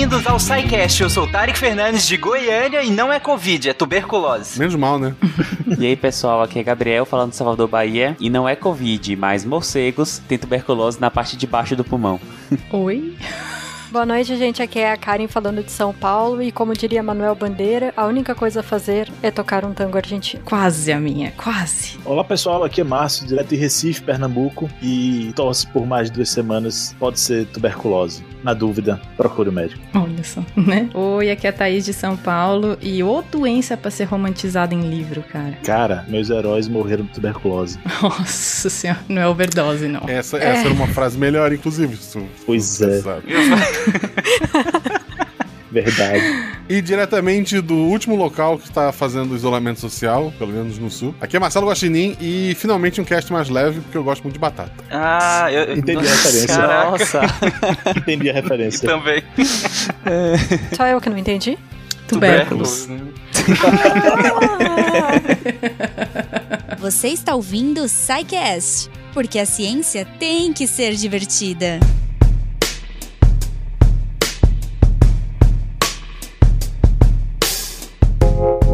bem-vindos ao SciCast. Eu sou o Tarek Fernandes de Goiânia e não é Covid, é tuberculose. Menos mal, né? e aí, pessoal, aqui é Gabriel falando de Salvador, Bahia. E não é Covid, mas morcegos têm tuberculose na parte de baixo do pulmão. Oi? Boa noite, gente. Aqui é a Karen falando de São Paulo e como diria Manuel Bandeira, a única coisa a fazer é tocar um tango argentino. Quase a minha, quase. Olá pessoal, aqui é Márcio, direto de Recife, Pernambuco e tosse por mais de duas semanas. Pode ser tuberculose. Na dúvida, procure o médico. Olha só, né? Oi, aqui é a Thaís de São Paulo e ô doença pra ser romantizada em livro, cara. Cara, meus heróis morreram de tuberculose. Nossa senhora, não é overdose, não. Essa, essa é. era uma frase melhor, inclusive. Pois é. Verdade. E diretamente do último local que está fazendo isolamento social, pelo menos no sul. Aqui é Marcelo Guaxinim e finalmente um cast mais leve, porque eu gosto muito de batata. Ah, eu entendi a referência. Caraca. Nossa. entendi a referência. Também. Só eu que não entendi? Tubérculos. Você está ouvindo o SciCast, porque a ciência tem que ser divertida.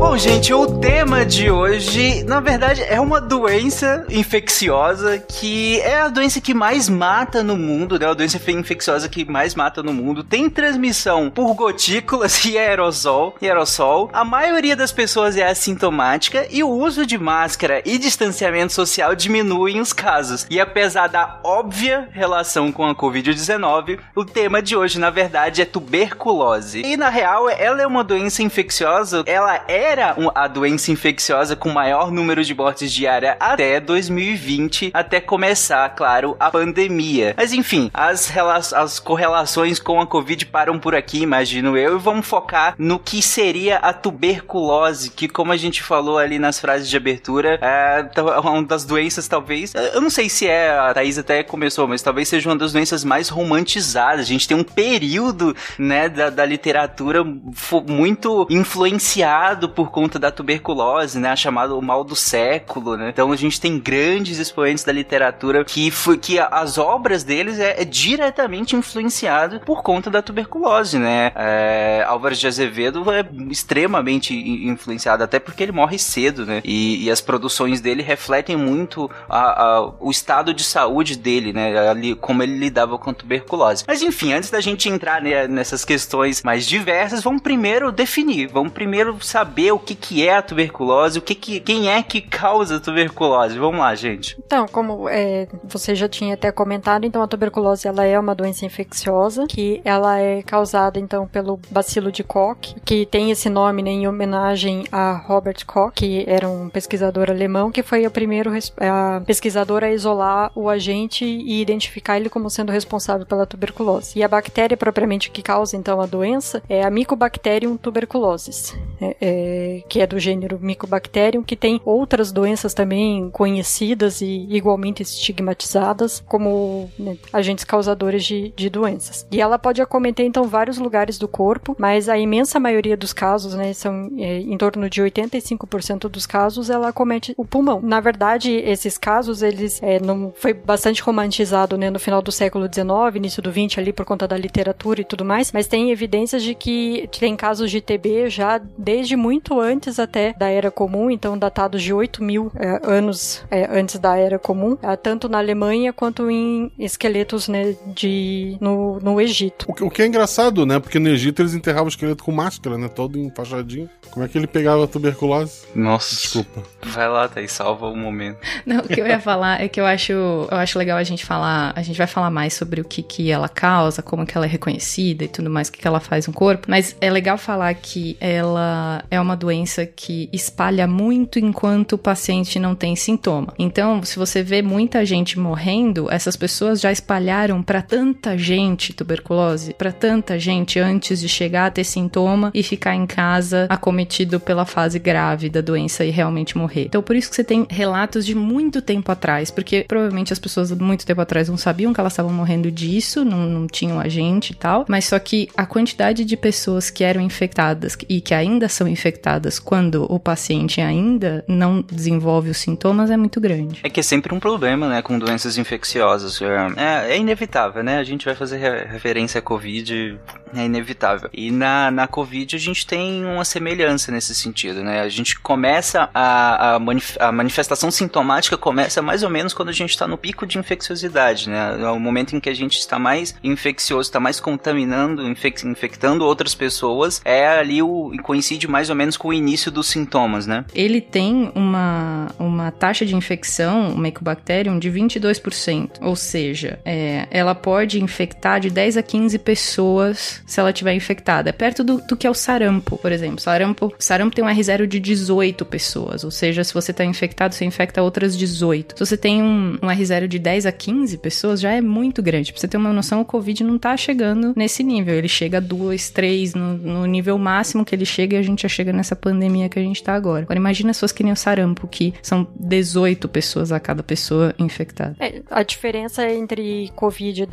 Bom, gente, o tema de hoje, na verdade, é uma doença infecciosa que é a doença que mais mata no mundo, né? A doença infecciosa que mais mata no mundo. Tem transmissão por gotículas e aerosol, e aerossol. A maioria das pessoas é assintomática e o uso de máscara e distanciamento social diminuem os casos. E apesar da óbvia relação com a Covid-19, o tema de hoje, na verdade, é tuberculose. E na real, ela é uma doença infecciosa, ela era a doença infecciosa com maior número de mortes diária até 2020, até começar, claro, a pandemia. Mas enfim, as, as correlações com a Covid param por aqui, imagino eu, e vamos focar no que seria a tuberculose, que como a gente falou ali nas frases de abertura, é uma das doenças talvez, eu não sei se é, a Thaís até começou, mas talvez seja uma das doenças mais romantizadas. A gente tem um período, né, da, da literatura muito influenciado por conta da tuberculose, né? Chamado o mal do século, né? Então a gente tem grandes expoentes da literatura que foi que as obras deles é, é diretamente influenciado por conta da tuberculose, né? É, Álvaro de Azevedo é extremamente influenciado, até porque ele morre cedo, né? E, e as produções dele refletem muito a, a, o estado de saúde dele, né? Ali, como ele lidava com a tuberculose. Mas enfim, antes da gente entrar né, nessas questões mais diversas, vamos primeiro definir, vamos primeiro saber o que, que é a tuberculose, o que, que quem é que causa a tuberculose. Vamos lá, gente. Então, como é, você já tinha até comentado, então a tuberculose ela é uma doença infecciosa que ela é causada então pelo bacilo de Koch, que tem esse nome né, em homenagem a Robert Koch, que era um pesquisador alemão que foi o primeiro a pesquisador a isolar o agente e identificar ele como sendo responsável pela tuberculose. E a bactéria propriamente que causa então a doença é a Mycobacterium tuberculosis. É, é, que é do gênero Mycobacterium, que tem outras doenças também conhecidas e igualmente estigmatizadas como né, agentes causadores de, de doenças. E ela pode acometer então vários lugares do corpo, mas a imensa maioria dos casos, né, são é, em torno de 85% dos casos, ela acomete o pulmão. Na verdade, esses casos, eles é, não foi bastante romantizado né, no final do século XIX, início do XX ali por conta da literatura e tudo mais, mas tem evidências de que tem casos de TB já desde muito antes até da Era Comum, então datados de 8 mil é, anos é, antes da Era Comum, é, tanto na Alemanha quanto em esqueletos né, de, no, no Egito. O que, o que, é engraçado, né? Porque no Egito eles enterravam o esqueleto com máscara, né? Todo enfaixadinho. Como é que ele pegava a tuberculose? Nossa. Desculpa. Vai lá, Thaís, salva um momento. Não, o que eu ia falar é que eu acho, eu acho legal a gente falar, a gente vai falar mais sobre o que, que ela causa, como que ela é reconhecida e tudo mais, o que, que ela faz no corpo, mas é legal falar que ela é uma doença que espalha muito enquanto o paciente não tem sintoma. Então, se você vê muita gente morrendo, essas pessoas já espalharam para tanta gente tuberculose, para tanta gente antes de chegar a ter sintoma e ficar em casa acometido pela fase grave da doença e realmente morrer. Então, por isso que você tem relatos de muito tempo atrás, porque provavelmente as pessoas muito tempo atrás não sabiam que elas estavam morrendo disso, não, não tinham agente e tal, mas só que a quantidade de pessoas que eram infectadas e que ainda são infectadas quando o paciente ainda não desenvolve os sintomas é muito grande. É que é sempre um problema, né, com doenças infecciosas. É, é inevitável, né? A gente vai fazer referência à Covid, é inevitável. E na, na Covid a gente tem uma semelhança nesse sentido, né? A gente começa a, a, manif a manifestação sintomática começa mais ou menos quando a gente está no pico de infecciosidade, né? É o momento em que a gente está mais infeccioso, está mais contaminando, infec infectando outras pessoas, é ali o coincide mais ou menos com o início dos sintomas, né? Ele tem uma, uma taxa de infecção, o Mycobacterium, de 22%. Ou seja, é, ela pode infectar de 10 a 15 pessoas se ela tiver infectada. É perto do, do que é o sarampo, por exemplo. Sarampo, sarampo tem um R0 de 18 pessoas. Ou seja, se você está infectado, você infecta outras 18. Se você tem um, um R0 de 10 a 15 pessoas, já é muito grande. Pra você ter uma noção, o Covid não tá chegando nesse nível. Ele chega a 2, 3, no, no nível máximo que ele chega e a gente já chega nessa pandemia que a gente tá agora. Agora imagina fosse que nem o sarampo, que são 18 pessoas a cada pessoa infectada. É, a diferença entre Covid,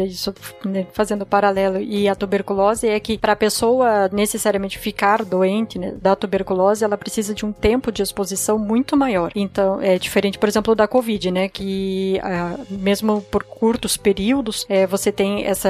né, fazendo paralelo, e a tuberculose é que para a pessoa necessariamente ficar doente né, da tuberculose, ela precisa de um tempo de exposição muito maior. Então, é diferente, por exemplo, da Covid, né? Que ah, mesmo por curtos períodos, é, você tem essa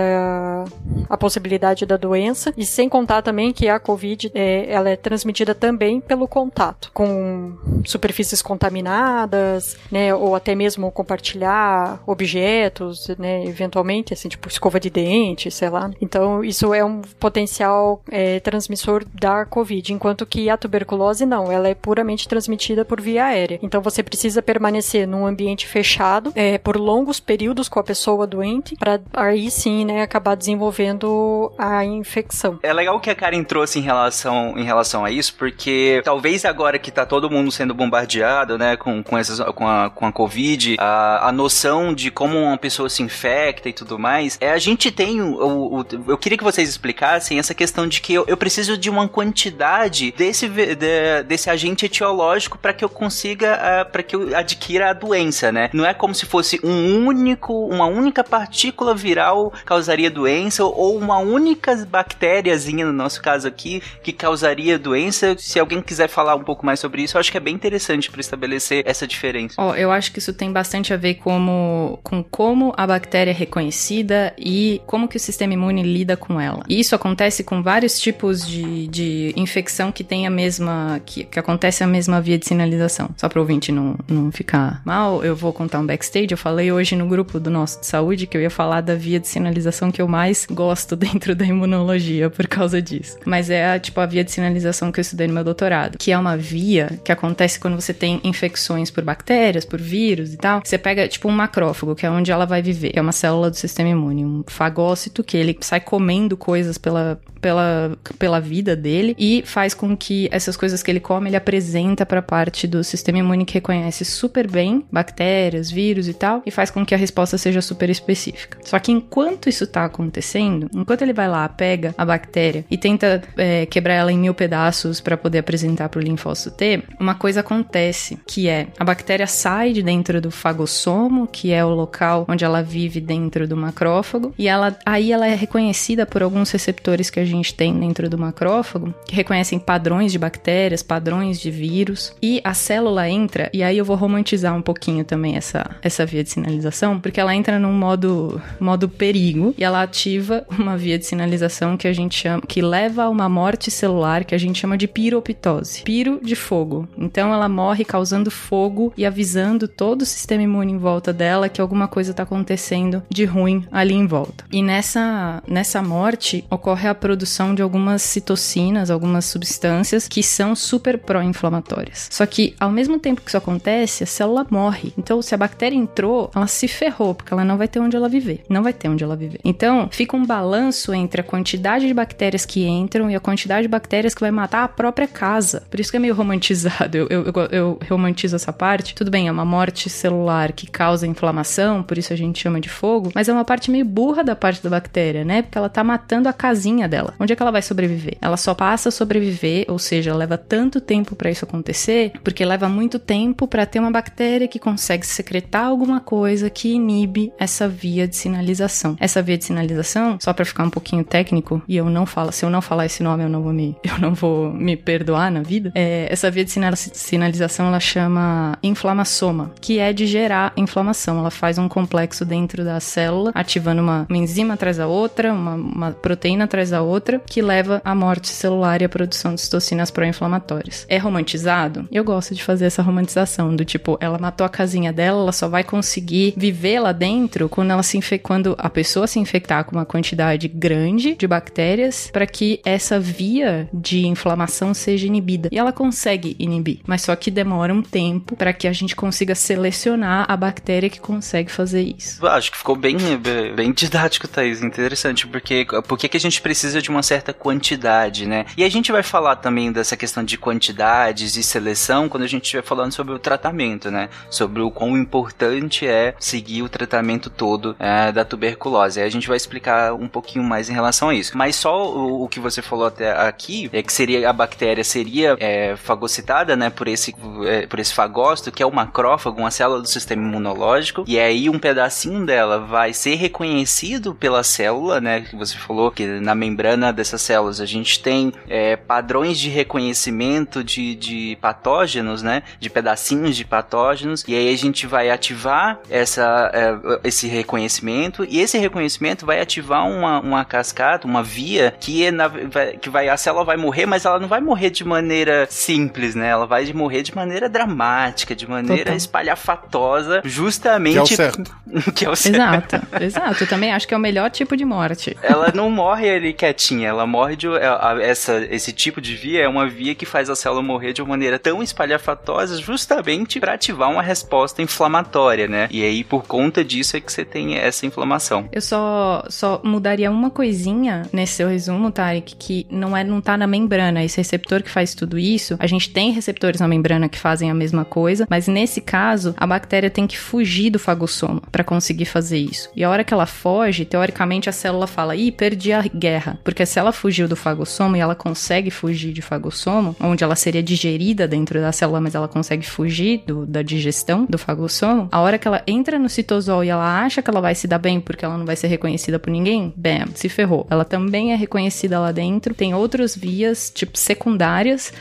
a possibilidade da doença e sem contar também que a Covid é, ela é transmitida também pelo contato com superfícies contaminadas, né? Ou até mesmo compartilhar objetos, né? Eventualmente, assim, tipo escova de dente, sei lá. Então, isso é um potencial é, transmissor da Covid, enquanto que a tuberculose não, ela é puramente transmitida por via aérea. Então, você precisa permanecer num ambiente fechado é, por longos períodos com a pessoa doente, para aí sim, né, acabar desenvolvendo a infecção. É legal que a Karen trouxe em relação, em relação a isso, porque talvez agora que tá todo mundo sendo bombardeado, né, com, com, essas, com, a, com a Covid, a, a noção de como uma pessoa se infecta e tudo mais, é a gente tem o, o, o eu queria que vocês explicassem essa questão de que eu, eu preciso de uma quantidade desse, de, desse agente etiológico para que eu consiga, para que eu adquira a doença, né? Não é como se fosse um único, uma única partícula viral causaria doença ou uma única bactériazinha, no nosso caso aqui, que causaria doença. Se alguém quiser falar um pouco mais sobre isso, eu acho que é bem interessante para estabelecer essa diferença. Ó, oh, eu acho que isso tem bastante a ver como, com como a bactéria é reconhecida e como que o sistema imune lida com ela. E isso acontece com vários tipos de, de infecção que tem a mesma. Que, que acontece a mesma via de sinalização. Só para o ouvinte não, não ficar mal, eu vou contar um backstage. Eu falei hoje no grupo do nosso de saúde que eu ia falar da via de sinalização que eu mais gosto dentro da imunologia por causa disso. Mas é a, tipo a via de sinalização que eu estudei no meu doutorado, que é uma via que acontece quando você tem infecções por bactérias, por vírus e tal. Você pega tipo um macrófago, que é onde ela vai viver, que é uma célula do sistema imune, um fagócito que ele sai comendo coisas pela pela, pela vida dele e faz com que essas coisas que ele come ele apresenta para parte do sistema imune que reconhece super bem bactérias, vírus e tal, e faz com que a resposta seja super específica. Só que enquanto isso tá acontecendo, enquanto ele vai lá, pega a bactéria e tenta é, quebrar ela em mil pedaços para poder apresentar pro linfócito T, uma coisa acontece, que é a bactéria sai de dentro do fagossomo, que é o local onde ela vive dentro do macrófago, e ela aí ela é reconhecida por alguns receptores que a gente tem dentro do macrófago, que reconhecem padrões de bactérias, padrões de vírus, e a célula entra, e aí eu vou romantizar um pouquinho também essa, essa via de sinalização, porque ela entra num modo, modo perigo, e ela ativa uma via de sinalização que a gente chama, que leva a uma morte celular que a gente chama de piroptose. Piro de fogo. Então ela morre causando fogo e avisando todo o sistema imune em volta dela que alguma coisa está acontecendo de ruim ali em volta. E nessa, nessa morte ocorre a produção de algumas citocinas, algumas substâncias que são super pró-inflamatórias. Só que ao mesmo tempo que isso acontece, a célula morre. Então, se a bactéria entrou, ela se ferrou, porque ela não vai ter onde ela viver. Não vai ter onde ela viver. Então, fica um balanço entre a quantidade de bactérias que entram e a quantidade de bactérias que vai matar a própria casa. Por isso que é meio romantizado. Eu, eu, eu, eu romantizo essa parte. Tudo bem, é uma morte celular que causa inflamação, por isso a gente chama de fogo, mas é uma parte meio burra da parte da bactéria, né? Porque ela tá matando a casinha dela. Onde é que ela vai sobreviver? Ela só passa a sobreviver, ou seja, leva tanto tempo para isso acontecer, porque leva muito tempo para ter uma bactéria que consegue secretar alguma coisa que inibe essa via de sinalização. Essa via de sinalização, só para ficar um pouquinho técnico, e eu não falo, se eu não falar esse nome, eu não vou me, eu não vou me, per, perdoar na vida, é, essa via de sinalização ela chama inflamassoma, que é de gerar inflamação. Ela faz um complexo dentro da célula, ativando uma, uma enzima atrás da outra, uma, uma proteína atrás da outra, que leva à morte celular e à produção de citocinas pró-inflamatórias. É romantizado? Eu gosto de fazer essa romantização, do tipo, ela matou a casinha dela, ela só vai conseguir viver lá dentro quando ela se quando a pessoa se infectar com uma quantidade grande de bactérias para que essa via de inflamação seja inibida. E ela consegue inibir, mas só que demora um tempo para que a gente consiga selecionar a bactéria que consegue fazer isso. Acho que ficou bem, bem didático, Thaís. Interessante, porque por que a gente precisa de uma certa quantidade, né? E a gente vai falar também dessa questão de quantidades e seleção quando a gente estiver falando sobre o tratamento, né? Sobre o quão importante é seguir o tratamento todo é, da tuberculose. Aí a gente vai explicar um pouquinho mais em relação a isso. Mas só o, o que você falou até aqui é que seria a bactéria seria é, fagocitada, né, por esse é, por esse fagócito que é o macrófago, uma célula do sistema imunológico. E aí um pedacinho dela vai ser reconhecido pela célula, né? Que você falou que na membrana dessas células a gente tem é, padrões de reconhecimento de, de patógenos, né? De pedacinhos de patógenos. E aí a gente vai ativar essa, é, esse reconhecimento e esse reconhecimento vai ativar uma, uma cascata, uma via que, é na, que vai, a célula vai morrer, mas ela não vai morrer de maneira simples, né? Ela vai morrer de maneira dramática, de maneira Total. espalhafatosa, justamente. Que é o certo. que é o certo. Exato, exato. Eu também acho que é o melhor tipo de morte. Ela não morre ali quietinha, ela morre de. É, essa, esse tipo de via é uma via que faz a célula morrer de uma maneira tão espalhafatosa, justamente para ativar uma resposta inflamatória, né? E aí, por conta disso, é que você tem essa inflamação. Eu só, só mudaria uma coisinha nesse seu resumo, Tarek, que não é não tá na membrana. Esse receptor que faz tudo isso, a gente tem receptores na membrana que fazem a mesma coisa, mas nesse caso, a bactéria tem que fugir do fagossoma para conseguir fazer isso. E a hora que ela foge, teoricamente a célula fala: "Ih, perdi a guerra", porque se ela fugiu do fagossoma e ela consegue fugir de fagossoma, onde ela seria digerida dentro da célula, mas ela consegue fugir do, da digestão do fagossoma, a hora que ela entra no citosol e ela acha que ela vai se dar bem porque ela não vai ser reconhecida por ninguém, bam, se ferrou. Ela também é reconhecida lá dentro, tem outras vias, tipo, secundárias,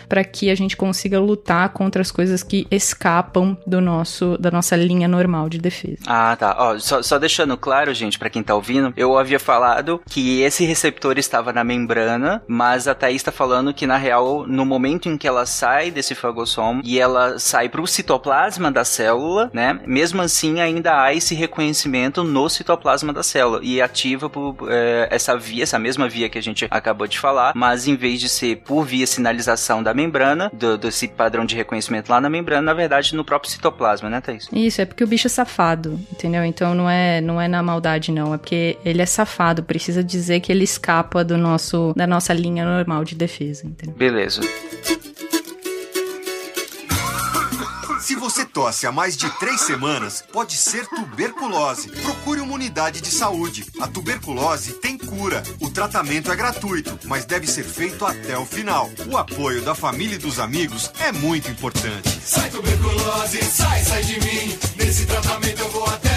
para que a gente consiga lutar contra as coisas que escapam do nosso, da nossa linha normal de defesa. Ah, tá. Ó, só, só deixando claro, gente, para quem tá ouvindo, eu havia falado que esse receptor estava na membrana, mas a Thaís tá falando que, na real, no momento em que ela sai desse fagossomo e ela sai pro citoplasma da célula, né, mesmo assim ainda há esse reconhecimento no citoplasma da célula e ativa por, é, essa via, essa mesma via que a gente acabou de falar, mas em vez de ser por via sinalização da membrana, do, desse padrão de reconhecimento lá na membrana, na verdade no próprio citoplasma, né, Thaís? Isso, é porque o bicho é safado, entendeu? Então não é, não é na maldade, não, é porque ele é safado, precisa dizer que ele escapa do nosso, da nossa linha normal de defesa, entendeu? Beleza. Tosse há mais de três semanas, pode ser tuberculose. Procure uma unidade de saúde. A tuberculose tem cura. O tratamento é gratuito, mas deve ser feito até o final. O apoio da família e dos amigos é muito importante. Sai tuberculose, sai, sai de mim. Nesse tratamento eu vou até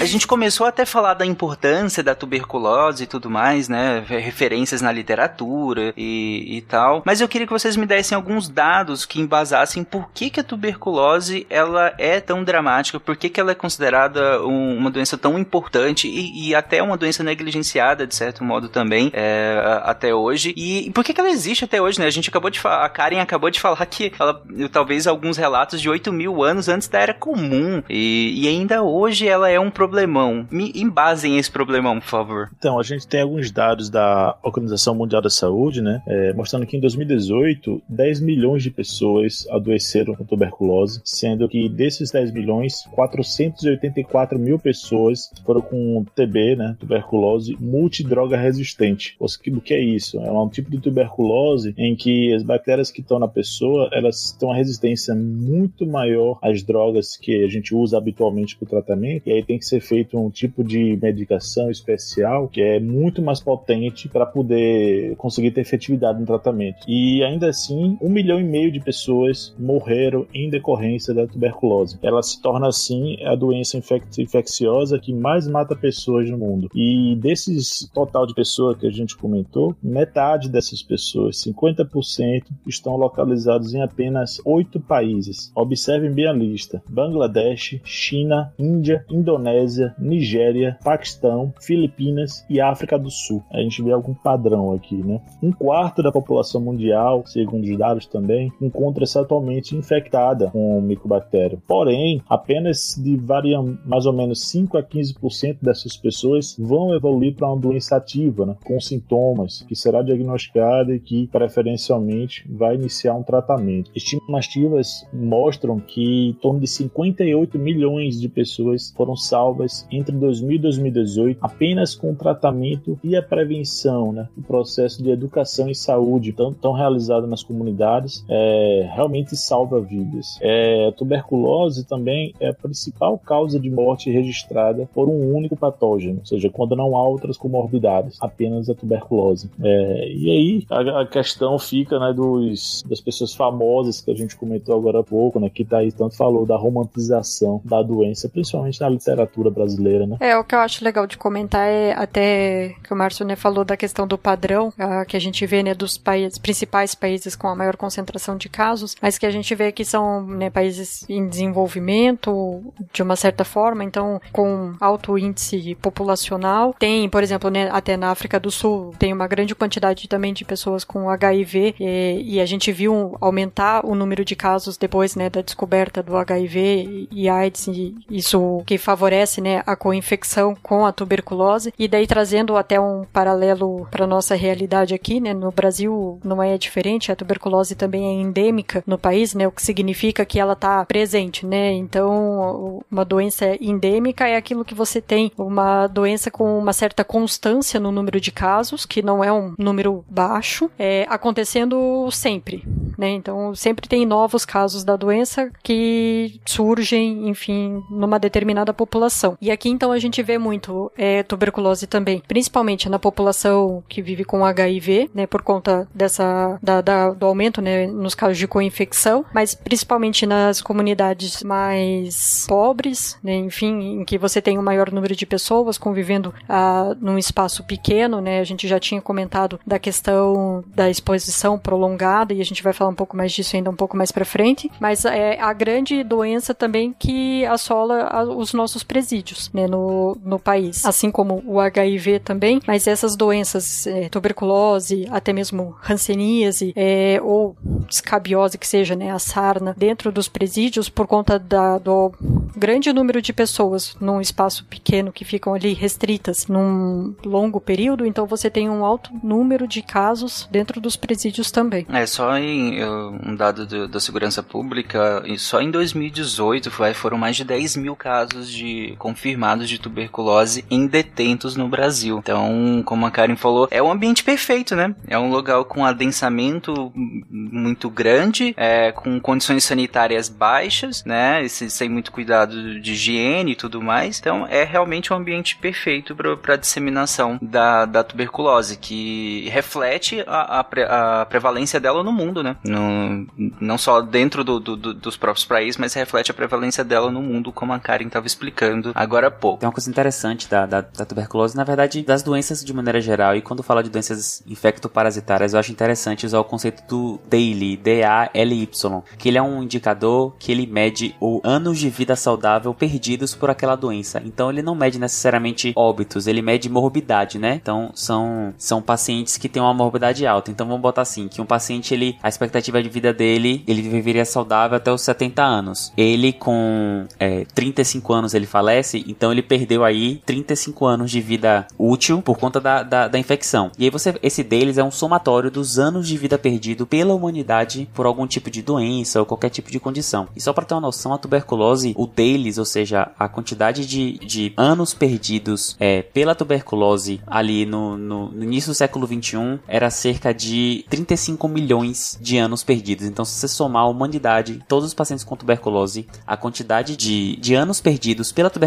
a gente começou até a falar da importância da tuberculose e tudo mais, né? Referências na literatura e, e tal. Mas eu queria que vocês me dessem alguns dados que embasassem por que, que a tuberculose ela é tão dramática, por que, que ela é considerada um, uma doença tão importante e, e, até uma doença negligenciada, de certo modo, também, é, até hoje. E, e por que, que ela existe até hoje, né? A gente acabou de falar, a Karen acabou de falar que ela, talvez alguns relatos de 8 mil anos antes da era comum. E, e ainda hoje ela é um problema problemão. Me embasem esse problemão, por favor. Então, a gente tem alguns dados da Organização Mundial da Saúde, né? É, mostrando que em 2018, 10 milhões de pessoas adoeceram com tuberculose, sendo que desses 10 milhões, 484 mil pessoas foram com TB, né? Tuberculose multidroga resistente. O que é isso? É um tipo de tuberculose em que as bactérias que estão na pessoa, elas têm uma resistência muito maior às drogas que a gente usa habitualmente para o tratamento, e aí tem que ser ser feito um tipo de medicação especial que é muito mais potente para poder conseguir ter efetividade no tratamento. E ainda assim, um milhão e meio de pessoas morreram em decorrência da tuberculose. Ela se torna assim a doença infecciosa que mais mata pessoas no mundo. E desses total de pessoas que a gente comentou, metade dessas pessoas, 50%, estão localizados em apenas oito países. Observem bem a lista: Bangladesh, China, Índia, Indonésia, Nigéria, Paquistão, Filipinas e África do Sul. A gente vê algum padrão aqui, né? Um quarto da população mundial, segundo os dados também, encontra-se atualmente infectada com o micobactério. Porém, apenas de variam mais ou menos 5 a 15% dessas pessoas vão evoluir para uma doença ativa, né? com sintomas, que será diagnosticada e que preferencialmente vai iniciar um tratamento. Estimativas mostram que em torno de 58 milhões de pessoas foram salvas entre 2000 e 2018 apenas com o tratamento e a prevenção, né? o processo de educação e saúde tão, tão realizado nas comunidades é, realmente salva vidas. É, a tuberculose também é a principal causa de morte registrada por um único patógeno, ou seja, quando não há outras comorbidades, apenas a tuberculose. É, e aí a, a, questão fica né, dos, das pessoas famosas que a gente comentou agora há pouco, né, que Thaís tanto falou da romantização da doença, principalmente na literatura brasileira. Né? É, o que eu acho legal de comentar é até que o Márcio né, falou da questão do padrão, uh, que a gente vê né, dos países, principais países com a maior concentração de casos, mas que a gente vê que são né, países em desenvolvimento, de uma certa forma, então com alto índice populacional. Tem, por exemplo, né, até na África do Sul, tem uma grande quantidade também de pessoas com HIV e, e a gente viu aumentar o número de casos depois né, da descoberta do HIV e AIDS, e isso que favorece né, a co-infecção com a tuberculose. E daí trazendo até um paralelo para nossa realidade aqui, né, no Brasil não é diferente, a tuberculose também é endêmica no país, né, o que significa que ela está presente, né? Então, uma doença endêmica é aquilo que você tem uma doença com uma certa constância no número de casos, que não é um número baixo, é, acontecendo sempre, né? Então, sempre tem novos casos da doença que surgem, enfim, numa determinada população. E aqui, então, a gente vê muito é, tuberculose também, principalmente na população que vive com HIV, né? Por conta dessa, da, da, do aumento, né? Nos casos de co-infecção, mas principalmente nas comunidades mais pobres, né, enfim, em que você tem um maior número de pessoas convivendo ah, num espaço pequeno, né? A gente já tinha comentado da questão da exposição prolongada e a gente vai falar um pouco mais disso ainda um pouco mais para frente, mas é a grande doença também que assola os nossos presídios, né, no, no país, assim como o HIV também, mas essas doenças, é, tuberculose, até mesmo hanseníase, é, ou escabiose que seja, né, a sarna, dentro dos presídios por conta da, do grande número de pessoas num espaço pequeno que ficam ali restritas num longo período, então você tem um alto número de casos dentro dos presídios também. É, só em um dado do, da segurança pública, só em 2018 foi, foram mais de 10 mil casos de confirmados de tuberculose em detentos no Brasil. Então, como a Karen falou, é um ambiente perfeito, né? É um lugar com adensamento muito grande, é, com condições sanitárias baixas, né? Sem muito cuidado de higiene e tudo mais. Então é realmente um ambiente perfeito para disseminação da, da tuberculose, que reflete a, a, a, prevalência dela no mundo, né? No, não só dentro do, do, do, dos próprios países, mas reflete a prevalência dela no mundo, como a Karen estava explicando agora há pouco. Tem uma coisa interessante da, da, da, tuberculose, na verdade, das doenças de maneira geral, e quando fala de doenças infectoparasitárias, eu acho interessante usar o conceito do DALY, D-A-L-Y, que ele é um indicador que ele mede o anos de vida saudável perdidos por aquela doença. Então ele não mede necessariamente óbitos, ele mede morbidade, né? Então são, são pacientes que têm uma morbidade alta. Então vamos botar assim, que um paciente, ele, a expectativa de vida dele, ele viveria saudável até os 70 anos. Ele com é, 35 anos ele falece, então ele perdeu aí 35 anos de vida útil por conta da, da, da infecção. E aí você, esse deles é um somatório dos anos de vida perdido pela humanidade por algum tipo de doença ou qualquer tipo de condição. E só para ter uma noção, a tuberculose, o deles, ou seja, a quantidade de, de anos perdidos é, pela tuberculose ali no, no, no início do século 21 era cerca de 35 milhões de anos perdidos. Então, se você somar a humanidade, todos os pacientes com tuberculose, a quantidade de, de anos perdidos pela tuberculose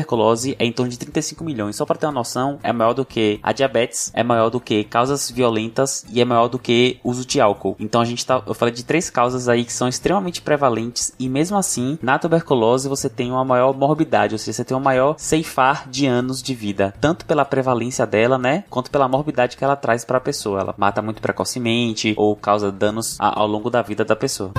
é em torno de 35 milhões. Só para ter uma noção, é maior do que a diabetes, é maior do que causas violentas e é maior do que uso de álcool. Então, a gente tá, eu falei de três causas aí que são extremamente prevalentes e mesmo assim, na tuberculose você tem uma maior morbidade, ou seja, você tem um maior ceifar de anos de vida, tanto pela prevalência dela, né, quanto pela morbidade que ela traz para a pessoa. Ela mata muito precocemente ou causa danos ao longo da vida da pessoa.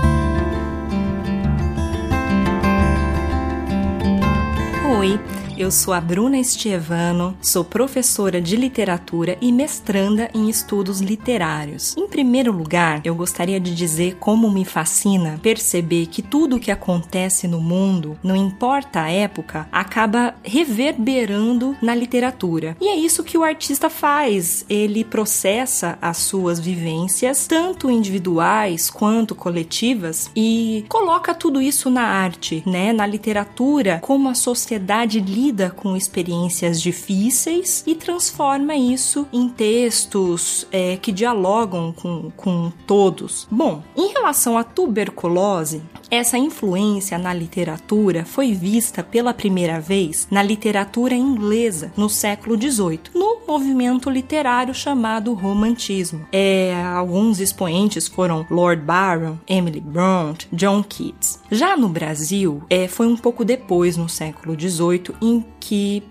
Oi, eu sou a Bruna Estievano, sou professora de literatura e mestranda em estudos literários. Em primeiro lugar, eu gostaria de dizer como me fascina perceber que tudo o que acontece no mundo, não importa a época, acaba reverberando na literatura. E é isso que o artista faz. Ele processa as suas vivências, tanto individuais quanto coletivas, e coloca tudo isso na arte, né, na literatura, como a sociedade lida lida com experiências difíceis e transforma isso em textos é, que dialogam com, com todos. Bom, em relação à tuberculose, essa influência na literatura foi vista pela primeira vez na literatura inglesa no século XVIII, no movimento literário chamado Romantismo. É, alguns expoentes foram Lord Byron, Emily Bront, John Keats. Já no Brasil, é, foi um pouco depois, no século XVIII, em que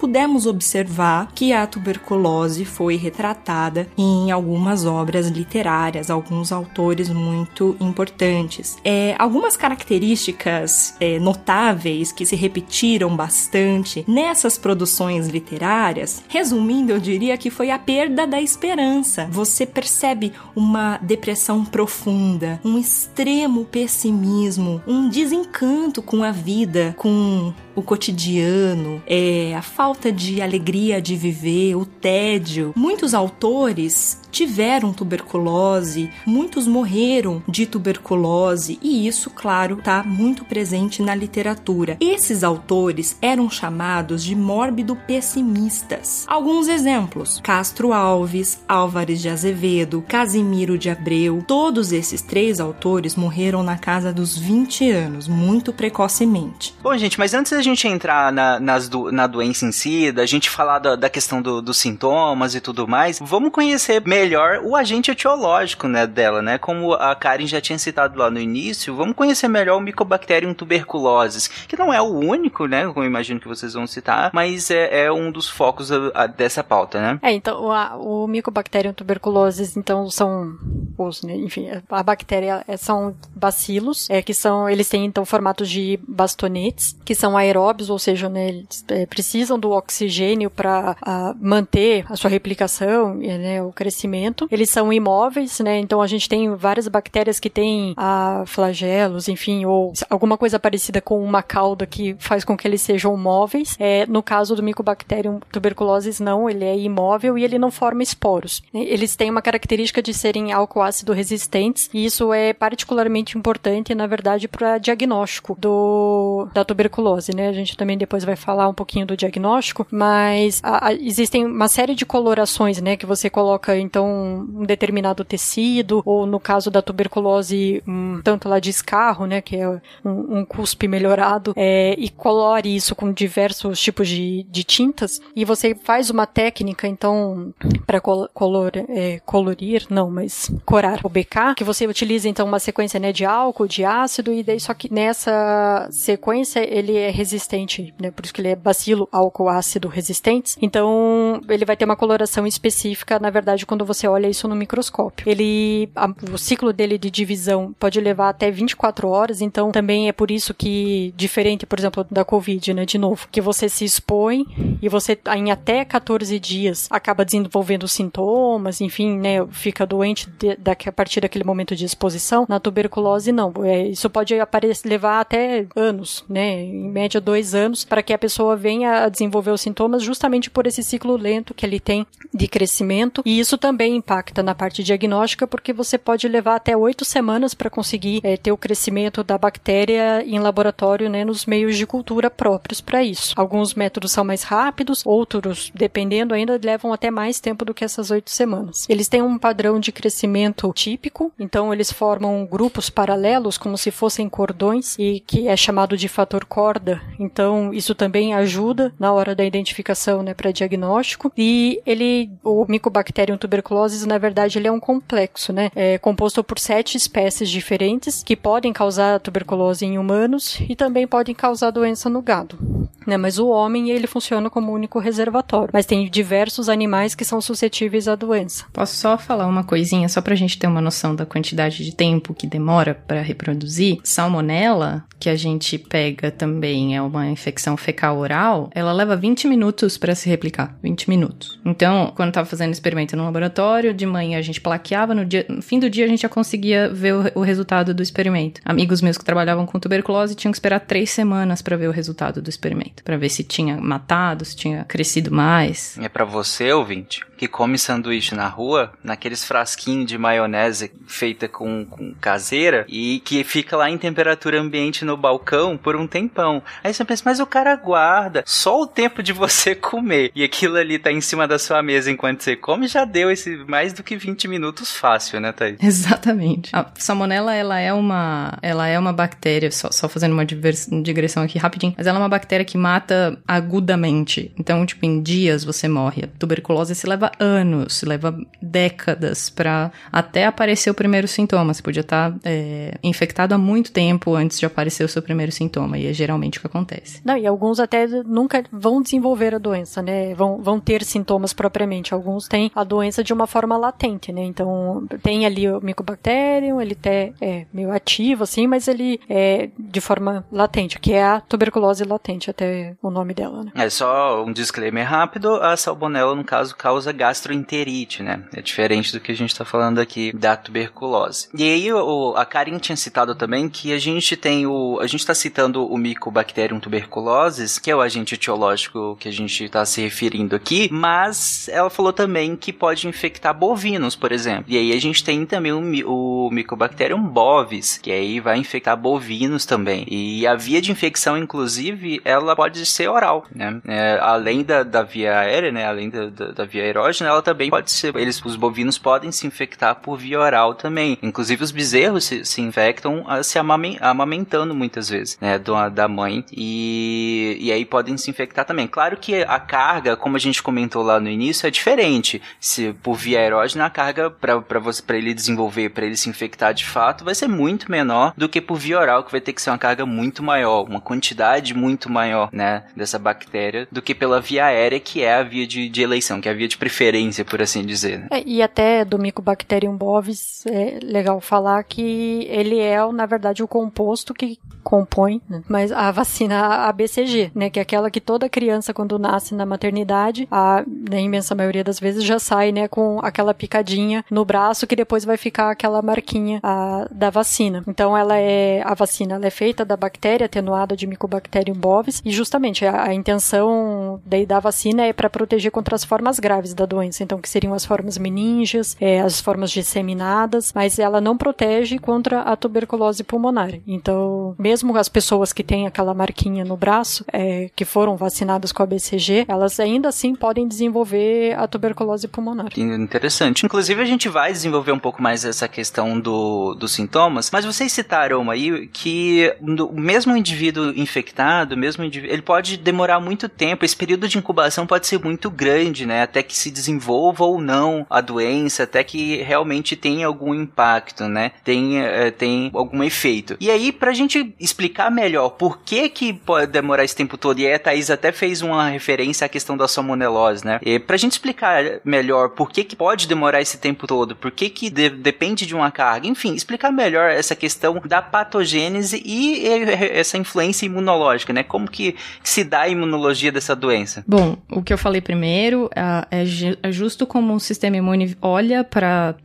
pudemos observar que a tuberculose foi retratada em algumas obras literárias, alguns autores muito importantes. É, algumas características é, notáveis que se repetiram bastante nessas produções literárias, resumindo, eu diria que foi a perda da esperança. Você percebe uma depressão profunda, um extremo pessimismo, um desencanto com a vida, com o cotidiano, é, a falta de alegria de viver, o tédio. Muitos autores tiveram tuberculose, muitos morreram de tuberculose e isso, claro, está muito presente na literatura. Esses autores eram chamados de mórbido pessimistas. Alguns exemplos: Castro Alves, Álvares de Azevedo, Casimiro de Abreu. Todos esses três autores morreram na casa dos 20 anos, muito precocemente. Bom, gente, mas antes da gente entrar na, nas do, na doença em si, da gente falar da, da questão do, dos sintomas e tudo mais, vamos conhecer melhor melhor o agente etiológico né, dela, né? Como a Karen já tinha citado lá no início, vamos conhecer melhor o Mycobacterium tuberculosis, que não é o único, né? Como eu imagino que vocês vão citar, mas é, é um dos focos a, a, dessa pauta, né? É, então a, o Mycobacterium tuberculosis, então são os, né, enfim, a bactéria é, são bacilos, é que são, eles têm então formatos de bastonetes, que são aeróbios, ou seja, né, eles é, precisam do oxigênio para manter a sua replicação, né, o crescimento crescimento. Eles são imóveis, né? Então a gente tem várias bactérias que têm ah, flagelos, enfim, ou alguma coisa parecida com uma cauda que faz com que eles sejam móveis. É, no caso do Mycobacterium tuberculosis, não, ele é imóvel e ele não forma esporos. Eles têm uma característica de serem álcool ácido resistentes e isso é particularmente importante, na verdade, para diagnóstico do, da tuberculose, né? A gente também depois vai falar um pouquinho do diagnóstico, mas a, a, existem uma série de colorações, né, que você coloca então então um determinado tecido, ou no caso da tuberculose, um tanto lá de escarro, né, que é um, um cuspe melhorado, é, e colore isso com diversos tipos de, de tintas, e você faz uma técnica, então, para color, é, colorir, não, mas corar o BK, que você utiliza então uma sequência né, de álcool, de ácido, e daí só que nessa sequência ele é resistente, né, por isso que ele é bacilo álcool ácido resistentes, então ele vai ter uma coloração específica, na verdade, quando você olha isso no microscópio. Ele, a, o ciclo dele de divisão pode levar até 24 horas, então também é por isso que, diferente, por exemplo, da Covid, né, de novo, que você se expõe e você em até 14 dias acaba desenvolvendo sintomas, enfim, né, fica doente de, da, a partir daquele momento de exposição. Na tuberculose, não. É, isso pode aparecer, levar até anos, né, em média dois anos, para que a pessoa venha a desenvolver os sintomas justamente por esse ciclo lento que ele tem de crescimento. E isso também também impacta na parte diagnóstica, porque você pode levar até oito semanas para conseguir é, ter o crescimento da bactéria em laboratório, né, nos meios de cultura próprios para isso. Alguns métodos são mais rápidos, outros, dependendo ainda, levam até mais tempo do que essas oito semanas. Eles têm um padrão de crescimento típico, então eles formam grupos paralelos, como se fossem cordões, e que é chamado de fator corda. Então, isso também ajuda na hora da identificação, né, para diagnóstico. E ele, o Mycobacterium tuberculosis, na verdade, ele é um complexo, né, é composto por sete espécies diferentes que podem causar tuberculose em humanos e também podem causar doença no gado. Né, mas o homem ele funciona como único reservatório. Mas tem diversos animais que são suscetíveis à doença. Posso só falar uma coisinha, só pra gente ter uma noção da quantidade de tempo que demora para reproduzir? Salmonela, que a gente pega também, é uma infecção fecal oral, ela leva 20 minutos para se replicar. 20 minutos. Então, quando tava fazendo experimento no laboratório, de manhã a gente plaqueava, no, dia, no fim do dia a gente já conseguia ver o, o resultado do experimento. Amigos meus que trabalhavam com tuberculose tinham que esperar três semanas para ver o resultado do experimento, para ver se tinha matado, se tinha crescido mais. É para você, ouvinte, que come sanduíche na rua, naqueles frasquinhos de maionese feita com, com caseira e que fica lá em temperatura ambiente no balcão por um tempão. Aí você pensa, mas o cara guarda só o tempo de você comer e aquilo ali tá em cima da sua mesa enquanto você come, já deu esse mais do que 20 minutos fácil, né, Thaís? Exatamente. A salmonela, ela é uma, ela é uma bactéria, só, só fazendo uma digressão aqui rapidinho, mas ela é uma bactéria que mata agudamente. Então, tipo, em dias você morre. A tuberculose se leva anos, se leva décadas para até aparecer o primeiro sintoma. Você podia estar tá, é, infectado há muito tempo antes de aparecer o seu primeiro sintoma, e é geralmente o que acontece. Não, e alguns até nunca vão desenvolver a doença, né? Vão, vão ter sintomas propriamente. Alguns têm a doença de uma forma latente, né? Então, tem ali o micobacterium, ele até é meio ativo, assim, mas ele é de forma latente, que é a tuberculose latente, até o nome dela, né? É só um disclaimer rápido, a salmonela, no caso, causa gastroenterite, né? É diferente do que a gente tá falando aqui da tuberculose. E aí, o, a Karin tinha citado também que a gente tem o... A gente tá citando o Mycobacterium tuberculosis, que é o agente etiológico que a gente tá se referindo aqui, mas ela falou também que pode infectar bovinos, por exemplo. E aí a gente tem também o, o Mycobacterium bovis, que aí vai infectar bovinos também. E a via de infecção, inclusive, ela pode ser oral, né? É, além da, da via aérea, né? Além da, da, da via aerógena, ela também pode ser. Eles, os bovinos podem se infectar por via oral também. Inclusive, os bezerros se, se infectam uh, se amamentando muitas vezes, né? Do, da mãe. E, e aí podem se infectar também. Claro que a carga, como a gente comentou lá no início, é diferente. Se por via aerógena, a carga para ele desenvolver, para ele se infectar de fato, vai ser muito menor do que por via oral, que vai ter que ser uma carga muito maior, uma quantidade muito maior, né, dessa bactéria, do que pela via aérea, que é a via de, de eleição, que é a via de preferência, por assim dizer. Né? É, e até do Mycobacterium bovis, é legal falar que ele é, na verdade, o composto que compõe, né, mas a vacina ABCG, né, que é aquela que toda criança, quando nasce na maternidade, a, na imensa maioria das vezes, já sai, né, com aquela picadinha no braço que depois vai ficar aquela marquinha a, da vacina. Então ela é a vacina ela é feita da bactéria atenuada de Mycobacterium bovis e justamente a, a intenção daí da vacina é para proteger contra as formas graves da doença, então que seriam as formas meníngeas, é, as formas disseminadas, mas ela não protege contra a tuberculose pulmonar. Então mesmo as pessoas que têm aquela marquinha no braço, é, que foram vacinadas com a BCG, elas ainda assim podem desenvolver a tuberculose pulmonar. Interessante. Inclusive a gente vai desenvolver um pouco mais essa questão do, dos sintomas, mas vocês citaram aí que o mesmo indivíduo infectado, mesmo indivíduo, ele pode demorar muito tempo, esse período de incubação pode ser muito grande, né, até que se desenvolva ou não a doença, até que realmente tenha algum impacto, né, tem, eh, tem algum efeito. E aí, pra gente explicar melhor por que que pode demorar esse tempo todo, e aí a Thaís até fez uma referência à questão da salmonelose, né, e pra gente explicar melhor por que que pode demorar esse tempo todo, por que que de, depende de uma carga, enfim, explicar melhor essa questão da patogênese e essa influência imunológica, né? Como que se dá a imunologia dessa doença? Bom, o que eu falei primeiro é, é justo como o sistema imune olha para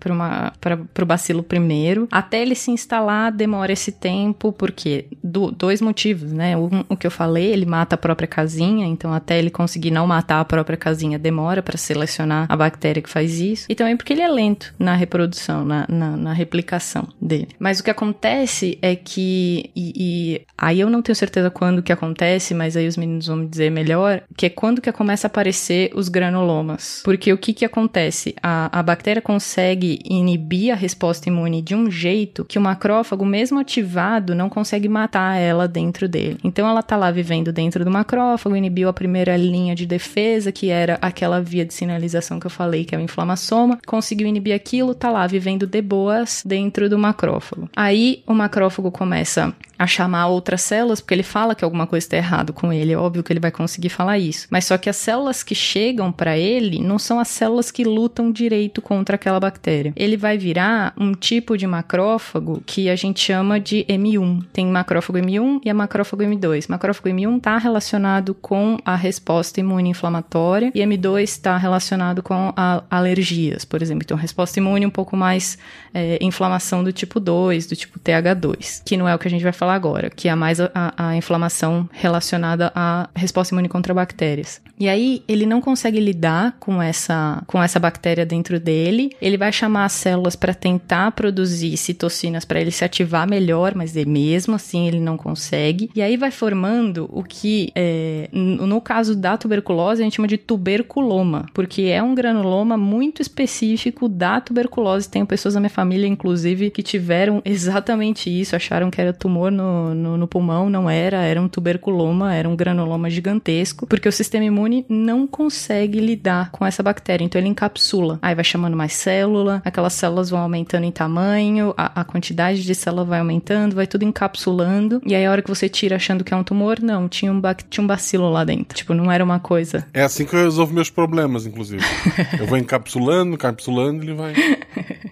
o bacilo primeiro, até ele se instalar demora esse tempo, porque do, dois motivos, né? Um, o que eu falei, ele mata a própria casinha, então até ele conseguir não matar a própria casinha demora para selecionar a bactéria que faz isso, e também porque ele é lento na reprodução, na, na, na replicação dele. Mas o que acontece é que, e, e, aí eu não tenho certeza quando que acontece, mas aí os meninos vão me dizer melhor, que é quando que começa a aparecer os granulomas. Porque o que que acontece? A, a bactéria consegue inibir a resposta imune de um jeito que o macrófago, mesmo ativado, não consegue matar ela dentro dele. Então ela tá lá vivendo dentro do macrófago, inibiu a primeira linha de defesa, que era aquela via de sinalização que eu falei, que é o inflamassoma, conseguiu inibir aquilo, tá lá vivendo de boas dentro do macrófago. Aí o macrófago começa a chamar outras células, porque ele fala que alguma coisa está errado com ele, é óbvio que ele vai conseguir falar isso. Mas só que as células que chegam para ele não são as células que lutam direito contra aquela bactéria. Ele vai virar um tipo de macrófago que a gente chama de M1. Tem macrófago M1 e a macrófago M2. Macrófago M1 está relacionado com a resposta imune inflamatória e M2 está relacionado com alergias, por exemplo. Então, resposta imune um pouco mais é, inflamação do tipo 2, do tipo TH2, que não é o que a gente vai falar agora, que é mais a, a inflamação relacionada à resposta imune contra bactérias. E aí ele não consegue lidar com essa com essa bactéria dentro dele. Ele vai chamar as células para tentar produzir citocinas para ele se ativar melhor, mas mesmo assim ele não consegue. E aí vai formando o que é, no caso da tuberculose a gente chama de tuberculoma, porque é um granuloma muito específico da tuberculose. Tenho pessoas na minha família, inclusive, que tiveram exatamente isso, acharam que era tumor no, no, no pulmão, não era, era um tuberculoma, era um granuloma gigantesco, porque o sistema imune não consegue lidar com essa bactéria, então ele encapsula. Aí vai chamando mais célula, aquelas células vão aumentando em tamanho, a, a quantidade de célula vai aumentando, vai tudo encapsulando, e aí a hora que você tira achando que é um tumor, não, tinha um, tinha um bacilo lá dentro. Tipo, não era uma coisa. É assim que eu resolvo meus problemas, inclusive. eu vou encapsulando, encapsulando, ele vai.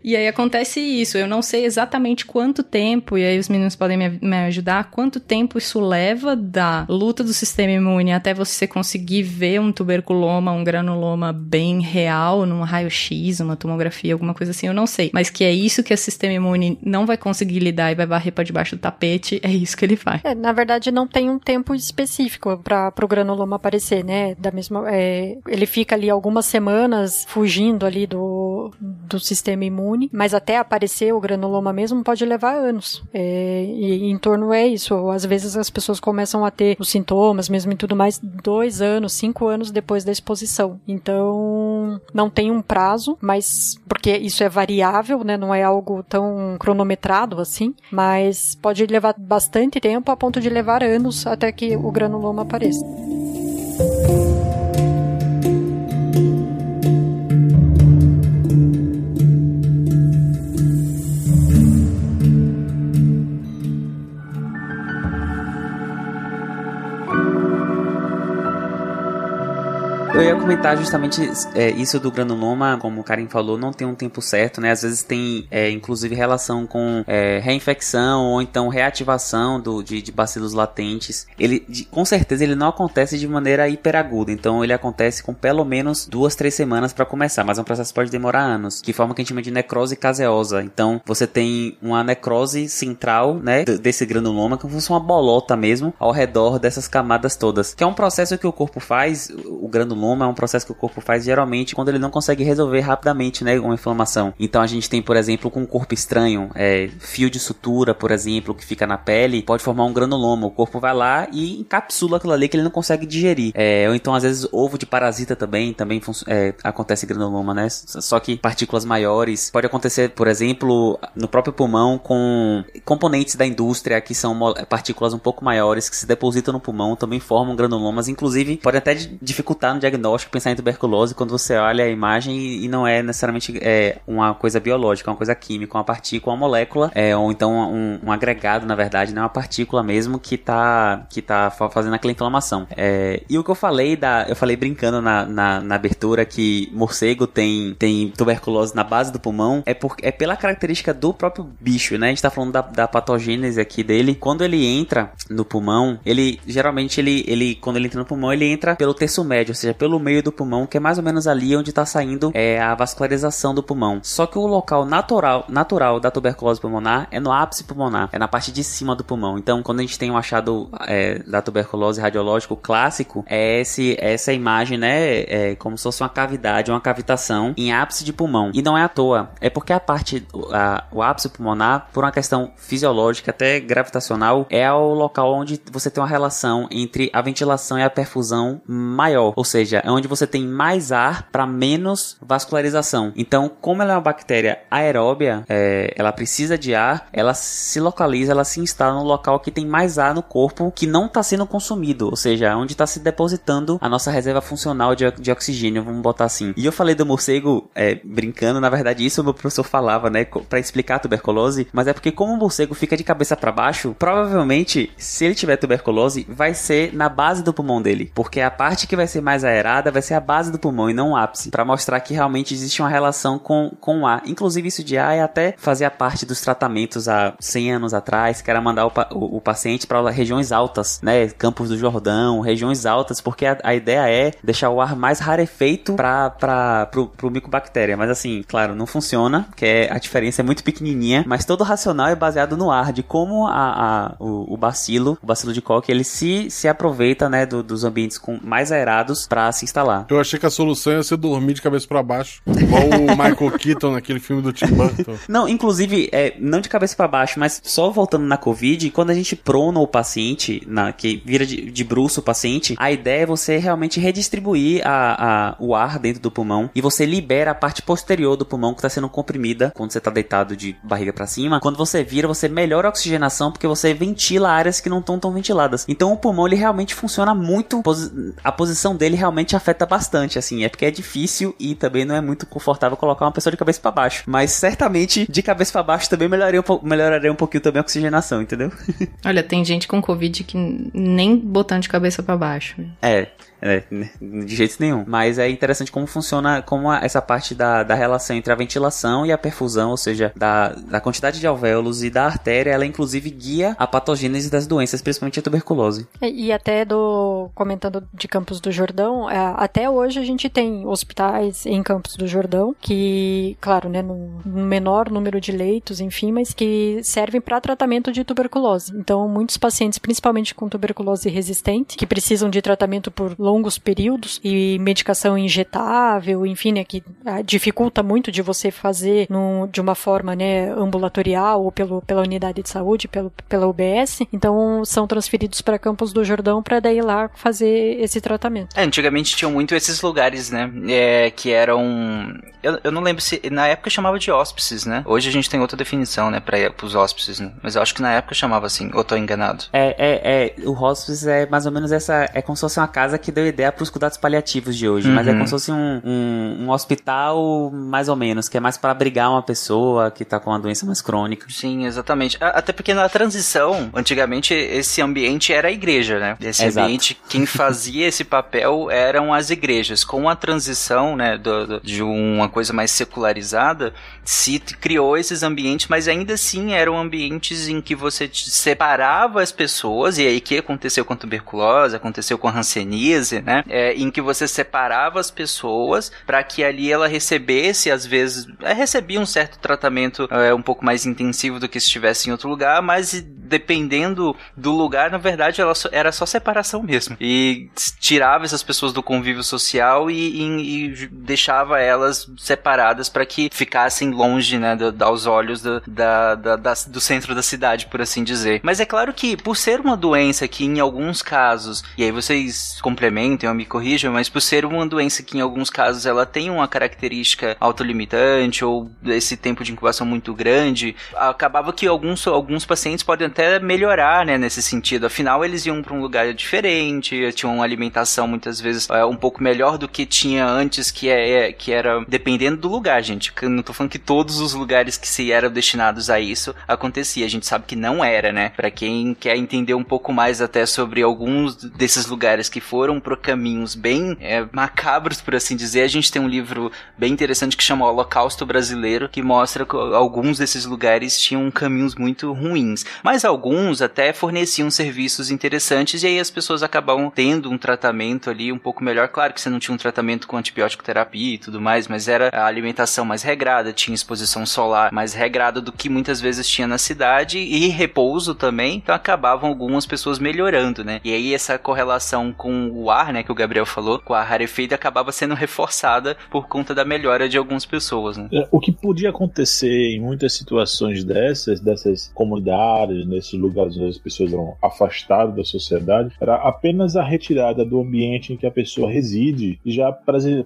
E aí acontece isso. Eu não sei exatamente quanto tempo, e aí os meninos podem me, me ajudar, quanto tempo isso leva da luta do sistema imune até você conseguir ver um tuberculoma, um granuloma bem real, num raio-x, uma tomografia, alguma coisa assim, eu não sei. Mas que é isso que o sistema imune não vai conseguir lidar e vai varrer para debaixo do tapete, é isso que ele faz. É, na verdade, não tem um tempo específico para o granuloma aparecer, né? Da mesma, é, ele fica ali algumas semanas fugindo ali do, do sistema imune, mas até aparecer o granuloma mesmo pode levar anos. É, e em torno é isso. Às vezes as pessoas começam a ter os sintomas, mesmo e tudo mais, dois anos, cinco anos depois da exposição. Então, não tem um prazo, mas porque isso é variável, né? Não é algo tão cronometrado assim, mas pode levar bastante tempo a ponto de levar anos até que o granuloma apareça. Eu ia comentar justamente é, isso do granuloma, como o Karim falou, não tem um tempo certo, né? Às vezes tem, é, inclusive, relação com é, reinfecção ou então reativação do, de, de bacilos latentes. Ele, de, com certeza, ele não acontece de maneira hiperaguda, então ele acontece com pelo menos duas, três semanas para começar, mas é um processo que pode demorar anos, que forma que a gente chama de necrose caseosa. Então, você tem uma necrose central, né, desse granuloma, se fosse uma bolota mesmo, ao redor dessas camadas todas, que é um processo que o corpo faz, o granuloma é um processo que o corpo faz geralmente quando ele não consegue resolver rapidamente, né, uma inflamação. Então a gente tem, por exemplo, com um corpo estranho, é, fio de sutura, por exemplo, que fica na pele, pode formar um granuloma. O corpo vai lá e encapsula aquilo ali que ele não consegue digerir. É, ou então, às vezes, ovo de parasita também, também é, acontece granuloma, né? Só que partículas maiores. Pode acontecer, por exemplo, no próprio pulmão com componentes da indústria que são partículas um pouco maiores que se depositam no pulmão, também formam granulomas. Inclusive, pode até dificultar no diagnóstico diagnóstico pensar em tuberculose quando você olha a imagem e, e não é necessariamente é, uma coisa biológica, uma coisa química, uma partícula, uma molécula, é, ou então um, um agregado, na verdade, né, uma partícula mesmo que tá, que tá fazendo aquela inflamação. É, e o que eu falei da, eu falei brincando na, na, na, abertura que morcego tem, tem tuberculose na base do pulmão, é, por, é pela característica do próprio bicho, né? A gente tá falando da, da patogênese aqui dele. Quando ele entra no pulmão, ele geralmente ele, ele quando ele entra no pulmão, ele entra pelo terço médio, ou seja, pelo meio do pulmão, que é mais ou menos ali onde está saindo é, a vascularização do pulmão. Só que o local natural, natural da tuberculose pulmonar é no ápice pulmonar, é na parte de cima do pulmão. Então, quando a gente tem um achado é, da tuberculose radiológico clássico, é esse, essa imagem, né, é como se fosse uma cavidade, uma cavitação em ápice de pulmão. E não é à toa, é porque a parte, a, o ápice pulmonar, por uma questão fisiológica, até gravitacional, é o local onde você tem uma relação entre a ventilação e a perfusão maior, ou seja, é onde você tem mais ar para menos vascularização. Então, como ela é uma bactéria aeróbia, é, ela precisa de ar, ela se localiza, ela se instala no local que tem mais ar no corpo que não está sendo consumido, ou seja, onde está se depositando a nossa reserva funcional de, de, oxigênio, vamos botar assim. E eu falei do morcego é, brincando, na verdade isso o meu professor falava, né, para explicar a tuberculose, mas é porque como o morcego fica de cabeça para baixo, provavelmente se ele tiver tuberculose, vai ser na base do pulmão dele, porque a parte que vai ser mais aerada vai ser a base do pulmão e não o ápice, para mostrar que realmente existe uma relação com, com o ar. Inclusive isso de ar é até fazia parte dos tratamentos há 100 anos atrás, que era mandar o, o, o paciente para regiões altas, né, Campos do Jordão, regiões altas, porque a, a ideia é deixar o ar mais rarefeito para pro micobactéria, mas assim, claro, não funciona, que é, a diferença é muito pequenininha, mas todo o racional é baseado no ar, de como a, a o, o, bacilo, o bacilo de Koch, ele se, se aproveita, né, do, dos ambientes com mais aerados para se instalar. Eu achei que a solução ia ser dormir de cabeça para baixo, igual o Michael Keaton naquele filme do Tim Burton. Não, inclusive, é, não de cabeça para baixo, mas só voltando na Covid, quando a gente prona o paciente, na, que vira de, de bruxo o paciente, a ideia é você realmente redistribuir a, a, o ar dentro do pulmão e você libera a parte posterior do pulmão que está sendo comprimida quando você está deitado de barriga para cima. Quando você vira, você melhora a oxigenação porque você ventila áreas que não estão tão ventiladas. Então o pulmão ele realmente funciona muito, a posição dele realmente afeta bastante, assim, é porque é difícil e também não é muito confortável colocar uma pessoa de cabeça para baixo. Mas certamente de cabeça para baixo também melhoraria um, melhoraria um pouquinho também a oxigenação, entendeu? Olha, tem gente com Covid que nem botando de cabeça para baixo. É, é, de jeito nenhum. Mas é interessante como funciona, como essa parte da, da relação entre a ventilação e a perfusão, ou seja, da, da quantidade de alvéolos e da artéria, ela inclusive guia a patogênese das doenças, principalmente a tuberculose. E, e até do, comentando de Campos do Jordão, é, até hoje a gente tem hospitais em Campos do Jordão que, claro, né, no, no menor número de leitos, enfim, mas que servem para tratamento de tuberculose. Então, muitos pacientes, principalmente com tuberculose resistente, que precisam de tratamento por longos períodos e medicação injetável, enfim, né, que ah, dificulta muito de você fazer no, de uma forma, né, ambulatorial ou pelo, pela unidade de saúde, pelo, pela UBS. Então, são transferidos para Campos do Jordão para daí lá fazer esse tratamento. É, antigamente tinham muito esses lugares, né, é, que eram eu, eu não lembro se. Na época chamava de hóspices, né? Hoje a gente tem outra definição, né, para os hóspices, né? Mas eu acho que na época chamava assim, ou tô enganado. É, é, é. O hóspice é mais ou menos essa. É como se fosse uma casa que deu ideia para os cuidados paliativos de hoje. Uhum. Mas é uhum. como se fosse um, um, um, hospital, mais ou menos, que é mais para abrigar uma pessoa que tá com uma doença mais crônica. Sim, exatamente. Até porque na transição, antigamente, esse ambiente era a igreja, né? Esse Exato. ambiente, quem fazia esse papel eram as igrejas. Com a transição, né, do, do, de uma coisa mais secularizada, se criou esses ambientes, mas ainda assim eram ambientes em que você separava as pessoas, e aí que aconteceu com a tuberculose, aconteceu com a hanseníase, né? É, em que você separava as pessoas para que ali ela recebesse, às vezes, é, recebia um certo tratamento é, um pouco mais intensivo do que se estivesse em outro lugar, mas dependendo do lugar, na verdade, ela só, era só separação mesmo. E tirava essas pessoas do convívio social e, e, e deixava elas separadas para que ficassem longe, né, do, aos olhos do, da, da, da, do centro da cidade, por assim dizer. Mas é claro que, por ser uma doença que em alguns casos, e aí vocês complementem ou me corrijam, mas por ser uma doença que em alguns casos ela tem uma característica autolimitante ou esse tempo de incubação muito grande, acabava que alguns, alguns pacientes podem até melhorar, né, nesse sentido. Afinal, eles iam para um lugar diferente, tinham uma alimentação muitas vezes é, um pouco melhor do que tinha antes, que, é, é, que era dependendo do lugar, gente. Eu não tô falando que todos os lugares que se eram destinados a isso acontecia. A gente sabe que não era, né? Para quem quer entender um pouco mais até sobre alguns desses lugares que foram por caminhos bem é, macabros, por assim dizer, a gente tem um livro bem interessante que chama Holocausto Brasileiro, que mostra que alguns desses lugares tinham caminhos muito ruins. Mas alguns até forneciam serviços interessantes e aí as pessoas acabavam tendo um tratamento ali um pouco melhor. Claro que você não tinha um tratamento com antibiótico terapia e tudo mais, mas era a alimentação mais regrada, tinha exposição solar mais regrada do que muitas vezes tinha na cidade e repouso também, então acabavam algumas pessoas melhorando, né? E aí essa correlação com o ar, né, que o Gabriel falou, com o ar rarefeito acabava sendo reforçada por conta da melhora de algumas pessoas, né? É, o que podia acontecer em muitas situações dessas, dessas comunidades, nesses lugares onde as pessoas eram afastadas da sociedade, era apenas a retirada do ambiente em que a pessoa reside e já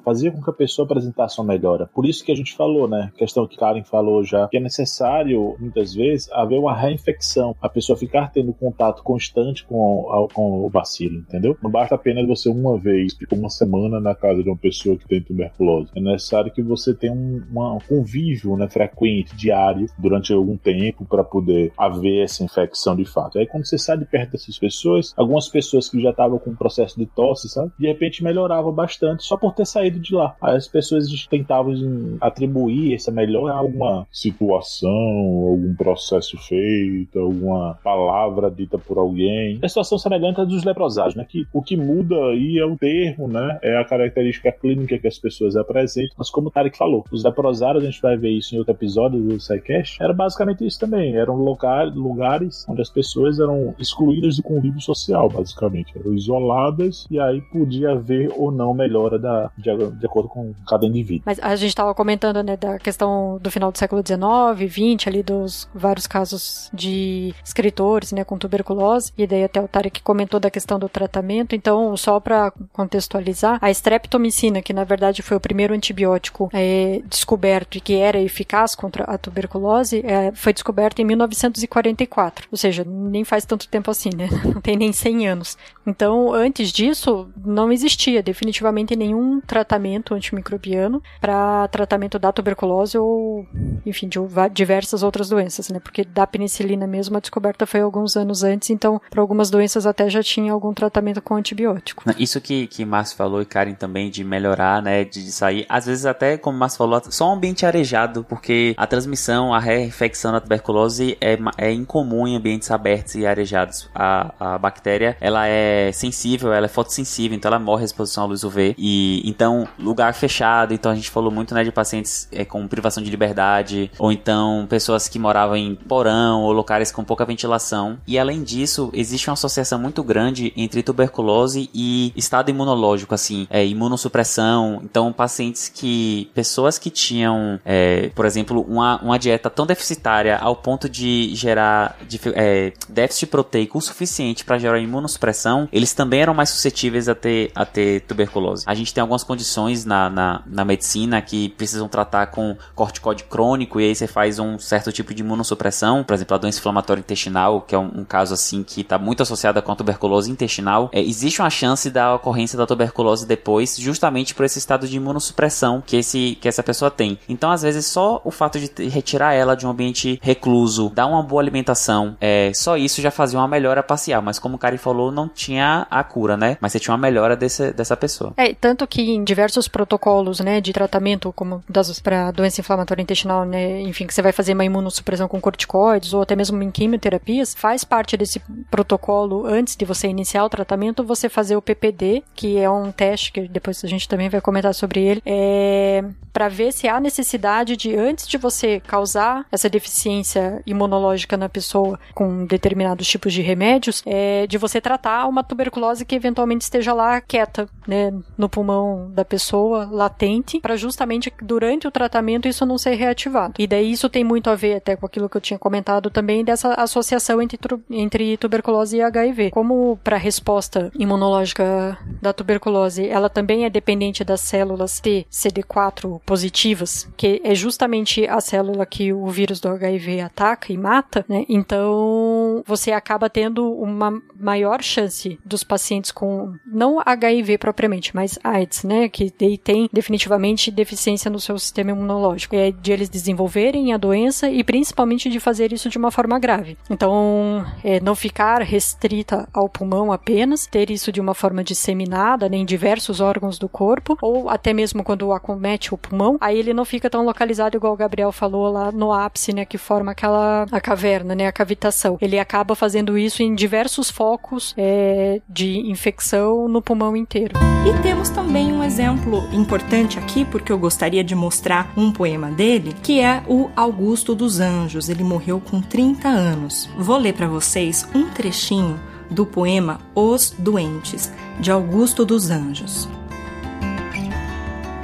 fazia com que a pessoa apresentasse uma melhora. Por isso que a gente falou, né? A questão que Karen falou já, que é necessário, muitas vezes, haver uma reinfecção, a pessoa ficar tendo contato constante com, com o bacilo, entendeu? Não basta apenas você uma vez, tipo uma semana na casa de uma pessoa que tem tuberculose. É necessário que você tenha um, um convívio né, frequente, diário, durante algum tempo, para poder haver essa infecção de fato. Aí quando você sai de perto dessas pessoas, algumas pessoas que já estavam com um processo de tosse, sabe? De repente melhorava bastante só por ter saído de lá. Aí as pessoas tentavam atribuir essa melhora a alguma situação, algum processo feito, alguma palavra dita por alguém. É situação semelhante à dos leprosários, né? Que o que muda aí é o termo, né? É a característica clínica que as pessoas apresentam. Mas como o Tarek falou, os leprosários, a gente vai ver isso em outro episódio do SciCast, era basicamente isso também. Eram lugar, lugares onde as pessoas eram excluídas do convívio social, basicamente. Eram isoladas e aí podia haver ou não melhora da, de, de acordo com cada indivíduo. Mas a gente estava comentando, né, da questão do final do século XIX, XX, ali dos vários casos de escritores, né, com tuberculose, e daí até o Tarek comentou da questão do tratamento. Então, só para contextualizar, a streptomicina, que na verdade foi o primeiro antibiótico é, descoberto e que era eficaz contra a tuberculose, é, foi descoberto em 1944. Ou seja, nem faz tanto tempo assim, né? Não tem nem 100 anos. Então, antes disso, não existia definitivamente nenhum tratamento antimicrobiano para tratamento da tuberculose ou, enfim, de diversas outras doenças, né? Porque da penicilina mesmo a descoberta foi alguns anos antes, então para algumas doenças até já tinha algum tratamento com antibiótico. Isso que, que Márcio falou e Karen também, de melhorar, né, de sair, às vezes até, como Márcio falou, só um ambiente arejado, porque a transmissão, a reinfecção da tuberculose é, é incomum em ambientes abertos e arejados. A, a bactéria, ela é sensível, ela é fotossensível, então ela morre à exposição à luz UV. E então, lugar fechado, então a gente falou muito, né, de pacientes é, com privação de liberdade, ou então pessoas que moravam em porão ou locais com pouca ventilação. E além disso, existe uma associação muito grande entre tuberculose e estado imunológico, assim, é, imunossupressão. Então, pacientes que, pessoas que tinham, é, por exemplo, uma, uma dieta tão deficitária ao ponto de gerar de, é, déficit proteico o suficiente para gerar imunossupressão, eles também eram mais suscetíveis a ter, a ter tuberculose. A gente tem algumas condições na, na, na medicina que precisam tratar com corticóide crônico e aí você faz um certo tipo de imunossupressão, por exemplo, a doença inflamatória intestinal, que é um, um caso assim que está muito associada com a tuberculose intestinal. É, existe uma chance da ocorrência da tuberculose depois, justamente por esse estado de imunossupressão que, esse, que essa pessoa tem. Então, às vezes, só o fato de retirar ela de um ambiente recluso, dar uma boa alimentação, é, só isso já fazia uma melhora parcial. Mas como o Kari falou, não tinha a cura, né? Mas você tinha uma melhora desse, dessa pessoa. É, tanto que em diversos protocolos, né, de tratamento, como para doença inflamatória intestinal, né, enfim, que você vai fazer uma imunossupressão com corticoides ou até mesmo em quimioterapias, faz parte desse protocolo antes de você iniciar o tratamento, você fazer o PPD, que é um teste que depois a gente também vai comentar sobre ele, é para ver se há necessidade de antes de você causar essa deficiência imunológica na pessoa com determinados tipos de remédios, é de você tratar uma tuberculose que eventualmente esteja lá quieta, né, no pulmão da pessoa, latente, para justamente durante o tratamento isso não ser reativado. E daí isso tem muito a ver até com aquilo que eu tinha comentado também dessa associação entre, entre tuberculose e HIV. Como para a resposta imunológica da tuberculose, ela também é dependente das células T, CD4 positivas, que é justamente a célula que o vírus do HIV ataca e mata, né? Então, você acaba tendo uma maior chance dos pacientes com não HIV HIV propriamente, mas AIDS, né? Que tem definitivamente deficiência no seu sistema imunológico. É de eles desenvolverem a doença e principalmente de fazer isso de uma forma grave. Então, é, não ficar restrita ao pulmão apenas, ter isso de uma forma disseminada né, em diversos órgãos do corpo, ou até mesmo quando acomete o pulmão, aí ele não fica tão localizado igual o Gabriel falou lá no ápice, né? Que forma aquela a caverna, né? A cavitação. Ele acaba fazendo isso em diversos focos é, de infecção no pulmão inteiro. E temos também um exemplo importante aqui, porque eu gostaria de mostrar um poema dele, que é o Augusto dos Anjos. Ele morreu com 30 anos. Vou ler para vocês um trechinho do poema Os Doentes, de Augusto dos Anjos.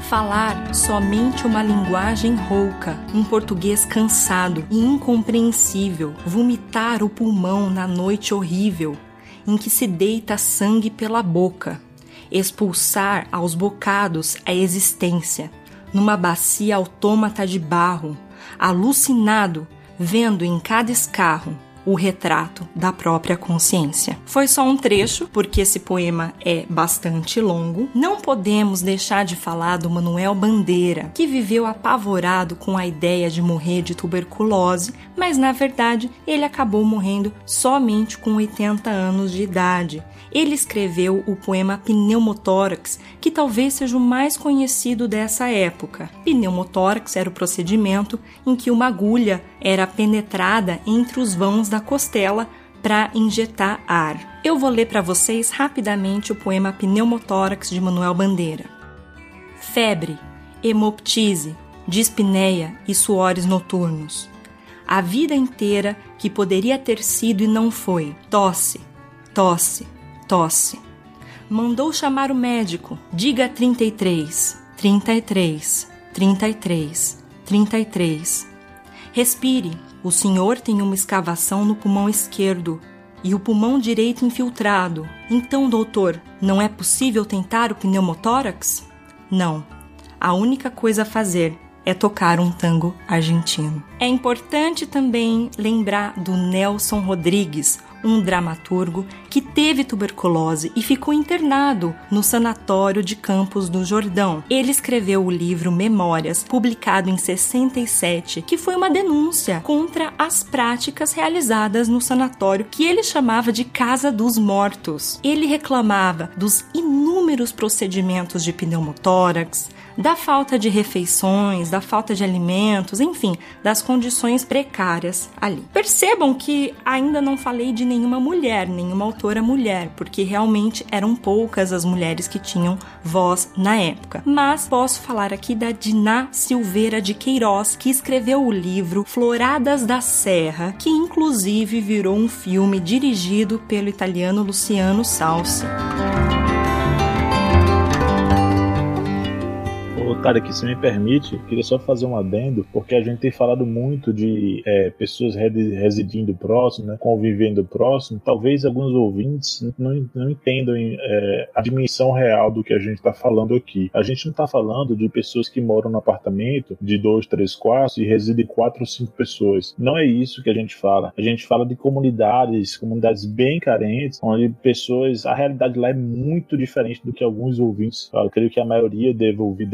Falar somente uma linguagem rouca, um português cansado e incompreensível, vomitar o pulmão na noite horrível, em que se deita sangue pela boca, expulsar aos bocados a existência, numa bacia autômata de barro, alucinado, vendo em cada escarro o retrato da própria consciência. Foi só um trecho, porque esse poema é bastante longo. Não podemos deixar de falar do Manuel Bandeira, que viveu apavorado com a ideia de morrer de tuberculose, mas na verdade ele acabou morrendo somente com 80 anos de idade. Ele escreveu o poema Pneumotórax, que talvez seja o mais conhecido dessa época. Pneumotórax era o procedimento em que uma agulha era penetrada entre os vãos da costela para injetar ar. Eu vou ler para vocês rapidamente o poema Pneumotórax de Manuel Bandeira. Febre, hemoptise, dispneia e suores noturnos. A vida inteira que poderia ter sido e não foi. Tosse, tosse, tosse. Mandou chamar o médico. Diga 33, 33, 33, 33. Respire. O senhor tem uma escavação no pulmão esquerdo e o pulmão direito infiltrado. Então, doutor, não é possível tentar o pneumotórax? Não. A única coisa a fazer é tocar um tango argentino. É importante também lembrar do Nelson Rodrigues, um dramaturgo que teve tuberculose e ficou internado no sanatório de Campos do Jordão. Ele escreveu o livro Memórias, publicado em 67, que foi uma denúncia contra as práticas realizadas no sanatório que ele chamava de Casa dos Mortos. Ele reclamava dos inúmeros procedimentos de pneumotórax, da falta de refeições, da falta de alimentos, enfim, das condições precárias ali. Percebam que ainda não falei de nenhuma mulher, nenhuma autora mulher, porque realmente eram poucas as mulheres que tinham voz na época. Mas posso falar aqui da Diná Silveira de Queiroz, que escreveu o livro Floradas da Serra, que inclusive virou um filme dirigido pelo italiano Luciano Salsi. Cara, que se me permite, queria só fazer um adendo, porque a gente tem falado muito de é, pessoas residindo próximo, né, convivendo próximo. Talvez alguns ouvintes não, não entendam é, a dimensão real do que a gente está falando aqui. A gente não está falando de pessoas que moram no apartamento de dois, três quartos e residem quatro ou cinco pessoas. Não é isso que a gente fala. A gente fala de comunidades, comunidades bem carentes, onde pessoas. A realidade lá é muito diferente do que alguns ouvintes falam. Eu creio que a maioria deva ouvir,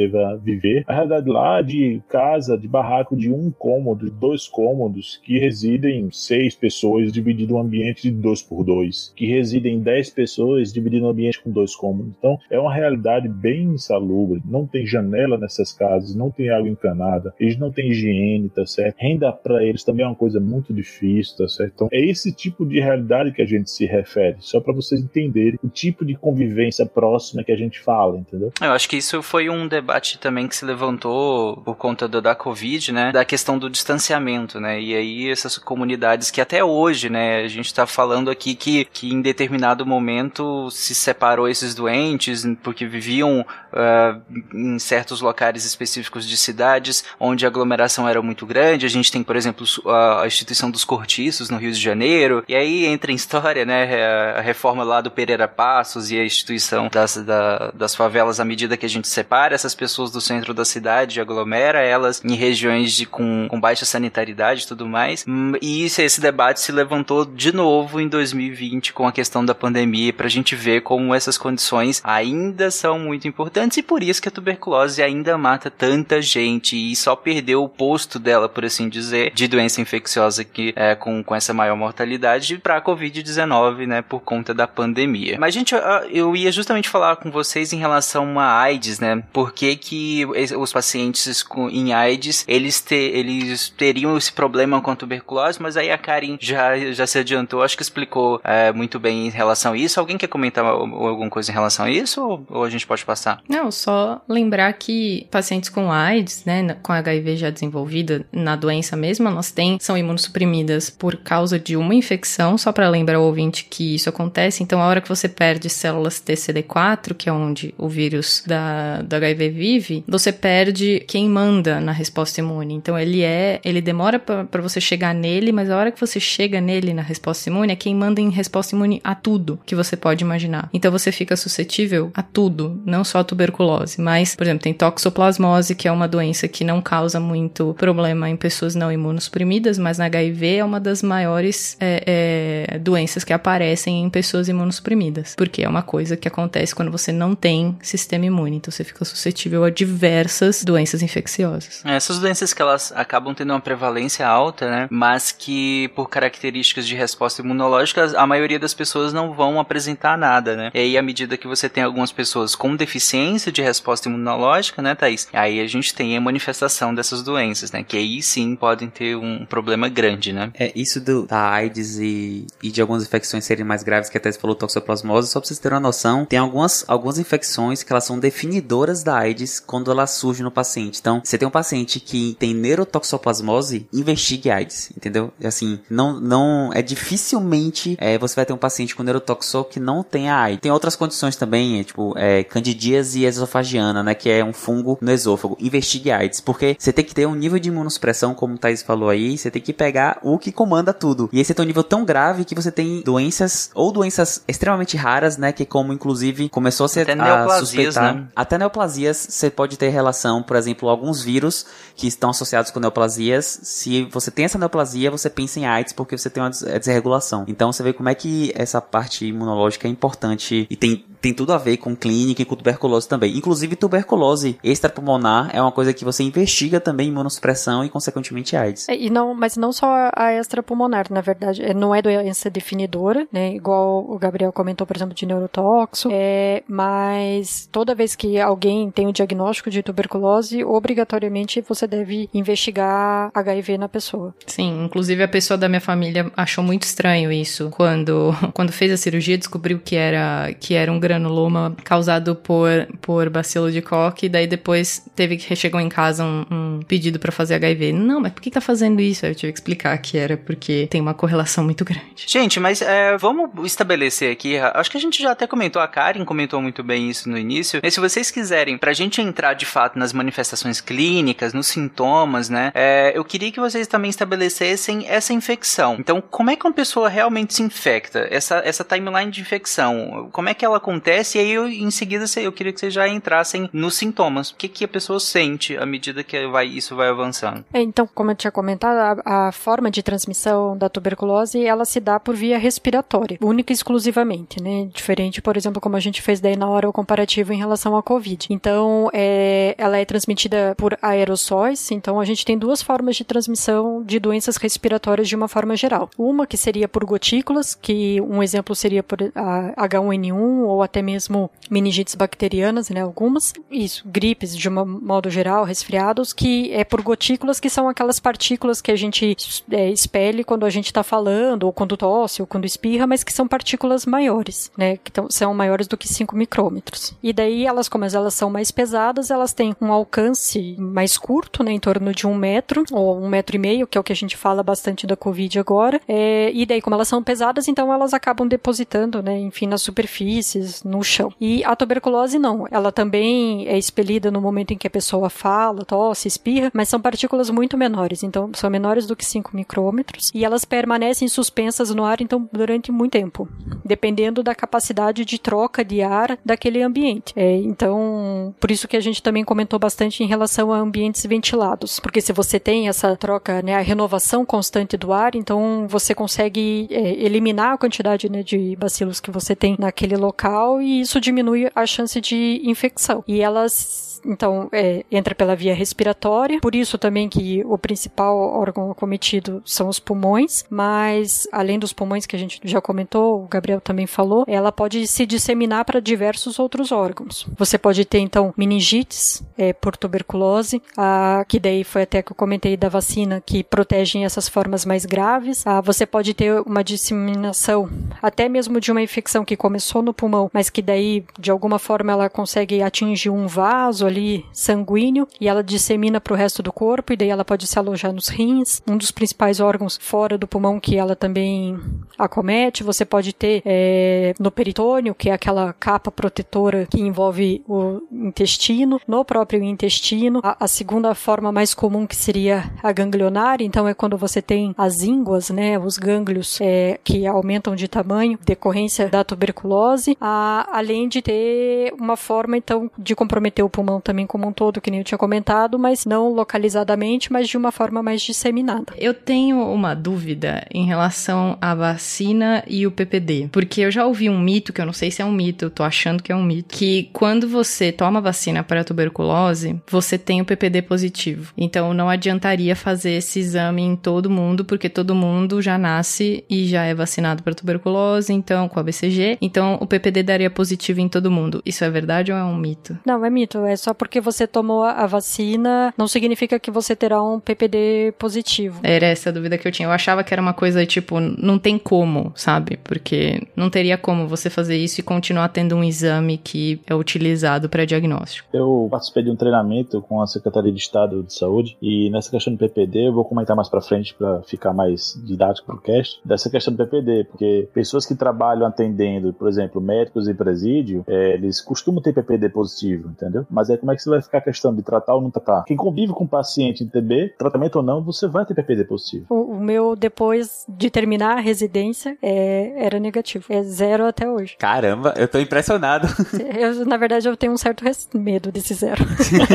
viver. A realidade lá de casa, de barraco de um cômodo, dois cômodos, que residem seis pessoas dividido um ambiente de dois por dois, que residem dez pessoas dividido um ambiente com dois cômodos. Então é uma realidade bem insalubre. Não tem janela nessas casas, não tem água encanada, eles não têm higiene, tá certo? Renda para eles também é uma coisa muito difícil, tá certo? Então é esse tipo de realidade que a gente se refere, só para vocês entenderem o tipo de convivência próxima que a gente fala, entendeu? Eu acho que isso foi um debate também que se levantou por conta do, da Covid, né? Da questão do distanciamento, né? E aí essas comunidades que até hoje, né? A gente tá falando aqui que, que em determinado momento se separou esses doentes porque viviam uh, em certos locais específicos de cidades onde a aglomeração era muito grande. A gente tem, por exemplo, a, a instituição dos cortiços no Rio de Janeiro. E aí entra em história, né? A reforma lá do Pereira Passos e a instituição das, da, das favelas à medida que a gente separa essas pessoas pessoas do centro da cidade, aglomera elas em regiões de, com, com baixa sanitaridade e tudo mais. Hum, e esse, esse debate se levantou de novo em 2020 com a questão da pandemia, pra gente ver como essas condições ainda são muito importantes e por isso que a tuberculose ainda mata tanta gente e só perdeu o posto dela, por assim dizer, de doença infecciosa que é com, com essa maior mortalidade para a Covid-19, né, por conta da pandemia. Mas, gente, eu, eu ia justamente falar com vocês em relação a AIDS, né, por que que os pacientes com, em AIDS, eles, te, eles teriam esse problema com a tuberculose, mas aí a Karen já, já se adiantou, acho que explicou é, muito bem em relação a isso. Alguém quer comentar alguma coisa em relação a isso ou, ou a gente pode passar? Não, só lembrar que pacientes com AIDS, né, com HIV já desenvolvida na doença mesmo, elas têm, são imunossuprimidas por causa de uma infecção, só para lembrar o ouvinte que isso acontece. Então, a hora que você perde células TCD4, que é onde o vírus da, do HIV vive, você perde quem manda na resposta imune. Então, ele é, ele demora para você chegar nele, mas a hora que você chega nele na resposta imune é quem manda em resposta imune a tudo que você pode imaginar. Então, você fica suscetível a tudo, não só a tuberculose, mas, por exemplo, tem toxoplasmose, que é uma doença que não causa muito problema em pessoas não imunossuprimidas, mas na HIV é uma das maiores é, é, doenças que aparecem em pessoas imunossuprimidas, porque é uma coisa que acontece quando você não tem sistema imune, então você fica suscetível a diversas doenças infecciosas. É, essas doenças que elas acabam tendo uma prevalência alta, né, mas que por características de resposta imunológica, a maioria das pessoas não vão apresentar nada, né, e aí à medida que você tem algumas pessoas com deficiência de resposta imunológica, né, Thaís, aí a gente tem a manifestação dessas doenças, né, que aí sim podem ter um problema grande, né. É, isso do, da AIDS e, e de algumas infecções serem mais graves, que até você falou toxoplasmose, só pra vocês terem uma noção, tem algumas, algumas infecções que elas são definidoras da AIDS quando ela surge no paciente. Então, você tem um paciente que tem neurotoxoplasmose, investigue AIDS, entendeu? Assim, não, não, é dificilmente é, você vai ter um paciente com neurotoxo que não tenha AIDS. Tem outras condições também, é, tipo, é, candidíase esofagiana, né, que é um fungo no esôfago. Investigue AIDS, porque você tem que ter um nível de imunossupressão, como o Thais falou aí, você tem que pegar o que comanda tudo. E esse é um nível tão grave que você tem doenças, ou doenças extremamente raras, né, que como inclusive começou a ser a suspeitar. né? Até neoplasias, você pode ter relação, por exemplo, alguns vírus que estão associados com neoplasias. Se você tem essa neoplasia, você pensa em AIDS porque você tem uma é desregulação. Então você vê como é que essa parte imunológica é importante e tem, tem tudo a ver com clínica e com tuberculose também. Inclusive tuberculose extrapulmonar é uma coisa que você investiga também imunossupressão e consequentemente AIDS. É, e não, mas não só a extrapulmonar, na verdade, é, não é doença definidora, né? Igual o Gabriel comentou, por exemplo, de neurotóxico, é, mas toda vez que alguém tem o diagnóstico de tuberculose, obrigatoriamente você deve investigar HIV na pessoa. Sim, inclusive a pessoa da minha família achou muito estranho isso. Quando, quando fez a cirurgia, descobriu que era, que era um granuloma causado por, por bacilo de Koch, e daí depois teve que chegou em casa um, um pedido pra fazer HIV. Não, mas por que tá fazendo isso? Aí eu tive que explicar que era porque tem uma correlação muito grande. Gente, mas é, vamos estabelecer aqui. Acho que a gente já até comentou, a Karen comentou muito bem isso no início. Mas se vocês quiserem, pra gente entrar de fato nas manifestações clínicas, nos sintomas, né? é, eu queria que vocês também estabelecessem essa infecção. Então, como é que uma pessoa realmente se infecta? Essa, essa timeline de infecção, como é que ela acontece? E aí, eu, em seguida, eu queria que vocês já entrassem nos sintomas. O que, que a pessoa sente à medida que vai, isso vai avançando? É, então, como eu tinha comentado, a, a forma de transmissão da tuberculose, ela se dá por via respiratória, única e exclusivamente, né? Diferente, por exemplo, como a gente fez daí na hora o comparativo em relação à Covid. Então, é, ela é transmitida por aerossóis, então a gente tem duas formas de transmissão de doenças respiratórias de uma forma geral. Uma que seria por gotículas, que um exemplo seria por a H1N1 ou até mesmo meningites bacterianas, né? Algumas. Isso, gripes de um modo geral, resfriados, que é por gotículas, que são aquelas partículas que a gente é, expele quando a gente está falando, ou quando tosse, ou quando espirra, mas que são partículas maiores, né? Que são maiores do que 5 micrômetros. E daí elas, como elas são mais pesadas, elas têm um alcance mais curto, né? Em torno de um metro, ou um metro e meio, que é o que a gente fala bastante da Covid agora. É, e daí, como elas são pesadas, então elas acabam depositando, né? Enfim, nas superfícies, no chão. E a tuberculose não, ela também é expelida no momento em que a pessoa fala, tosse, espirra, mas são partículas muito menores, então são menores do que 5 micrômetros e elas permanecem suspensas no ar então durante muito tempo, dependendo da capacidade de troca de ar daquele ambiente. É, então, por isso que a gente também comentou bastante em relação a ambientes ventilados, porque se você tem essa troca, né, a renovação constante do ar, então você consegue é, eliminar a quantidade né, de bacilos que você tem naquele local e isso diminui a chance de infecção. E elas então é, entra pela via respiratória, por isso também que o principal órgão acometido são os pulmões, mas além dos pulmões que a gente já comentou, o Gabriel também falou, ela pode se disseminar para diversos outros órgãos. Você pode ter então meningites é, por tuberculose, a, que daí foi até que eu comentei da vacina que protegem essas formas mais graves. A, você pode ter uma disseminação até mesmo de uma infecção que começou no pulmão, mas que daí de alguma forma ela consegue atingir um vaso ali sanguíneo e ela dissemina para o resto do corpo e daí ela pode se alojar nos rins, um dos principais órgãos fora do pulmão que ela também acomete. Você pode ter é, no peritônio, que é aquela capa protetora que envolve o intestino, no próprio intestino. A, a segunda forma mais comum que seria a ganglionária, então é quando você tem as ínguas, né, os gânglios é, que aumentam de tamanho, decorrência da tuberculose, a, além de ter uma forma então de comprometer o pulmão também como um todo, que nem eu tinha comentado, mas não localizadamente, mas de uma forma mais disseminada. Eu tenho uma dúvida em relação à vacina e o PPD, porque eu já ouvi um mito, que eu não sei se é um mito, eu tô achando que é um mito, que quando você toma vacina para tuberculose, você tem o PPD positivo. Então não adiantaria fazer esse exame em todo mundo, porque todo mundo já nasce e já é vacinado para tuberculose, então com a BCG, então o PPD daria positivo em todo mundo. Isso é verdade ou é um mito? Não, é mito, é só porque você tomou a vacina, não significa que você terá um PPD positivo. Era essa a dúvida que eu tinha. Eu achava que era uma coisa tipo, não tem como, sabe? Porque não teria como você fazer isso e continuar tendo um exame que é utilizado para diagnóstico. Eu participei de um treinamento com a Secretaria de Estado de Saúde e nessa questão do PPD eu vou comentar mais para frente para ficar mais didático pro cast dessa questão do PPD, porque pessoas que trabalham atendendo, por exemplo, médicos em presídio, é, eles costumam ter PPD positivo, entendeu? Mas aí como é que você vai ficar a questão de tratar ou não tratar? Quem convive com paciente em TB, tratamento ou não, você vai ter PPD positivo. O, o meu, depois de terminar a residência, é, era negativo. É zero até hoje. Caramba, eu tô impressionado. Eu, na verdade, eu tenho um certo medo desse zero.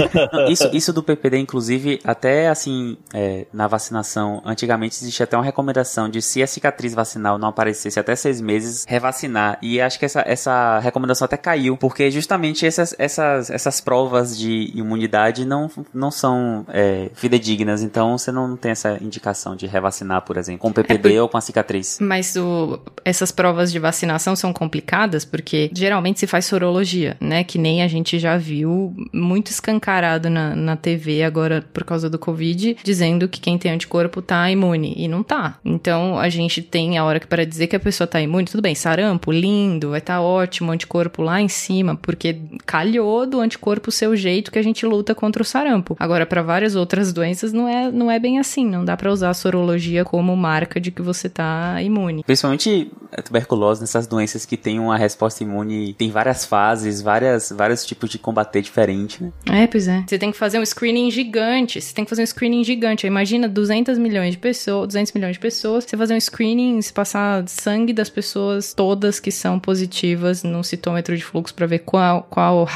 isso, isso do PPD, inclusive, até assim, é, na vacinação, antigamente existia até uma recomendação de se a cicatriz vacinal não aparecesse até seis meses, revacinar. E acho que essa, essa recomendação até caiu, porque justamente essas, essas, essas provas de imunidade não, não são é, fidedignas, então você não tem essa indicação de revacinar, por exemplo, com PPD é por... ou com a cicatriz. Mas o, essas provas de vacinação são complicadas porque geralmente se faz sorologia, né? Que nem a gente já viu muito escancarado na, na TV agora por causa do Covid, dizendo que quem tem anticorpo tá imune. E não tá. Então a gente tem a hora que para dizer que a pessoa tá imune, tudo bem, sarampo, lindo, vai estar tá ótimo, anticorpo lá em cima, porque calhou do anticorpo ser o jeito que a gente luta contra o sarampo. Agora, para várias outras doenças, não é, não é bem assim. Não dá para usar a sorologia como marca de que você tá imune. Principalmente a tuberculose, nessas doenças que tem uma resposta imune, tem várias fases, várias, vários tipos de combater diferente, né? É, pois é. Você tem que fazer um screening gigante. Você tem que fazer um screening gigante. Imagina 200 milhões de pessoas, 200 milhões de pessoas. Você fazer um screening, se passar sangue das pessoas todas que são positivas num citômetro de fluxo para ver qual, qual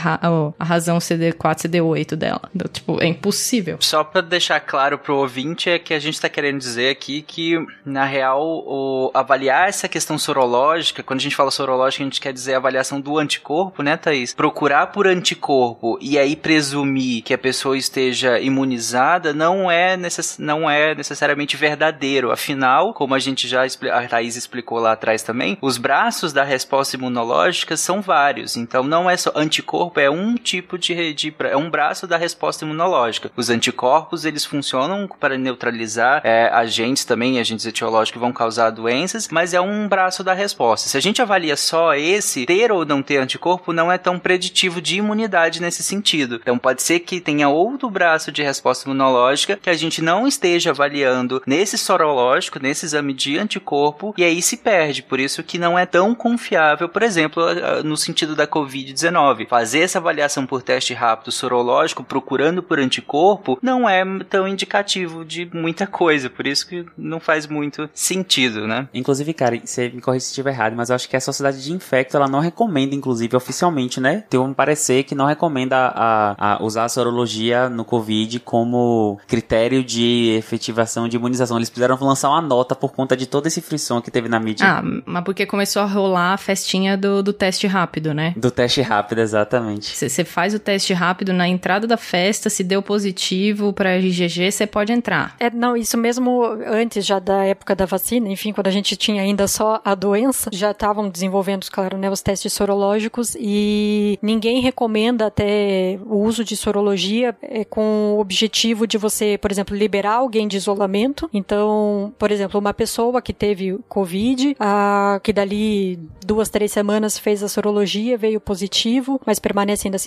a razão CD4, CD8 dela. Tipo, é impossível. Só para deixar claro pro ouvinte é que a gente tá querendo dizer aqui que, na real, o, avaliar essa questão sorológica, quando a gente fala sorológica, a gente quer dizer avaliação do anticorpo, né, Thaís? Procurar por anticorpo e aí presumir que a pessoa esteja imunizada não é, necess, não é necessariamente verdadeiro. Afinal, como a gente já a Thaís explicou lá atrás também, os braços da resposta imunológica são vários. Então não é só anticorpo, é um tipo de, de é um braço da resposta imunológica. Os anticorpos eles funcionam para neutralizar é, agentes também, agentes etiológicos que vão causar doenças, mas é um braço da resposta. Se a gente avalia só esse, ter ou não ter anticorpo não é tão preditivo de imunidade nesse sentido. Então pode ser que tenha outro braço de resposta imunológica que a gente não esteja avaliando nesse sorológico, nesse exame de anticorpo, e aí se perde. Por isso que não é tão confiável, por exemplo, no sentido da Covid-19. Fazer essa avaliação por teste rápido sorológico, procurando por anticorpo, não é tão indicativo de muita coisa, por isso que não faz muito sentido, né? Inclusive, cara, você me corrija se estiver errado, mas eu acho que a Sociedade de Infecto, ela não recomenda, inclusive, oficialmente, né? Tem um parecer que não recomenda a, a usar a sorologia no Covid como critério de efetivação de imunização. Eles precisaram lançar uma nota por conta de todo esse frisson que teve na mídia. Ah, mas porque começou a rolar a festinha do, do teste rápido, né? Do teste rápido, exatamente. Você faz o teste rápido na entrada da festa, se deu positivo para IgG, você pode entrar. É, não, isso mesmo antes já da época da vacina, enfim, quando a gente tinha ainda só a doença, já estavam desenvolvendo, claro, né, os testes sorológicos e ninguém recomenda até o uso de sorologia é, com o objetivo de você, por exemplo, liberar alguém de isolamento. Então, por exemplo, uma pessoa que teve Covid, a, que dali duas, três semanas fez a sorologia, veio positivo, mas permanece ainda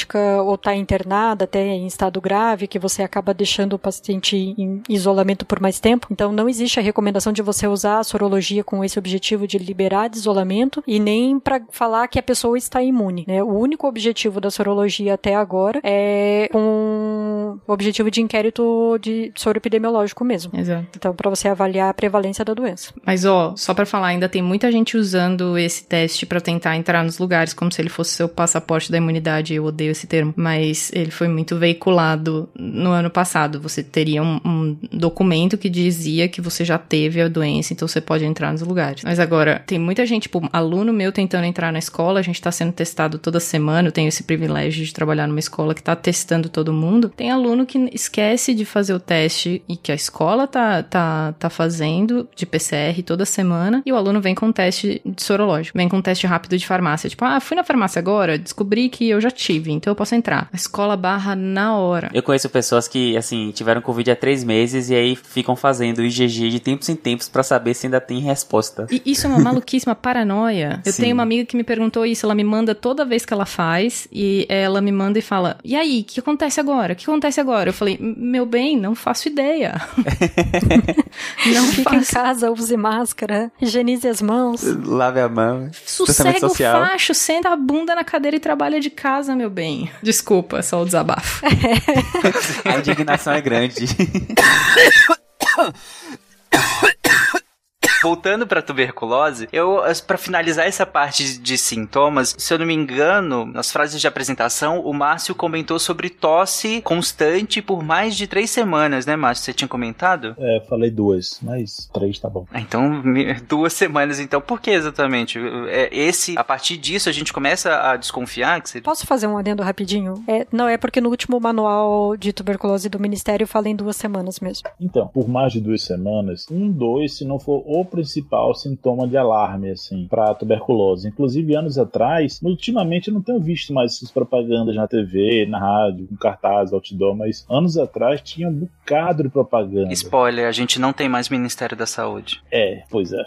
sintomática ou está internada até em estado grave, que você acaba deixando o paciente em isolamento por mais tempo. Então, não existe a recomendação de você usar a sorologia com esse objetivo de liberar de isolamento e nem para falar que a pessoa está imune. Né? O único objetivo da sorologia até agora é com o objetivo de inquérito de soro epidemiológico mesmo. Exato. Então, para você avaliar a prevalência da doença. Mas, ó, só para falar, ainda tem muita gente usando esse teste para tentar entrar nos lugares como se ele fosse seu passaporte da imunidade. Eu odeio esse termo, mas ele foi muito veiculado no ano passado. Você teria um, um documento que dizia que você já teve a doença, então você pode entrar nos lugares. Mas agora, tem muita gente, tipo, aluno meu tentando entrar na escola, a gente tá sendo testado toda semana, eu tenho esse privilégio de trabalhar numa escola que tá testando todo mundo. Tem aluno que esquece de fazer o teste e que a escola tá, tá, tá fazendo de PCR toda semana e o aluno vem com um teste sorológico, vem com um teste rápido de farmácia. Tipo, ah, fui na farmácia agora, descobri que eu já tive, então eu posso entrar. A escola barra na hora. Eu conheço pessoas que, assim, tiveram Covid há três meses e aí ficam fazendo IgG de tempos em tempos para saber se ainda tem resposta. E isso é uma maluquíssima paranoia. Eu Sim. tenho uma amiga que me perguntou isso, ela me manda toda vez que ela faz e ela me manda e fala: "E aí, o que acontece agora? O que acontece agora?" Eu falei: "Meu bem, não faço ideia." não fique em casa, use máscara, higienize as mãos. Lave a mão. Sossega o facho, senta a bunda na cadeira e trabalha de casa, meu bem. Desculpa, só o desabafo. a indignação é grande. Voltando para tuberculose, eu para finalizar essa parte de sintomas, se eu não me engano, nas frases de apresentação, o Márcio comentou sobre tosse constante por mais de três semanas, né, Márcio? Você tinha comentado? É, falei duas, mas três tá bom. Ah, então, duas semanas, então. Por que exatamente? É, esse, a partir disso, a gente começa a desconfiar que você... Posso fazer um adendo rapidinho? É, não, é porque no último manual de tuberculose do Ministério fala em duas semanas mesmo. Então, por mais de duas semanas, um, dois, se não for o principal sintoma de alarme, assim, para tuberculose. Inclusive, anos atrás, ultimamente eu não tenho visto mais essas propagandas na TV, na rádio, com cartaz, outdoor, mas anos atrás tinha um bocado de propaganda. Spoiler, a gente não tem mais Ministério da Saúde. É, pois é.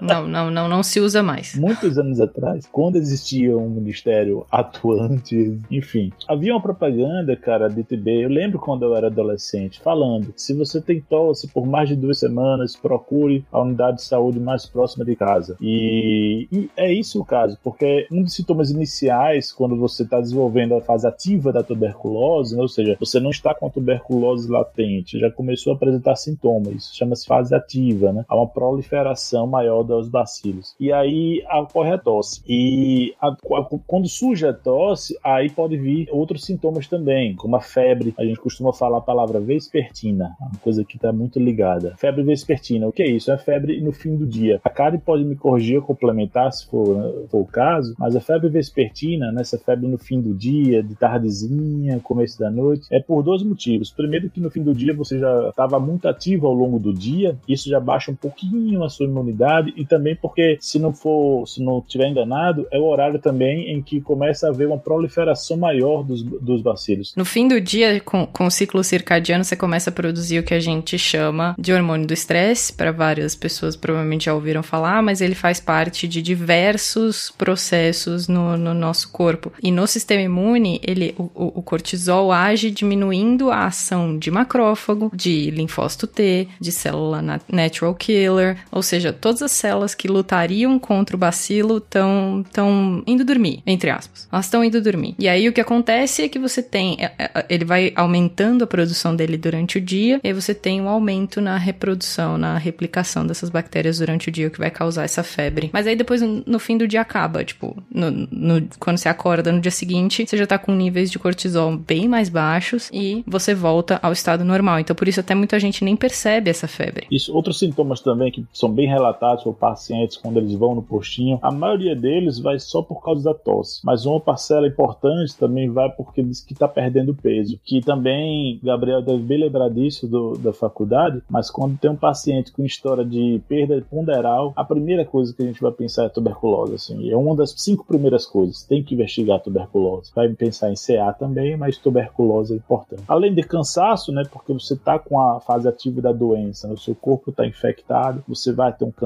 Não, não, não, não se usa mais. Muitos anos atrás, quando existia um ministério atuante, enfim, havia uma propaganda, cara, de TB. Eu lembro quando eu era adolescente, falando: se você tem tosse por mais de duas semanas, procure a unidade de saúde mais próxima de casa. E, e é isso o caso, porque um dos sintomas iniciais, quando você está desenvolvendo a fase ativa da tuberculose, né, ou seja, você não está com a tuberculose latente, já começou a apresentar sintomas, isso chama-se fase ativa, né? Há uma proliferação maior dos bacilos. E aí ocorre a tosse. E a, a, quando surge a tosse, aí pode vir outros sintomas também, como a febre. A gente costuma falar a palavra vespertina, uma coisa que está muito ligada. Febre vespertina, o que é isso? É febre no fim do dia. A Kari pode me corrigir ou complementar se for, né, for o caso, mas a febre vespertina, né, essa febre no fim do dia, de tardezinha, começo da noite, é por dois motivos. Primeiro que no fim do dia você já estava muito ativo ao longo do dia, isso já baixa um pouquinho a sua imunidade e também porque se não for, se não tiver enganado, é o horário também em que começa a haver uma proliferação maior dos, dos bacilos. No fim do dia, com, com o ciclo circadiano, você começa a produzir o que a gente chama de hormônio do estresse, para várias pessoas provavelmente já ouviram falar, mas ele faz parte de diversos processos no, no nosso corpo. E no sistema imune, ele, o, o cortisol age diminuindo a ação de macrófago, de linfócito T, de célula natural killer, ou seja, todas as células que lutariam contra o bacilo estão tão indo dormir, entre aspas. Elas estão indo dormir. E aí o que acontece é que você tem, é, é, ele vai aumentando a produção dele durante o dia, e aí você tem um aumento na reprodução, na replicação dessas bactérias durante o dia, o que vai causar essa febre. Mas aí depois, no fim do dia, acaba. Tipo, no, no, quando você acorda no dia seguinte, você já tá com níveis de cortisol bem mais baixos e você volta ao estado normal. Então, por isso, até muita gente nem percebe essa febre. Isso, outros sintomas também que são bem relatados por pacientes quando eles vão no postinho, a maioria deles vai só por causa da tosse, mas uma parcela importante também vai porque diz que está perdendo peso, que também Gabriel deve bem lembrar disso do, da faculdade, mas quando tem um paciente com história de perda ponderal, a primeira coisa que a gente vai pensar é tuberculose, assim, é uma das cinco primeiras coisas, tem que investigar tuberculose. Vai pensar em CA também, mas tuberculose é importante. Além de cansaço, né, porque você está com a fase ativa da doença, né, o seu corpo está infectado, você vai ter um cansaço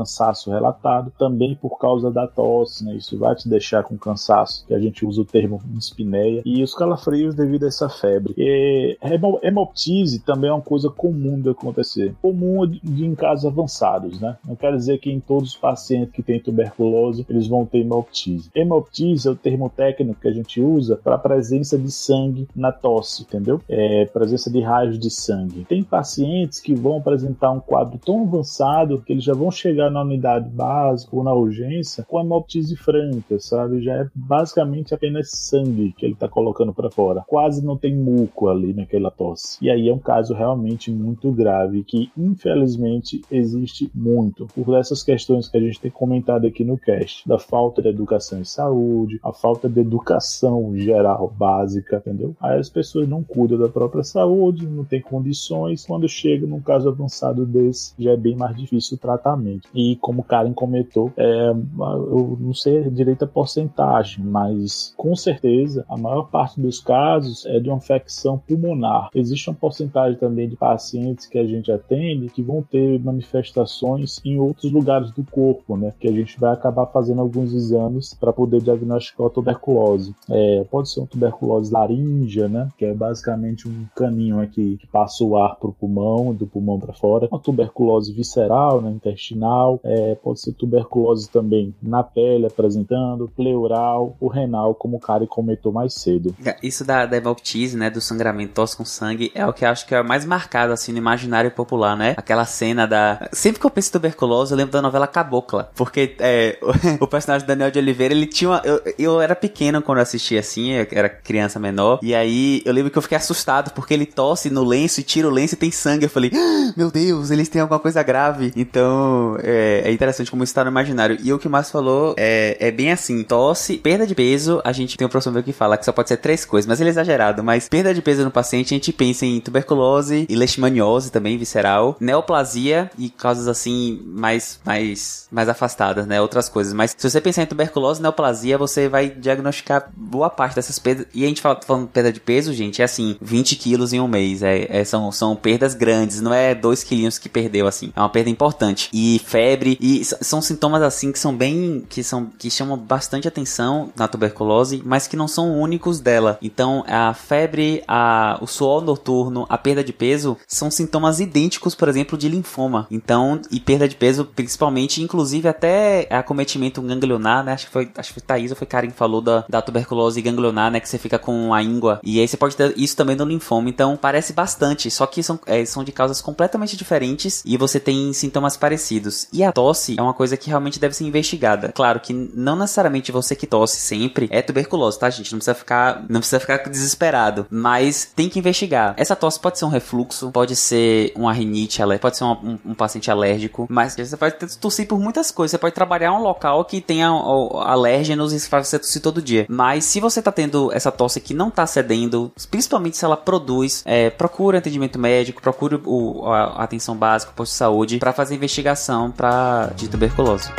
relatado, também por causa da tosse, né, isso vai te deixar com cansaço, que a gente usa o termo dispneia, e os calafrios devido a essa febre. E hemoptise também é uma coisa comum de acontecer, comum de, em casos avançados, né? Não quer dizer que em todos os pacientes que têm tuberculose eles vão ter hemoptise. Hemoptise é o termo técnico que a gente usa para a presença de sangue na tosse, entendeu? É presença de raios de sangue. Tem pacientes que vão apresentar um quadro tão avançado que eles já vão chegar na unidade básica ou na urgência com hemoptise franca, sabe? Já é basicamente apenas sangue que ele está colocando para fora. Quase não tem muco ali naquela tosse. E aí é um caso realmente muito grave que infelizmente existe muito por essas questões que a gente tem comentado aqui no cast, da falta de educação em saúde, a falta de educação geral básica, entendeu? Aí as pessoas não cuidam da própria saúde, não tem condições, quando chega num caso avançado desse, já é bem mais difícil o tratamento. E como Karen comentou, é, eu não sei direito a porcentagem, mas com certeza a maior parte dos casos é de uma infecção pulmonar. Existe uma porcentagem também de pacientes que a gente atende que vão ter manifestações em outros lugares do corpo, né? Que a gente vai acabar fazendo alguns exames para poder diagnosticar a tuberculose. É, pode ser uma tuberculose laríngea, né? Que é basicamente um caninho aqui que passa o ar para o pulmão, do pulmão para fora. Uma tuberculose visceral, né? intestinal. É, pode ser tuberculose também na pele apresentando, pleural, o renal, como o cara comentou mais cedo. É, isso da, da hemoptise, né? Do sangramento, tosse com sangue, é o que eu acho que é mais marcado, assim, no imaginário popular, né? Aquela cena da... Sempre que eu penso em tuberculose, eu lembro da novela Cabocla. Porque é, o, personagem Daniel de Oliveira, ele tinha uma... Eu, eu era pequeno quando eu assistia, assim, eu era criança menor. E aí, eu lembro que eu fiquei assustado, porque ele tosse no lenço e tira o lenço e tem sangue. Eu falei, ah, meu Deus, eles têm alguma coisa grave. Então, é, é interessante como isso tá no imaginário. E o que o Márcio falou é, é bem assim, tosse, perda de peso, a gente tem um professor que fala que só pode ser três coisas, mas ele é exagerado. Mas perda de peso no paciente, a gente pensa em tuberculose e leishmaniose também, visceral, neoplasia e causas assim mais, mais, mais afastadas, né? Outras coisas. Mas se você pensar em tuberculose, neoplasia, você vai diagnosticar boa parte dessas perdas. E a gente fala, falando perda de peso, gente, é assim, 20 quilos em um mês. É, é, são, são perdas grandes, não é 2 quilinhos que perdeu, assim. É uma perda importante. E febre, e são sintomas assim que são bem, que são, que chamam bastante atenção na tuberculose, mas que não são únicos dela. Então, a febre, a, o suor noturno, a perda de peso, são sintomas idênticos, por exemplo, de linfoma. Então, e perda de peso, principalmente, inclusive até acometimento ganglionar, né? Acho que foi, acho que foi Thaís ou foi Karen que falou da, da tuberculose ganglionar, né? Que você fica com a íngua. E aí você pode ter isso também no linfoma. Então, parece bastante, só que são, é, são de causas completamente diferentes e você tem sintomas parecidos. E a tosse é uma coisa que realmente deve ser investigada. Claro que não necessariamente você que tosse sempre é tuberculose, tá, gente? Não precisa ficar, não precisa ficar desesperado, mas tem que investigar. Essa tosse pode ser um refluxo, pode ser uma rinite, pode ser um, um, paciente alérgico, mas você pode tossir por muitas coisas. Você pode trabalhar um local que tenha alérgenos e faz você tossir todo dia. Mas se você tá tendo essa tosse que não tá cedendo, principalmente se ela produz, é, procure atendimento médico, procure o, a, a atenção básica, o posto de saúde, para fazer investigação de tuberculose.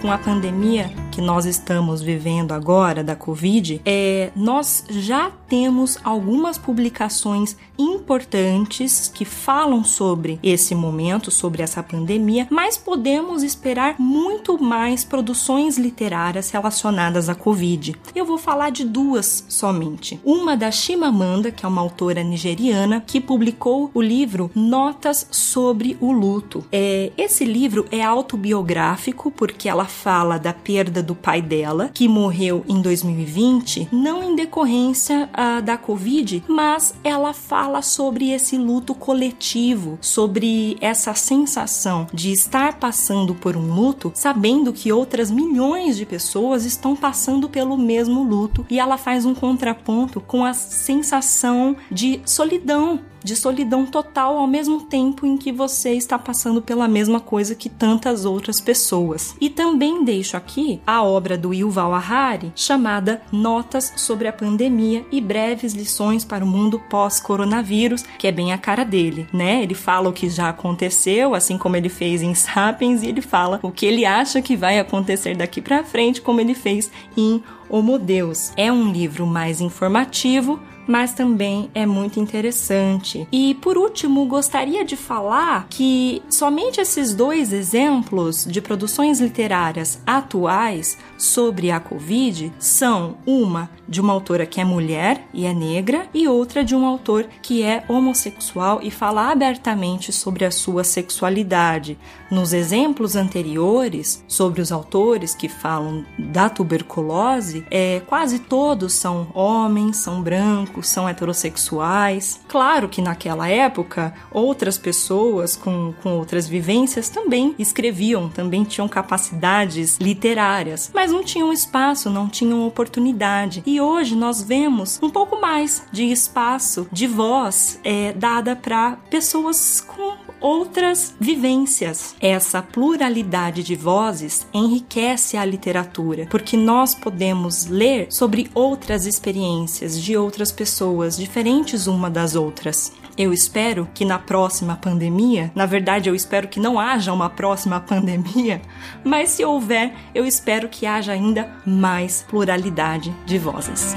Com a pandemia, que nós estamos vivendo agora da Covid, é, nós já temos algumas publicações importantes que falam sobre esse momento, sobre essa pandemia, mas podemos esperar muito mais produções literárias relacionadas à Covid. Eu vou falar de duas somente. Uma da Chimamanda, que é uma autora nigeriana, que publicou o livro Notas sobre o Luto. É, esse livro é autobiográfico porque ela fala da perda do pai dela, que morreu em 2020, não em decorrência uh, da Covid, mas ela fala sobre esse luto coletivo, sobre essa sensação de estar passando por um luto, sabendo que outras milhões de pessoas estão passando pelo mesmo luto, e ela faz um contraponto com a sensação de solidão de solidão total ao mesmo tempo em que você está passando pela mesma coisa que tantas outras pessoas. E também deixo aqui a obra do Yuval Harari chamada Notas sobre a Pandemia e breves lições para o mundo pós-coronavírus, que é bem a cara dele, né? Ele fala o que já aconteceu, assim como ele fez em Sapiens, e ele fala o que ele acha que vai acontecer daqui para frente, como ele fez em Homo Deus. É um livro mais informativo, mas também é muito interessante. E por último, gostaria de falar que somente esses dois exemplos de produções literárias atuais sobre a Covid são uma de uma autora que é mulher e é negra e outra de um autor que é homossexual e fala abertamente sobre a sua sexualidade. Nos exemplos anteriores sobre os autores que falam da tuberculose, é, quase todos são homens, são brancos, são heterossexuais. Claro que naquela época outras pessoas com, com outras vivências também escreviam, também tinham capacidades literárias, mas não tinham espaço, não tinham oportunidade. E hoje nós vemos um pouco mais de espaço, de voz é, dada para pessoas com outras vivências. Essa pluralidade de vozes enriquece a literatura, porque nós podemos ler sobre outras experiências de outras pessoas, diferentes uma das outras. Eu espero que na próxima pandemia, na verdade eu espero que não haja uma próxima pandemia, mas se houver, eu espero que haja ainda mais pluralidade de vozes.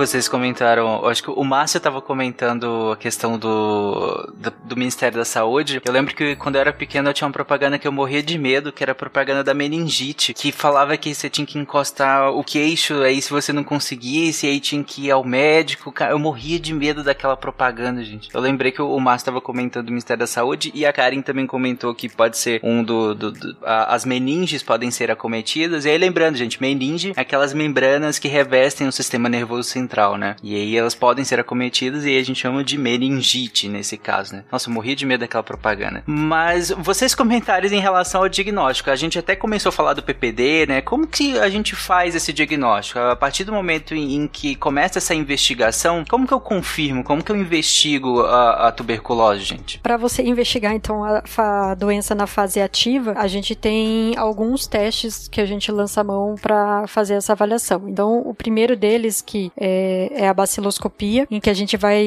Vocês comentaram, acho que o Márcio estava comentando a questão do, do, do, Ministério da Saúde. Eu lembro que quando eu era pequeno eu tinha uma propaganda que eu morria de medo, que era a propaganda da meningite, que falava que você tinha que encostar o queixo aí se você não conseguisse, aí tinha que ir ao médico. Eu morria de medo daquela propaganda, gente. Eu lembrei que o Márcio estava comentando do Ministério da Saúde e a Karen também comentou que pode ser um do. do, do a, as meninges podem ser acometidas. E aí lembrando, gente, meninge é aquelas membranas que revestem o sistema nervoso central central, né? E aí elas podem ser acometidas e a gente chama de meningite nesse caso, né? Nossa, eu morri de medo daquela propaganda. Mas vocês comentários em relação ao diagnóstico. A gente até começou a falar do PPD, né? Como que a gente faz esse diagnóstico? A partir do momento em que começa essa investigação, como que eu confirmo? Como que eu investigo a, a tuberculose, gente? Para você investigar, então, a, a, doença na fase ativa, a gente tem alguns testes que a gente lança a mão para fazer essa avaliação. Então, o primeiro deles, que é é, a baciloscopia, em que a gente vai,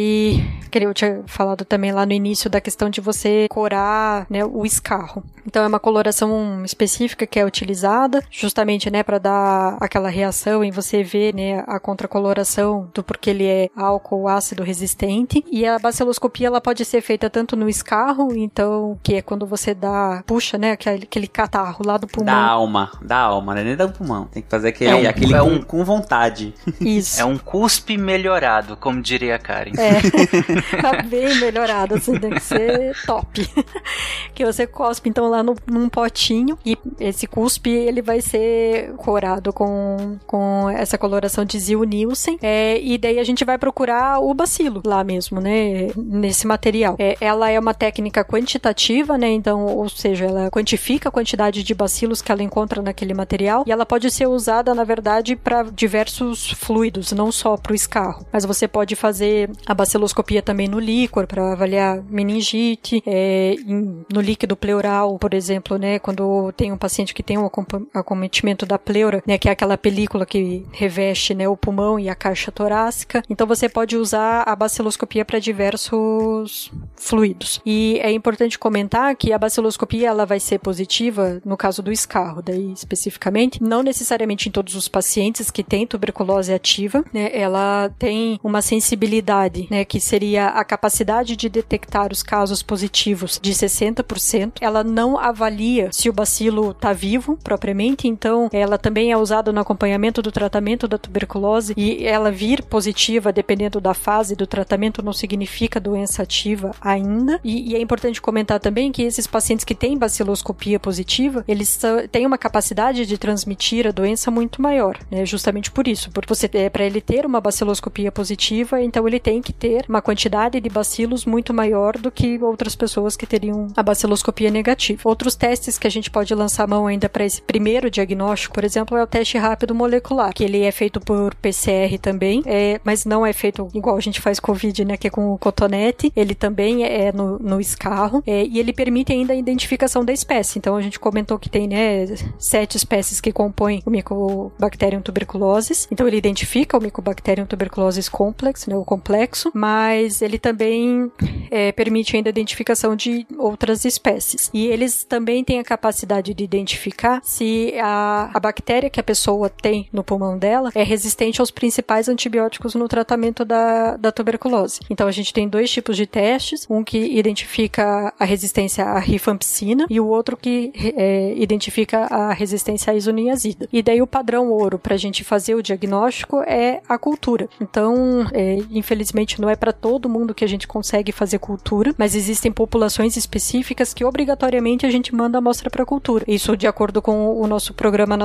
que eu tinha falado também lá no início da questão de você corar né, o escarro. Então é uma coloração específica que é utilizada, justamente né, para dar aquela reação em você ver né, a contracoloração do porque ele é álcool ou ácido resistente. E a baciloscopia ela pode ser feita tanto no escarro, então que é quando você dá puxa, né, aquele, aquele catarro lá do pulmão. Da alma, da alma, né? Nem do pulmão. Tem que fazer aquele, é um, aquele é um, com, com vontade. Isso. É um cuspe melhorado, como diria a Karen. É, tá bem melhorado, assim, tem que ser top. que você cospe, então, lá no, num potinho, e esse cuspe, ele vai ser corado com, com essa coloração de Zil-Nielsen, é, e daí a gente vai procurar o bacilo lá mesmo, né, nesse material. É, ela é uma técnica quantitativa, né, então, ou seja, ela quantifica a quantidade de bacilos que ela encontra naquele material, e ela pode ser usada, na verdade, para diversos fluidos, não só só para o escarro. Mas você pode fazer a baciloscopia também no líquor para avaliar meningite. É, em, no líquido pleural, por exemplo, né, quando tem um paciente que tem um acometimento da pleura, né, que é aquela película que reveste, né, o pulmão e a caixa torácica. Então você pode usar a baciloscopia para diversos fluidos. E é importante comentar que a baciloscopia ela vai ser positiva no caso do escarro, daí especificamente, não necessariamente em todos os pacientes que têm tuberculose ativa, né, ela tem uma sensibilidade, né, que seria a capacidade de detectar os casos positivos de 60%. Ela não avalia se o bacilo está vivo propriamente, então ela também é usada no acompanhamento do tratamento da tuberculose e ela vir positiva dependendo da fase do tratamento não significa doença ativa ainda. E, e é importante comentar também que esses pacientes que têm baciloscopia positiva, eles têm uma capacidade de transmitir a doença muito maior, né? Justamente por isso, porque você é para ele ter uma baciloscopia positiva, então ele tem que ter uma quantidade de bacilos muito maior do que outras pessoas que teriam a baciloscopia negativa. Outros testes que a gente pode lançar mão ainda para esse primeiro diagnóstico, por exemplo, é o teste rápido molecular, que ele é feito por PCR também, é, mas não é feito igual a gente faz COVID, né, que é com o cotonete. Ele também é no, no escarro é, e ele permite ainda a identificação da espécie. Então a gente comentou que tem, né, sete espécies que compõem o Mycobacterium tuberculosis. Então ele identifica o Mycobacterium tuberculosis complex, né, o complexo, mas ele também é, permite ainda a identificação de outras espécies. E eles também têm a capacidade de identificar se a, a bactéria que a pessoa tem no pulmão dela é resistente aos principais antibióticos no tratamento da, da tuberculose. Então a gente tem dois tipos de testes, um que identifica a resistência à rifampicina e o outro que é, identifica a resistência à isoniazida. E daí o padrão ouro para a gente fazer o diagnóstico é a cultura. Então, é, infelizmente não é para todo mundo que a gente consegue fazer cultura, mas existem populações específicas que obrigatoriamente a gente manda a amostra para cultura. Isso de acordo com o nosso Programa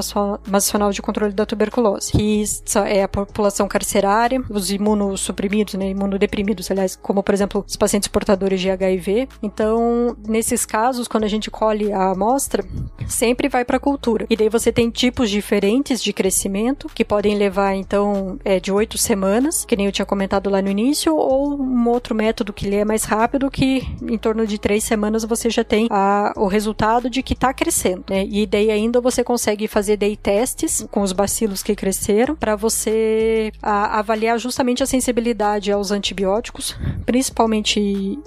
Nacional de Controle da Tuberculose, que é a população carcerária, os imunossuprimidos, né, imunodeprimidos, aliás, como por exemplo os pacientes portadores de HIV. Então, nesses casos, quando a gente colhe a amostra, sempre vai para cultura. E daí você tem tipos diferentes de crescimento que podem levar então é, de oito semanas, que nem eu tinha comentado lá no início, ou um outro método que ele é mais rápido, que em torno de três semanas você já tem a, o resultado de que está crescendo. Né? E daí ainda você consegue fazer day testes com os bacilos que cresceram para você a, avaliar justamente a sensibilidade aos antibióticos, principalmente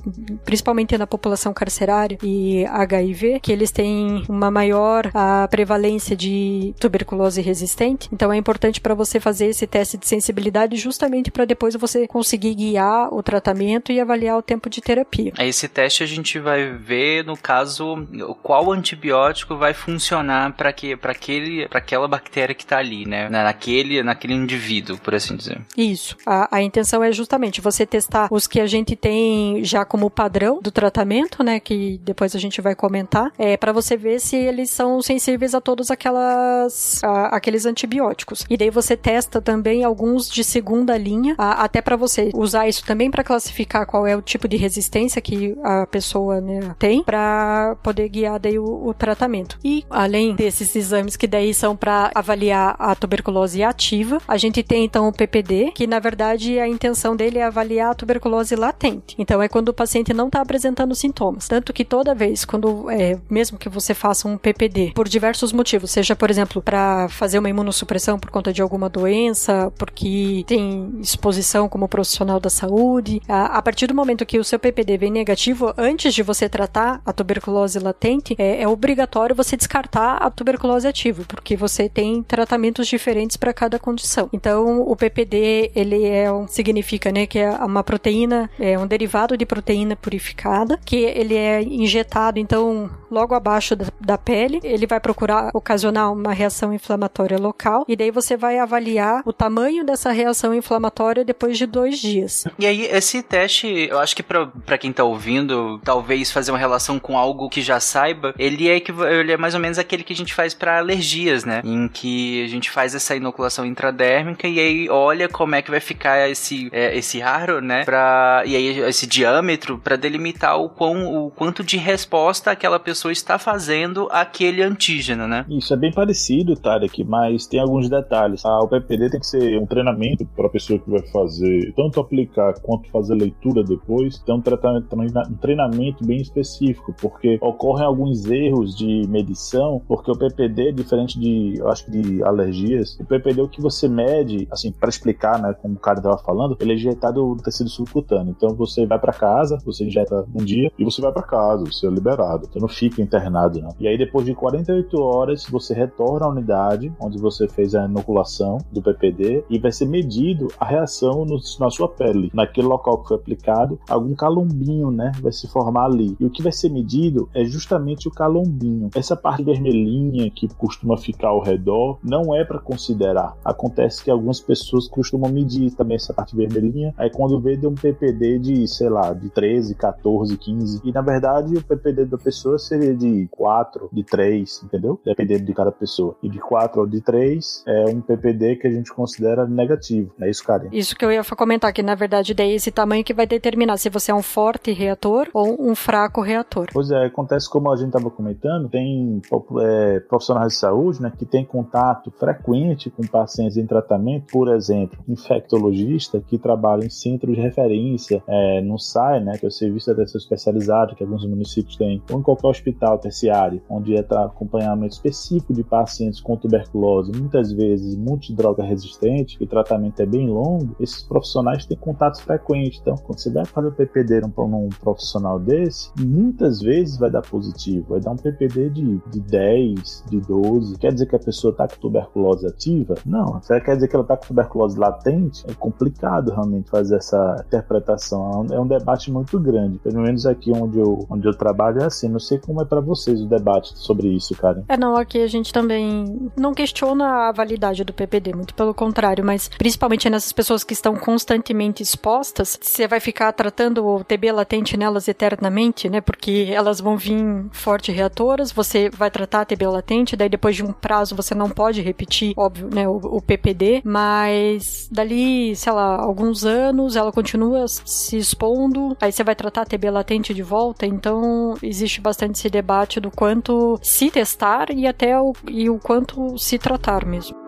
principalmente na população carcerária e HIV, que eles têm uma maior a prevalência de tuberculose resistente. Então é importante para você fazer esse teste de sensibilidade justamente para depois você conseguir guiar o tratamento e avaliar o tempo de terapia. Esse teste a gente vai ver no caso qual antibiótico vai funcionar para que para aquele para aquela bactéria que está ali, né? Naquele naquele indivíduo, por assim dizer. Isso. A, a intenção é justamente você testar os que a gente tem já como padrão do tratamento, né? Que depois a gente vai comentar, é para você ver se eles são sensíveis a todos aquelas a, aqueles antibióticos. E daí você testa também alguns de segunda linha, a, até para você usar isso também para classificar qual é o tipo de resistência que a pessoa né, tem, para poder guiar daí o, o, tratamento. E além desses exames que daí são para avaliar a tuberculose ativa, a gente tem então o PPD, que na verdade a intenção dele é avaliar a tuberculose latente. Então é quando o paciente não está apresentando sintomas. Tanto que toda vez, quando é, mesmo que você faça um PPD por diversos motivos, seja por exemplo para fazer uma imunossupressão por conta de alguma doença, porque tem exposição como profissional da saúde, a, a partir do momento que o seu PPD vem negativo, antes de você tratar a tuberculose latente, é, é obrigatório você descartar a tuberculose ativa, porque você tem tratamentos diferentes para cada condição. Então, o PPD ele é um, significa, né, que é uma proteína, é um derivado de proteína purificada, que ele é injetado então logo abaixo da, da pele. Ele vai procurar ocasionar uma reação inflamatória local e daí você vai avaliar o tamanho dessa reação inflamatória depois de dois dias. E aí esse teste, eu acho que para quem tá ouvindo, talvez fazer uma relação com algo que já saiba, ele é ele é mais ou menos aquele que a gente faz para alergias, né? Em que a gente faz essa inoculação intradérmica e aí olha como é que vai ficar esse é, esse raro, né? Pra, e aí esse diâmetro para delimitar o quão o quanto de resposta aquela pessoa está fazendo aquele antígeno, né? Isso é bem parecido, Tarek, mas tem alguns detalhes. Ah, o PPD tem que ser um treinamento para a pessoa que vai fazer tanto aplicar quanto fazer leitura depois. Tem um, um treinamento bem específico, porque ocorrem alguns erros de medição, porque o PPD, diferente de, eu acho que de alergias, o PPD é o que você mede, assim, para explicar, né, como o cara estava falando, ele é injetado no tecido subcutâneo. Então você vai para casa, você injeta um dia e você vai para casa, você é liberado. Você não fica internado, não. E aí depois de 48 horas, você retorna à unidade onde você fez a inoculação do PPD e vai ser medido a reação no, na sua pele. Naquele local que foi aplicado, algum calombinho, né, vai se formar ali. E o que vai ser medido é justamente o calombinho. Essa parte vermelhinha que costuma ficar ao redor não é para considerar. Acontece que algumas pessoas costumam medir também essa parte vermelhinha. Aí quando vê deu um PPD de, sei lá, de 13, 14, 15. E na verdade o PPD da pessoa seria de 4, de 3, entendeu? Dependendo de cada pessoa. E de 4 ou de 3 é um PPD que a gente considera negativo. É isso, Karen? Isso que eu ia comentar, que na verdade daí esse tamanho que vai determinar se você é um forte reator ou um fraco reator. Pois é, acontece como a gente estava comentando, tem é, profissionais de saúde né, que tem contato frequente com pacientes em tratamento, por exemplo, infectologista que trabalha em centro de referência, é, no SAI, né, que é o Serviço de Atenção Especializado que alguns municípios têm, ou em qualquer hospital terciário, onde é acompanhamento específico de pacientes com tuberculose, muitas vezes multidroga resistente, que o tratamento é bem longo, esses profissionais têm contatos frequentes. Então, quando você vai fazer o PPD num, num profissional desse, muitas vezes vai dar positivo, vai dar um PPD de, de 10, de 12. Quer dizer que a pessoa está com tuberculose ativa? Não. Você quer dizer que ela está com tuberculose latente? É complicado realmente fazer essa interpretação. É um debate muito grande. Pelo menos aqui onde eu, onde eu trabalho é assim. Não sei como é para vocês o debate sobre isso, cara. É, não, aqui a gente também não questiona a validade do PPD, muito pelo contrário, mas principalmente nessas pessoas que estão constantemente expostas, você vai ficar tratando o TB latente nelas eternamente, né? Porque elas vão vir forte reatoras, você vai tratar a TB latente, daí depois de um prazo você não pode repetir, óbvio, né, o, o PPD, mas dali, sei lá, alguns anos ela continua se expondo, aí você vai tratar a TB latente de volta, então existe bastante esse debate do quanto se testar e até o, e o quanto se tratar mesmo.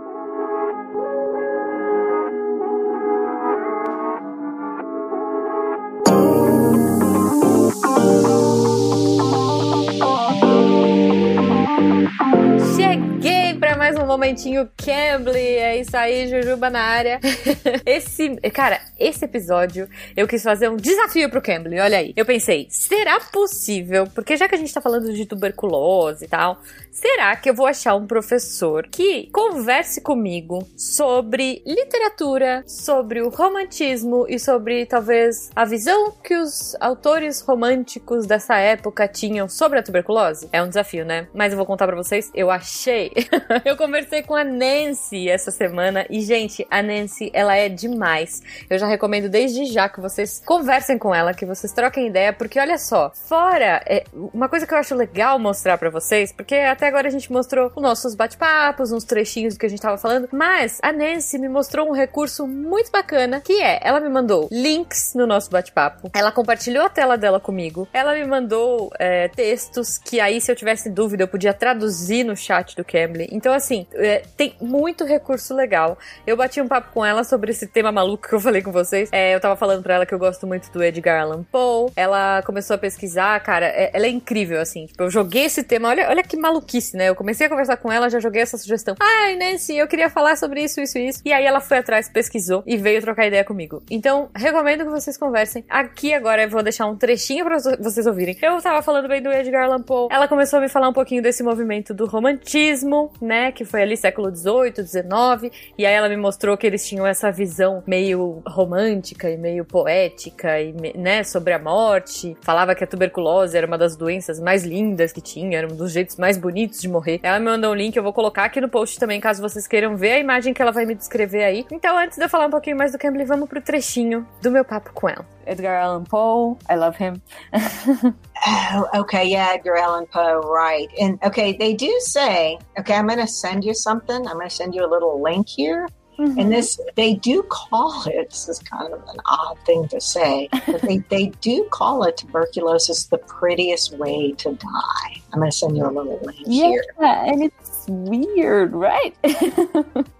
Mais um momentinho Cambly. É isso aí, Jujuba na área. esse, cara, esse episódio eu quis fazer um desafio pro Cambly. Olha aí. Eu pensei, será possível? Porque já que a gente tá falando de tuberculose e tal, será que eu vou achar um professor que converse comigo sobre literatura, sobre o romantismo e sobre talvez a visão que os autores românticos dessa época tinham sobre a tuberculose? É um desafio, né? Mas eu vou contar para vocês, eu achei. eu conversei com a Nancy essa semana e, gente, a Nancy, ela é demais. Eu já recomendo desde já que vocês conversem com ela, que vocês troquem ideia, porque olha só, fora, é, uma coisa que eu acho legal mostrar para vocês, porque até agora a gente mostrou os nossos bate-papos, uns trechinhos do que a gente tava falando, mas a Nancy me mostrou um recurso muito bacana, que é, ela me mandou links no nosso bate-papo, ela compartilhou a tela dela comigo, ela me mandou é, textos que aí, se eu tivesse dúvida, eu podia traduzir no chat do Cambly. Então, assim, é, tem muito recurso legal. Eu bati um papo com ela sobre esse tema maluco que eu falei com vocês. É, eu tava falando pra ela que eu gosto muito do Edgar Allan Poe. Ela começou a pesquisar, cara, é, ela é incrível, assim. Tipo, eu joguei esse tema, olha, olha que maluquice, né? Eu comecei a conversar com ela, já joguei essa sugestão. Ai, Nancy, eu queria falar sobre isso, isso isso. E aí ela foi atrás, pesquisou e veio trocar ideia comigo. Então, recomendo que vocês conversem. Aqui agora eu vou deixar um trechinho pra vocês ouvirem. Eu tava falando bem do Edgar Allan Poe. Ela começou a me falar um pouquinho desse movimento do romantismo, né? Que foi ali século XVIII, XIX, e aí ela me mostrou que eles tinham essa visão meio romântica e meio poética, e, né, sobre a morte. Falava que a tuberculose era uma das doenças mais lindas que tinha, era um dos jeitos mais bonitos de morrer. Ela me mandou um link, eu vou colocar aqui no post também, caso vocês queiram ver a imagem que ela vai me descrever aí. Então, antes de eu falar um pouquinho mais do Cambly, vamos pro trechinho do meu papo com ela. Edgar Allan Poe, I love him. Oh, okay, yeah, Edgar Allan Poe, right. And okay, they do say, okay, I'm going to send you something. I'm going to send you a little link here. Mm-hmm. And this, they do call it, this is kind of an odd thing to say, but they, they do call it tuberculosis the prettiest way to die. I'm going to send you a little link Yeah, here. and it's weird, right?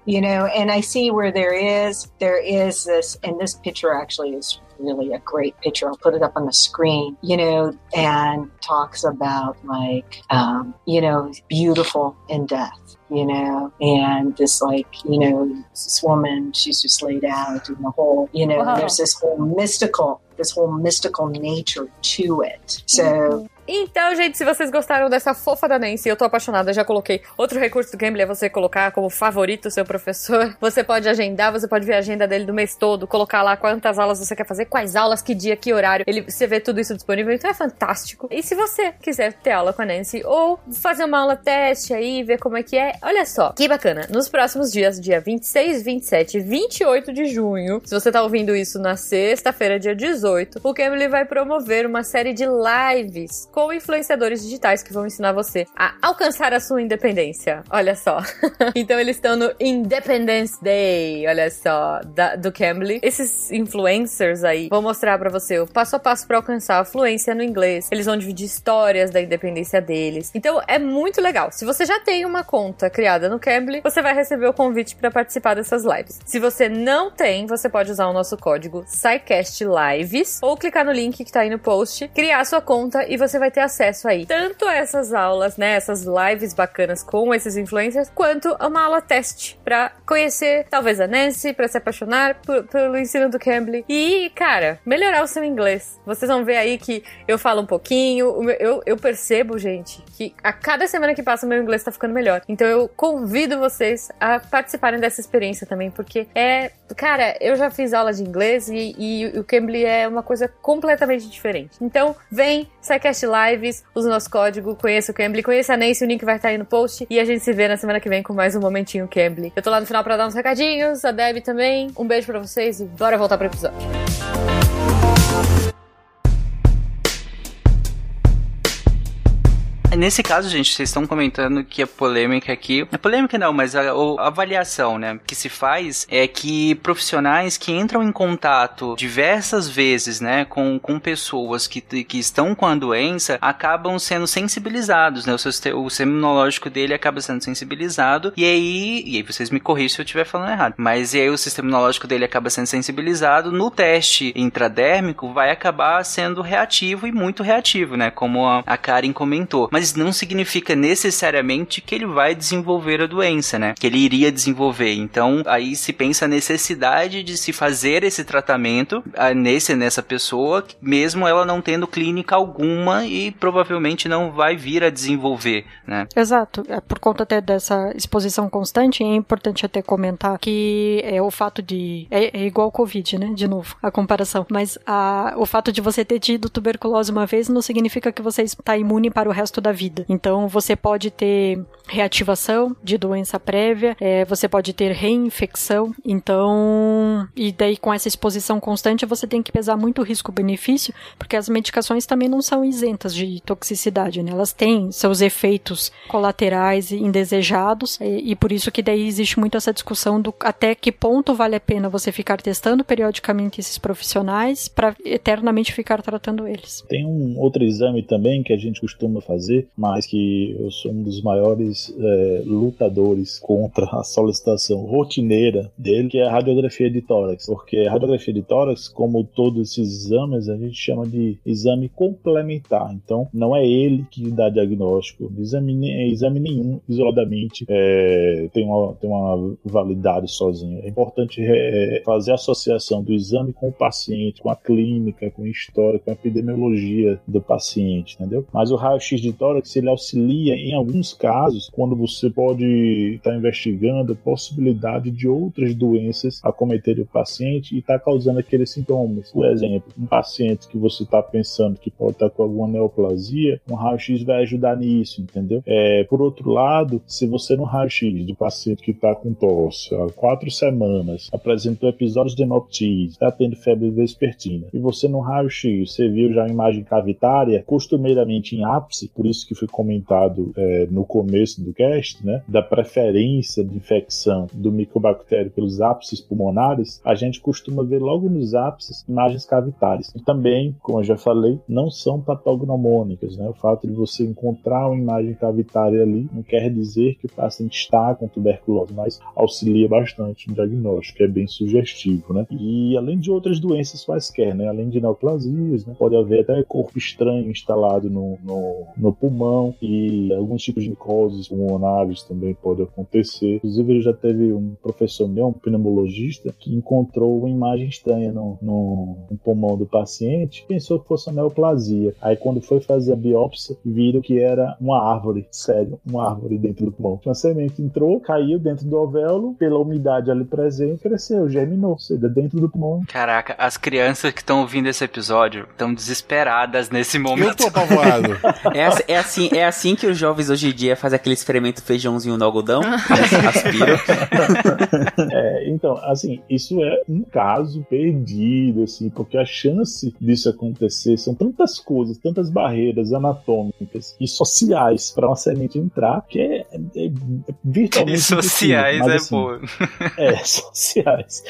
you know and i see where there is there is this and this picture actually is really a great picture. I'll put it up on the screen you know and talks about like um, you know beautiful in death you know and this like you know this woman she's just laid out in the whole you know Wow. there's this whole mystical this whole mystical nature to it. So Então, gente, se vocês gostaram dessa fofa da Nancy, eu tô apaixonada, já coloquei. Outro recurso do Cambly é você colocar como favorito o seu professor. Você pode agendar, você pode ver a agenda dele do mês todo, colocar lá quantas aulas você quer fazer, quais aulas, que dia, que horário. Ele, você vê tudo isso disponível, então é fantástico. E se você quiser ter aula com a Nancy ou fazer uma aula teste aí, ver como é que é, olha só, que bacana. Nos próximos dias, dia 26, 27 e 28 de junho, se você tá ouvindo isso na sexta-feira, dia 18, o Cambly vai promover uma série de lives com influenciadores digitais que vão ensinar você a alcançar a sua independência. Olha só. então eles estão no Independence Day, olha só, da- do Cambly. Esses influencers aí vão mostrar pra você o passo a passo pra alcançar a fluência no inglês. Eles vão dividir histórias da independência deles. Então é muito legal. Se você já tem uma conta criada no Cambly, você vai receber o convite pra participar dessas lives. Se você não tem, você pode usar o nosso código SciCast Lives ou clicar no link que tá aí no post, criar sua conta e você vai ter acesso aí tanto a essas aulas, né, essas lives bacanas com esses influencers, quanto a uma aula teste pra conhecer talvez a Nancy, pra se apaixonar pelo ensino do Cambly e, cara, melhorar o seu inglês. Vocês vão ver aí que eu falo um pouquinho, eu, eu percebo, gente, que a cada semana que passa o meu inglês tá ficando melhor. Então eu convido vocês a participarem dessa experiência também, porque é, cara, eu já fiz aula de inglês e, e o Cambly é uma coisa completamente diferente. Então, vem, SciCast Lives, usa o nosso código, conheça o Cambly, conheça a Nancy, o link vai estar aí no post e a gente se vê na semana que vem com mais um Momentinho Cambly. Eu tô lá no final pra dar uns recadinhos, a Deb também. Um beijo pra vocês e bora voltar pro episódio. Nesse caso, gente, vocês estão comentando que a polêmica aqui. A polêmica não, mas a, a avaliação, né, que se faz é que profissionais que entram em contato diversas vezes, né, com, com pessoas que, que estão com a doença acabam sendo sensibilizados, né? O, seu, o sistema imunológico dele acaba sendo sensibilizado. E aí, e aí vocês me corrigem se eu estiver falando errado. Mas e aí o sistema imunológico dele acaba sendo sensibilizado. No teste intradérmico, vai acabar sendo reativo e muito reativo, né? Como a, a Karen comentou. Mas não significa necessariamente que ele vai desenvolver a doença, né? Que ele iria desenvolver. Então, aí se pensa a necessidade de se fazer esse tratamento ah, nesse nessa pessoa, mesmo ela não tendo clínica alguma e provavelmente não vai vir a desenvolver, né? Exato. É, Por conta até dessa exposição constante, é importante até comentar que é o fato de. É, é igual ao Covid, né? De novo, a comparação. Mas a, o fato de você ter tido tuberculose uma vez não significa que você está imune para o resto da vida. Então você pode ter reativação de doença prévia, é, você pode ter reinfecção. Então. E daí com essa exposição constante você tem que pesar muito risco-benefício, porque as medicações também não são isentas de toxicidade, né? Elas têm seus efeitos colaterais e indesejados, e, e por isso que daí existe muito essa discussão do até que ponto vale a pena você ficar testando periodicamente esses profissionais para eternamente ficar tratando eles. Tem um outro exame também que a gente costuma fazer, mas que eu sou um dos maiores é, lutadores contra a solicitação rotineira dele, que é a radiografia de tórax. Porque a radiografia de tórax, como todos esses exames, a gente chama de exame complementar. Então, não é ele que dá diagnóstico. Exame, exame nenhum, isoladamente, é, tem, uma, tem uma validade sozinho. É importante é, fazer a associação do exame com o paciente, com a clínica, com a história, com a epidemiologia do paciente, entendeu? Mas o raio-x de tórax, ele auxilia em alguns casos, quando você pode estar investigando a possibilidade de outras doenças acometerem o paciente e estar causando aqueles sintomas. Por exemplo, um paciente que você está pensando que pode estar com alguma neoplasia, um raio-x vai ajudar nisso, entendeu? É, por outro lado, se você no raio-x do paciente que está com tosse há quatro semanas, apresentou episódios de hemoptise, está tendo febre vespertina, e você no raio-x, você viu já a imagem cavitária, costumeiramente em ápice, por isso isso que foi comentado é, no começo do cast, né, da preferência de infecção do micobactério pelos ápices pulmonares, a gente costuma ver logo nos ápices imagens cavitárias. E também, como eu já falei, não são patognomônicas, né? O fato de você encontrar uma imagem cavitária ali não quer dizer que o paciente está com tuberculose, mas auxilia bastante no diagnóstico, é bem sugestivo, né? E além de outras doenças quaisquer, né? Além de neoplasias, né? Pode haver até corpo estranho instalado no, no, no pulmão e alguns tipos de micoses pulmonares também podem acontecer. Inclusive, já teve um professor meu, um pneumologista, que encontrou uma imagem estranha no, no, no pulmão do paciente, pensou que fosse uma neoplasia. Aí, quando foi fazer a biópsia, viram que era uma árvore, sério, uma árvore dentro do pulmão. Uma semente entrou, caiu dentro do alvéolo, pela umidade ali presente, cresceu, germinou, ou seja, dentro do pulmão. Caraca, as crianças que estão ouvindo esse episódio estão desesperadas nesse momento. Eu tô apavorado. Assim- é assim, é assim que os jovens hoje em dia fazem aquele experimento feijãozinho no algodão, aspiram. É, então, assim, isso é um caso perdido, assim, porque a chance disso acontecer são tantas coisas, tantas barreiras anatômicas e sociais para uma semente entrar, que é, é, é virtualmente. Sociais impossível. é Mas, assim, boa. É, sociais.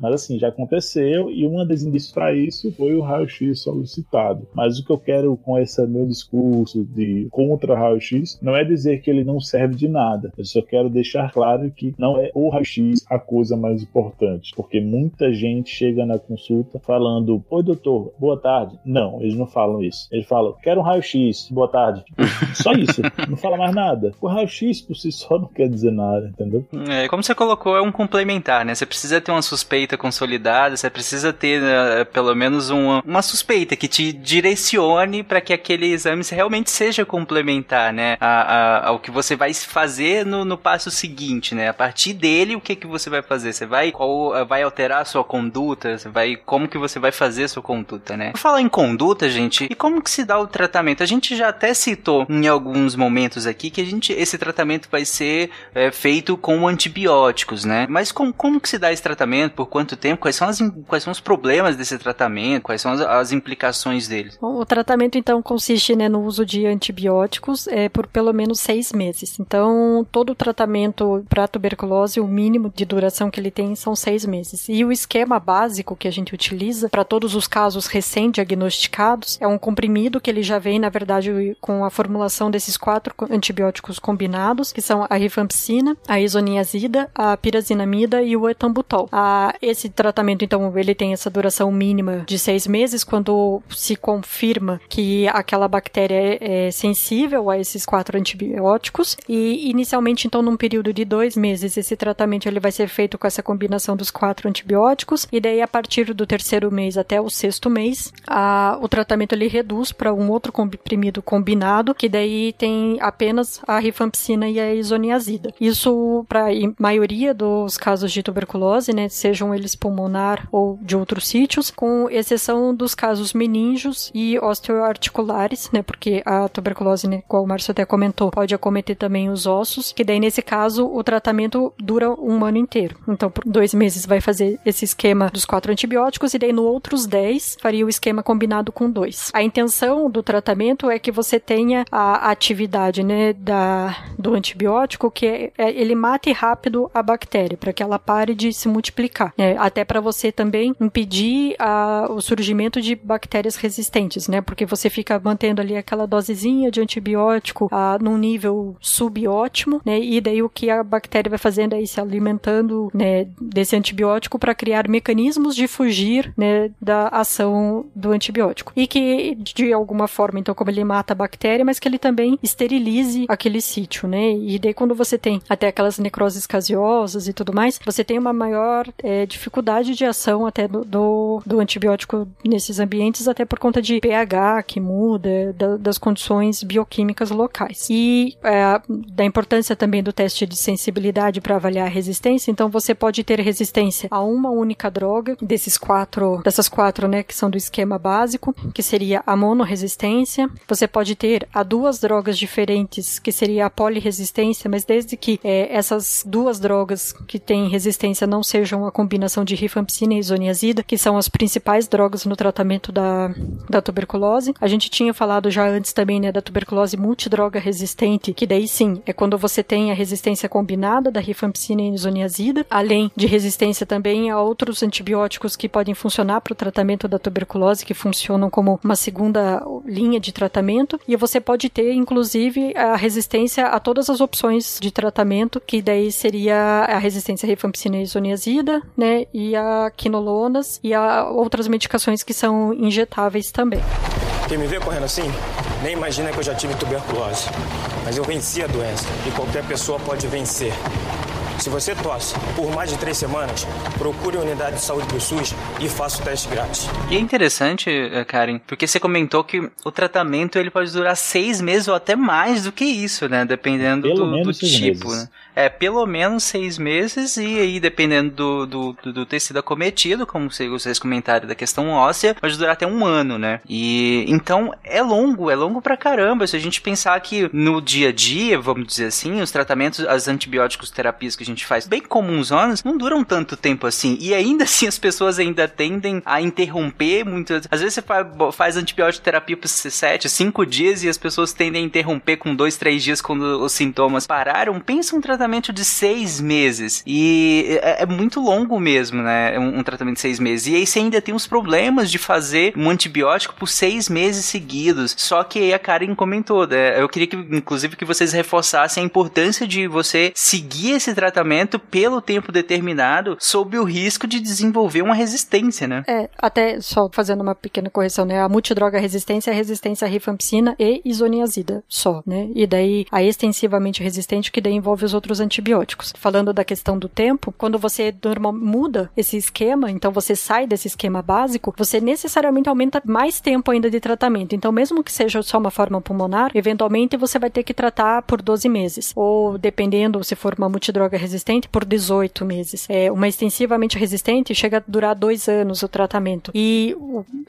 Mas assim, já aconteceu e uma das indícios para isso foi o raio-x solicitado. Mas o que eu quero com esse meu discurso de contra raio-x não é dizer que ele não serve de nada. Eu só quero deixar claro que não é o raio-x a coisa mais importante, porque muita gente chega na consulta falando: "Oi, doutor, boa tarde". Não, eles não falam isso. Eles falam: "Quero um raio-x, boa tarde". Só isso, não fala mais nada. O raio-x por si só não quer dizer nada, entendeu? É, como você colocou, é um complementar, né? Você precisa ter uma suspeita consolidada, você precisa ter eh, pelo menos uma, uma suspeita que te direcione para que aquele exame realmente seja complementar, né? A, a- ao que você vai fazer no, no passo seguinte, né? A partir dele, o que que você vai fazer? Você vai, qual, eh, vai alterar a sua conduta? Você vai, como que você vai fazer a sua conduta, né? Por falar em conduta, gente, e como que se dá o tratamento? A gente já até citou em alguns momentos aqui que a gente, esse tratamento vai ser é, feito com antibióticos, né? Mas com, como que se dá esse tratamento? Por quanto tempo? Quais são, as, quais são os problemas desse tratamento? Quais são as, as implicações dele? O tratamento, então, consiste né, no uso de antibióticos é, por pelo menos seis meses. Então, todo o tratamento para tuberculose, o mínimo de duração que ele tem são seis meses. E o esquema básico que a gente utiliza para todos os casos recém-diagnosticados é um comprimido que ele já vem, na verdade, com a formulação desses quatro co- antibióticos combinados, que são a rifampicina, a isoniazida, a pirazinamida e o etambutol. Ah, esse tratamento, então, ele tem essa duração mínima de seis meses, quando se confirma que aquela bactéria é, sensível a esses quatro antibióticos. E inicialmente, então, num período de dois meses, esse tratamento ele vai ser feito com essa combinação dos quatro antibióticos. E daí, a partir do terceiro mês até o sexto mês, a- o tratamento ele reduz para um outro comprimido combinado, que daí tem apenas a rifampicina e a isoniazida. Isso para a maioria dos casos de tuberculose, né, sejam eles pulmonar ou de outros sítios, com exceção dos casos meníngeos e né, porque a tuberculose, né, igual o Márcio até comentou, pode acometer também os ossos, que daí nesse caso o tratamento dura um ano inteiro. Então, por dois meses vai fazer esse esquema dos quatro antibióticos e daí no outros dez faria o esquema combinado com dois. A intenção do tratamento é que você tenha a atividade, né, da, do antibiótico que é, é- ele mate rápido a bactéria para que ela pare de se multiplicar, né? até para você também impedir a- o surgimento de bactérias resistentes, né? Porque você fica mantendo ali aquela dosezinha de antibiótico ah, num nível subótimo, né? E daí o que a bactéria vai fazendo é se alimentando, né, desse antibiótico para criar mecanismos de fugir, né, da ação do antibiótico. E que de alguma forma, então, como ele mata a bactéria, mas que ele também esterilize aquele sítio, né? E daí quando você tem até aquelas necroses caseosas e tudo mais, você tem uma maior eh, dificuldade de ação até do, do, do antibiótico nesses ambientes, até por conta de pH que muda, da- das condições bioquímicas locais. E eh, da importância também do teste de sensibilidade para avaliar a resistência, então você pode ter resistência a uma única droga, desses quatro, dessas quatro, né, que são do esquema básico, que seria a monoresistência. Você pode ter a duas drogas diferentes, que seria a poliresistência, mas desde que eh, essas duas drogas que têm resistência não sejam a combinação de rifampicina e isoniazida, que são as principais drogas no tratamento da, da tuberculose, a gente gente tinha falado já antes também, né, da tuberculose multidroga resistente, que daí sim, é quando você tem a resistência combinada da rifampicina e isoniazida, além de resistência também a outros antibióticos que podem funcionar para o tratamento da tuberculose, que funcionam como uma segunda linha de tratamento, e você pode ter, inclusive, a resistência a todas as opções de tratamento, que daí seria a resistência à rifampicina e isoniazida, né, e a quinolonas e a outras medicações que são injetáveis também. Quem me vê correndo assim, nem imagina que eu já tive tuberculose. Mas eu venci a doença e qualquer pessoa pode vencer. Se você tosse por mais de três semanas, procure a unidade de saúde do SUS e faça o teste grátis. E é interessante, eh, Karen, porque você comentou que o tratamento ele pode durar seis meses ou até mais do que isso, né? Dependendo Pelo do, do tipo, meses. né? É, pelo menos seis meses, e aí, dependendo do, do, do, do tecido acometido, como vocês comentaram da questão óssea, pode durar até um ano, né? E então é longo, é longo pra caramba. Se a gente pensar que no dia a dia, vamos dizer assim, os tratamentos, as antibióticos terapias que a gente faz bem comuns anos, não duram tanto tempo assim. E ainda assim as pessoas ainda tendem a interromper muitas. Às vezes você faz, faz antibiótico terapia por 7, 5 dias e as pessoas tendem a interromper com 2, 3 dias quando os sintomas pararam. Pensa um tratamento de 6 meses. E é, é muito longo mesmo, né? Um, um tratamento de 6 meses. E aí você ainda tem os problemas de fazer um antibiótico por 6 meses seguidos. Só que aí a Karen comentou, né? Eu queria que, inclusive, que vocês reforçassem a importância de você seguir esse tratamento pelo tempo determinado, sob o risco de desenvolver uma resistência, né? É, até só fazendo uma pequena correção, né? A multidroga resistência é resistência à rifampicina e isoniazida só, né? E daí a extensivamente resistente que daí envolve os outros antibióticos. Falando da questão do tempo, quando você normal, muda esse esquema, então você sai desse esquema básico, você necessariamente aumenta mais tempo ainda de tratamento. Então, mesmo que seja só uma forma pulmonar, eventualmente você vai ter que tratar por 12 meses. Ou, dependendo, se for uma multidroga resistente, por 18 meses. É, uma extensivamente resistente chega a durar dois anos o tratamento. E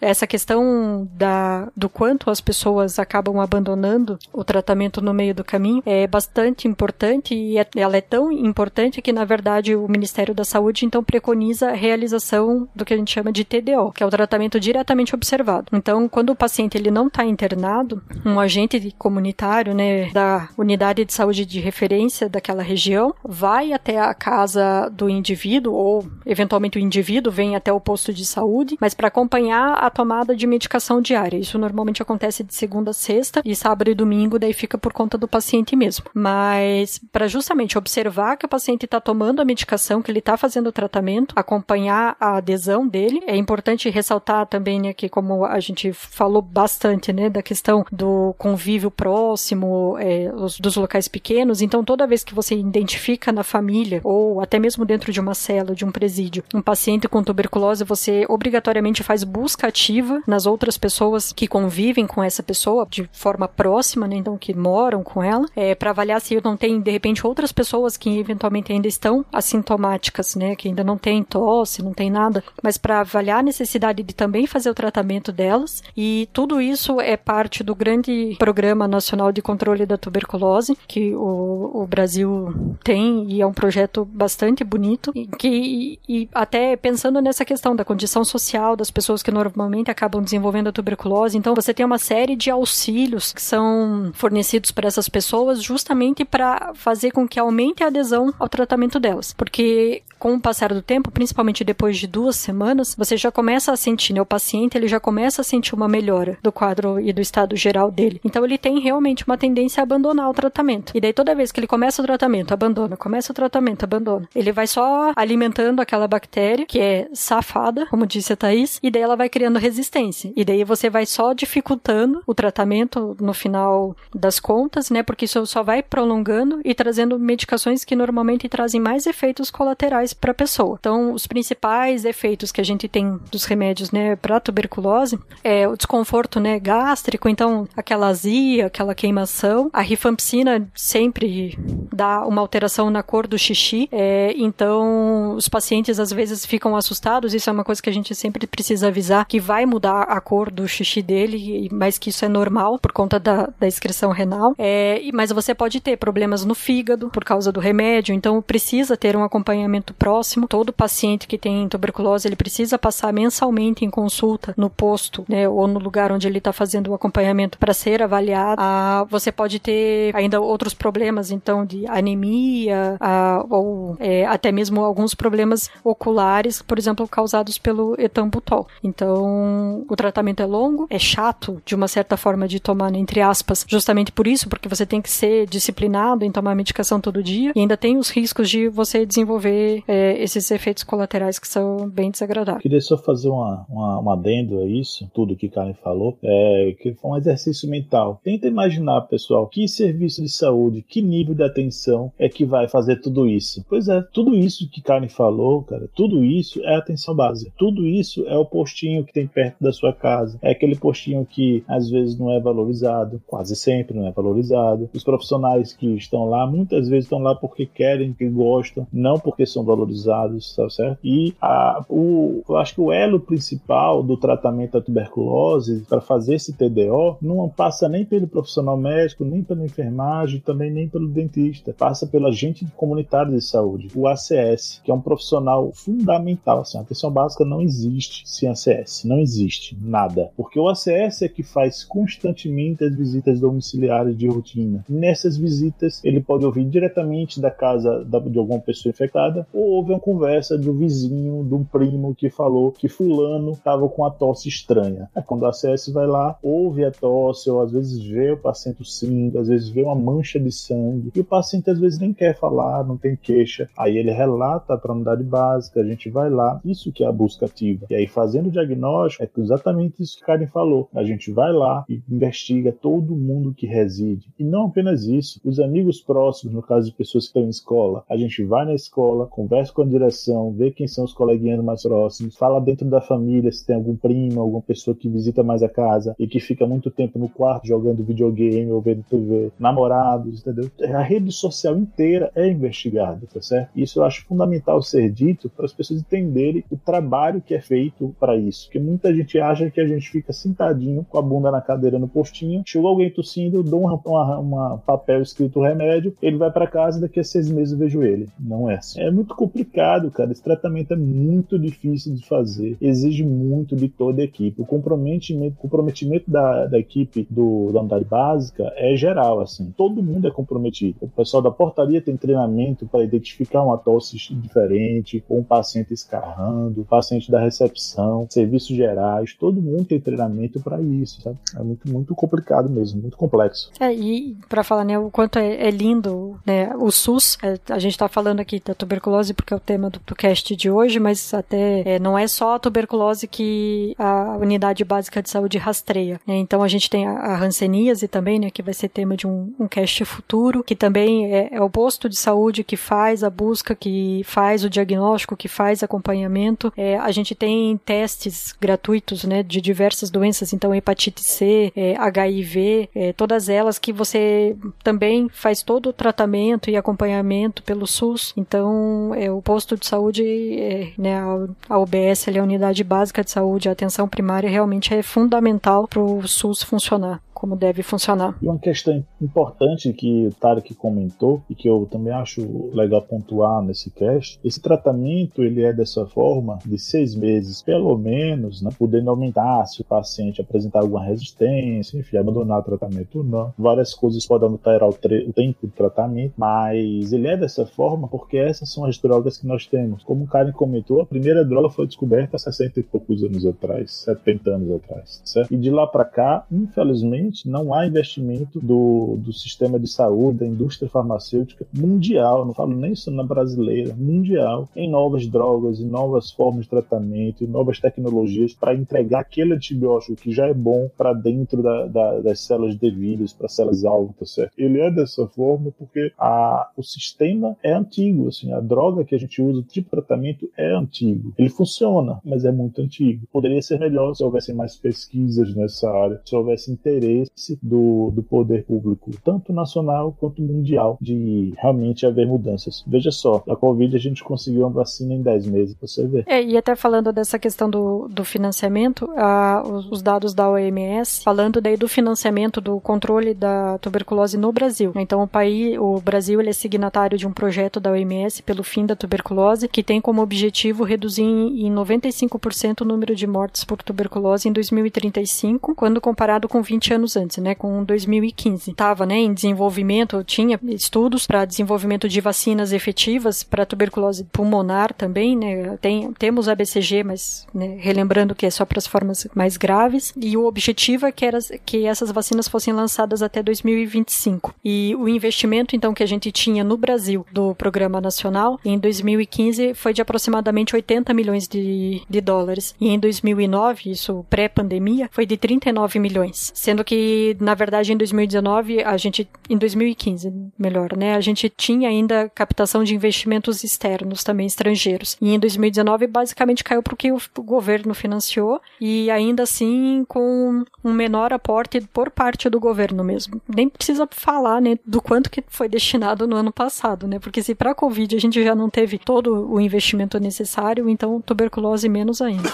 essa questão da, do quanto as pessoas acabam abandonando o tratamento no meio do caminho é bastante importante e é, ela é tão importante que, na verdade, o Ministério da Saúde então preconiza a realização do que a gente chama de TDO, que é o tratamento diretamente observado. Então, quando o paciente ele não está internado, um agente comunitário, né, da unidade de saúde de referência daquela região, vai até a casa do indivíduo ou eventualmente o indivíduo vem até o posto de saúde, mas para acompanhar a tomada de medicação diária. Isso normalmente acontece de segunda a sexta e sábado e domingo daí fica por conta do paciente mesmo. Mas para justamente observar que o paciente está tomando a medicação, que ele está fazendo o tratamento, acompanhar a adesão dele, é importante ressaltar também né, que como a gente falou bastante, né, da questão do convívio próximo, é, os, dos locais pequenos. Então toda vez que você identifica na família ou até mesmo dentro de uma cela, de um presídio, um paciente com tuberculose, você obrigatoriamente faz busca ativa nas outras pessoas que convivem com essa pessoa de forma próxima, né, então que moram com ela, é, para avaliar se não tem de repente outras pessoas que eventualmente ainda estão assintomáticas, né, que ainda não tem tosse, não tem nada, mas para avaliar a necessidade de também fazer o tratamento delas. E tudo isso é parte do grande Programa Nacional de Controle da Tuberculose que o, o Brasil tem e é um projeto bastante bonito e que e, e até pensando nessa questão da condição social das pessoas que normalmente acabam desenvolvendo a tuberculose, então você tem uma série de auxílios que são fornecidos para essas pessoas justamente para fazer com que aumente a adesão ao tratamento delas, porque com o passar do tempo, principalmente depois de duas semanas, você já começa a sentir, né, o paciente ele já começa a sentir uma melhora do quadro e do estado geral dele. Então ele tem realmente uma tendência a abandonar o tratamento. E daí toda vez que ele começa o tratamento, abandona, começa o tratamento, abandona. Ele vai só alimentando aquela bactéria, que é safada, como disse a Thaís, e daí ela vai criando resistência. E daí você vai só dificultando o tratamento no final das contas, né? Porque isso só vai prolongando e trazendo medicações que normalmente trazem mais efeitos colaterais para a pessoa. Então, os principais efeitos que a gente tem dos remédios, né, para tuberculose é o desconforto, né, gástrico, então aquela azia, aquela queimação. A rifampicina sempre dá uma alteração na cor do xixi. É, então, os pacientes às vezes ficam assustados. Isso é uma coisa que a gente sempre precisa avisar que vai mudar a cor do xixi dele, mas que isso é normal por conta da, da excreção renal. É, mas você pode ter problemas no fígado por causa do remédio. Então, precisa ter um acompanhamento próximo. Todo paciente que tem tuberculose ele precisa passar mensalmente em consulta no posto, né, ou no lugar onde ele está fazendo o acompanhamento para ser avaliado. Ah, você pode ter ainda outros problemas, então, de anemia, ah, ou é, até mesmo alguns problemas oculares, por exemplo, causados pelo etambutol. Então, o tratamento é longo, é chato, de uma certa forma, de tomar, entre aspas, justamente por isso, porque você tem que ser disciplinado em tomar medicação todo dia, e ainda tem os riscos de você desenvolver é, esses efeitos colaterais que são bem desagradáveis. Queria só fazer uma, uma, um adendo a isso, tudo que Karen falou, é, que foi um exercício mental. Tenta imaginar, pessoal, que serviço de saúde, que nível de atenção é que vai fazer tudo isso. Pois é, tudo isso que Karen falou, cara, tudo isso é atenção básica. Tudo isso é o postinho que tem perto da sua casa. É aquele postinho que às vezes não é valorizado, quase sempre não é valorizado. Os profissionais que estão lá, muitas vezes estão lá porque querem, que gostam, não porque são valorizados, tá certo? E a, o, eu acho que o elo principal do tratamento da tuberculose para fazer esse TDO não passa nem pelo profissional médico, nem pela enfermagem, também nem pelo dentista. Passa pelo agente comunitário de saúde, o ACS, que é um profissional fundamental. Assim, a atenção básica não existe sem ACS, não existe nada. Porque o ACS é que faz constantemente as visitas domiciliares de rotina. Nessas visitas, ele pode ouvir diretamente da casa de alguma pessoa infectada ou houve uma conversa de um vizinho, de um primo que falou que fulano estava com a tosse estranha. Aí quando o ACS vai lá, ouve a tosse, ou às vezes vê o paciente tossindo, às vezes vê uma mancha de sangue, e o paciente às vezes nem quer falar, não tem queixa. Aí ele relata para a unidade básica, a gente vai lá, isso que é a busca ativa. E aí fazendo o diagnóstico, é exatamente isso que Karen falou. A gente vai lá e investiga todo mundo que reside. E não apenas isso, os amigos próximos, no caso de pessoas que estão em escola, a gente vai na escola, conversa com a direção, vê quem são os coleguinhas mais próximos, fala dentro da família se tem algum primo, alguma pessoa que visita mais a casa e que fica muito tempo no quarto jogando videogame ou vendo TV, namorados, entendeu? A rede social inteira é investigada, tá certo? Isso eu acho fundamental ser dito para as pessoas entenderem o trabalho que é feito para isso, porque muita gente acha que a gente fica sentadinho com a bunda na cadeira no postinho, chegou alguém tossindo, eu dou uma, uma, papel escrito remédio, ele vai para casa e daqui a seis meses eu vejo ele. Não é assim. É muito complicado, cara. Esse tratamento é muito difícil de fazer, exige muito de toda a equipe. O comprometimento, comprometimento da, da equipe do, da unidade básica é geral, assim. Todo mundo é comprometido. O pessoal da portaria tem treinamento para identificar uma tosse diferente, ou um paciente escarrando, paciente da recepção, serviços gerais, todo mundo tem treinamento para isso, sabe? É muito, muito complicado mesmo, muito complexo. É, e para falar, né, o quanto é, é lindo, né, o SUS, é, a gente tá falando aqui da tuberculose porque é o tema do, do cast de hoje, mas até é, não é só a tuberculose que a unidade básica de saúde rastreia. Né? Então a gente tem a, a hanseníase também, né, que vai ser tema de um, um cast futuro, que também é, é, o posto de saúde que faz a busca, que faz o diagnóstico, que faz acompanhamento. É, a gente tem testes gratuitos, né, de diversas doenças, então hepatite C, é, HIV, é, todas elas que você também faz todo o tratamento e acompanhamento pelo SUS. Então, é, o posto de saúde, é, né, a, a UBS, a unidade básica de saúde, a atenção primária realmente é fundamental para o SUS funcionar como deve funcionar. E uma questão importante que o Tarek comentou e que eu também acho legal pontuar nesse cast, esse tratamento ele é dessa forma de seis meses, pelo menos, né, podendo aumentar se o paciente apresentar alguma resistência, enfim, abandonar o tratamento ou não. Várias coisas podem alterar o, o tempo do tratamento, mas ele é dessa forma porque essas são as drogas que nós temos. Como o Karen comentou, a primeira droga foi descoberta há 60 e poucos anos atrás, 70 anos atrás, certo? E de lá para cá, infelizmente, não há investimento do, do sistema de saúde, da indústria farmacêutica mundial, não falo nem só na brasileira, mundial, em novas drogas, em novas formas de tratamento, em novas tecnologias para entregar aquele antibiótico que já é bom para dentro da, da, das células devidas, para células alvo, certo? Ele é dessa forma porque a, o sistema é antigo, assim, a droga que a gente usa, tipo de tratamento é antigo. Ele funciona, mas é muito antigo. Poderia ser melhor se houvesse mais pesquisas nessa área, se houvesse interesse do, do poder público, tanto nacional quanto mundial, de realmente haver mudanças. Veja só, a Covid a gente conseguiu uma vacina em 10 meses, você vê. É, e até falando dessa questão do, do financiamento, a, os, os dados da OMS, falando daí do financiamento do controle da tuberculose no Brasil. Então, o país, o Brasil, é signatário de um projeto da OMS pelo fim da tuberculose, que tem como objetivo reduzir em, em 95% o número de mortes por tuberculose em 2035, quando comparado com 20 anos antes, né, com 2015. Estava, né, em desenvolvimento, tinha estudos para desenvolvimento de vacinas efetivas para tuberculose pulmonar também, né, tem, temos a BCG, mas né, relembrando que é só para as formas mais graves, e o objetivo é que, era, que essas vacinas fossem lançadas até 2025. E o investimento, então, que a gente tinha no Brasil do Programa Nacional, em 2015 foi de aproximadamente 80 milhões de, de dólares. E em 2009, isso pré-pandemia, foi de 39 milhões. Sendo que, na verdade, em 2019, a gente, em 2015, melhor, né, a gente tinha ainda captação de investimentos externos também estrangeiros. E em 2019, basicamente caiu para o que o governo financiou e ainda assim com um menor aporte por parte do governo mesmo. Nem precisa falar, né, do quanto que foi destinado no ano passado, né? Porque se para a Covid a gente já não teve todo o investimento necessário, então tuberculose menos ainda.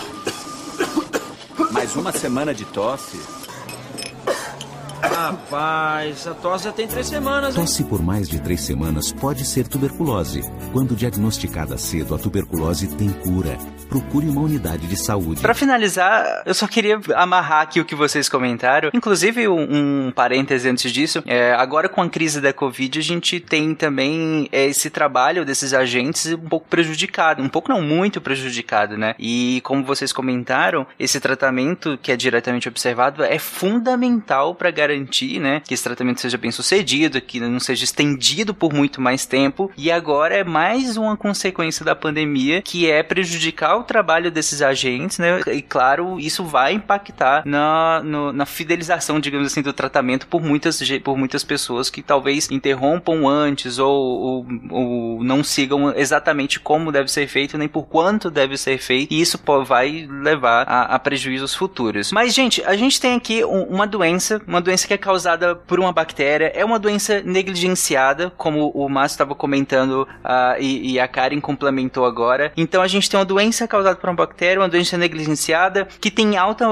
Mais uma semana de tosse? Rapaz, a tosse já tem três semanas, hein? Tosse por mais de três semanas pode ser tuberculose. Quando diagnosticada cedo, a tuberculose tem cura. Procure uma unidade de saúde. Para finalizar, eu só queria amarrar aqui o que vocês comentaram. Inclusive, um, um parêntese antes disso. É, agora, com a crise da Covid, a gente tem também é, esse trabalho desses agentes um pouco prejudicado. Um pouco não, muito prejudicado, né? E como vocês comentaram, esse tratamento que é diretamente observado é fundamental para garantir, né, que esse tratamento seja bem sucedido, que não seja estendido por muito mais tempo. E agora é mais uma consequência da pandemia que é prejudicar o trabalho desses agentes, né? E claro, isso vai impactar na, no, na fidelização, digamos assim, do tratamento por muitas, por muitas pessoas que talvez interrompam antes ou, ou, ou não sigam exatamente como deve ser feito, nem por quanto deve ser feito. E isso vai levar a, a prejuízos futuros. Mas, gente, a gente tem aqui um, uma doença, uma doença que é causada por uma bactéria, é uma doença negligenciada, como o Márcio estava comentando uh, e, e, a Karen complementou agora. Então a gente tem uma doença causada por uma bactéria, uma doença negligenciada, que tem alta,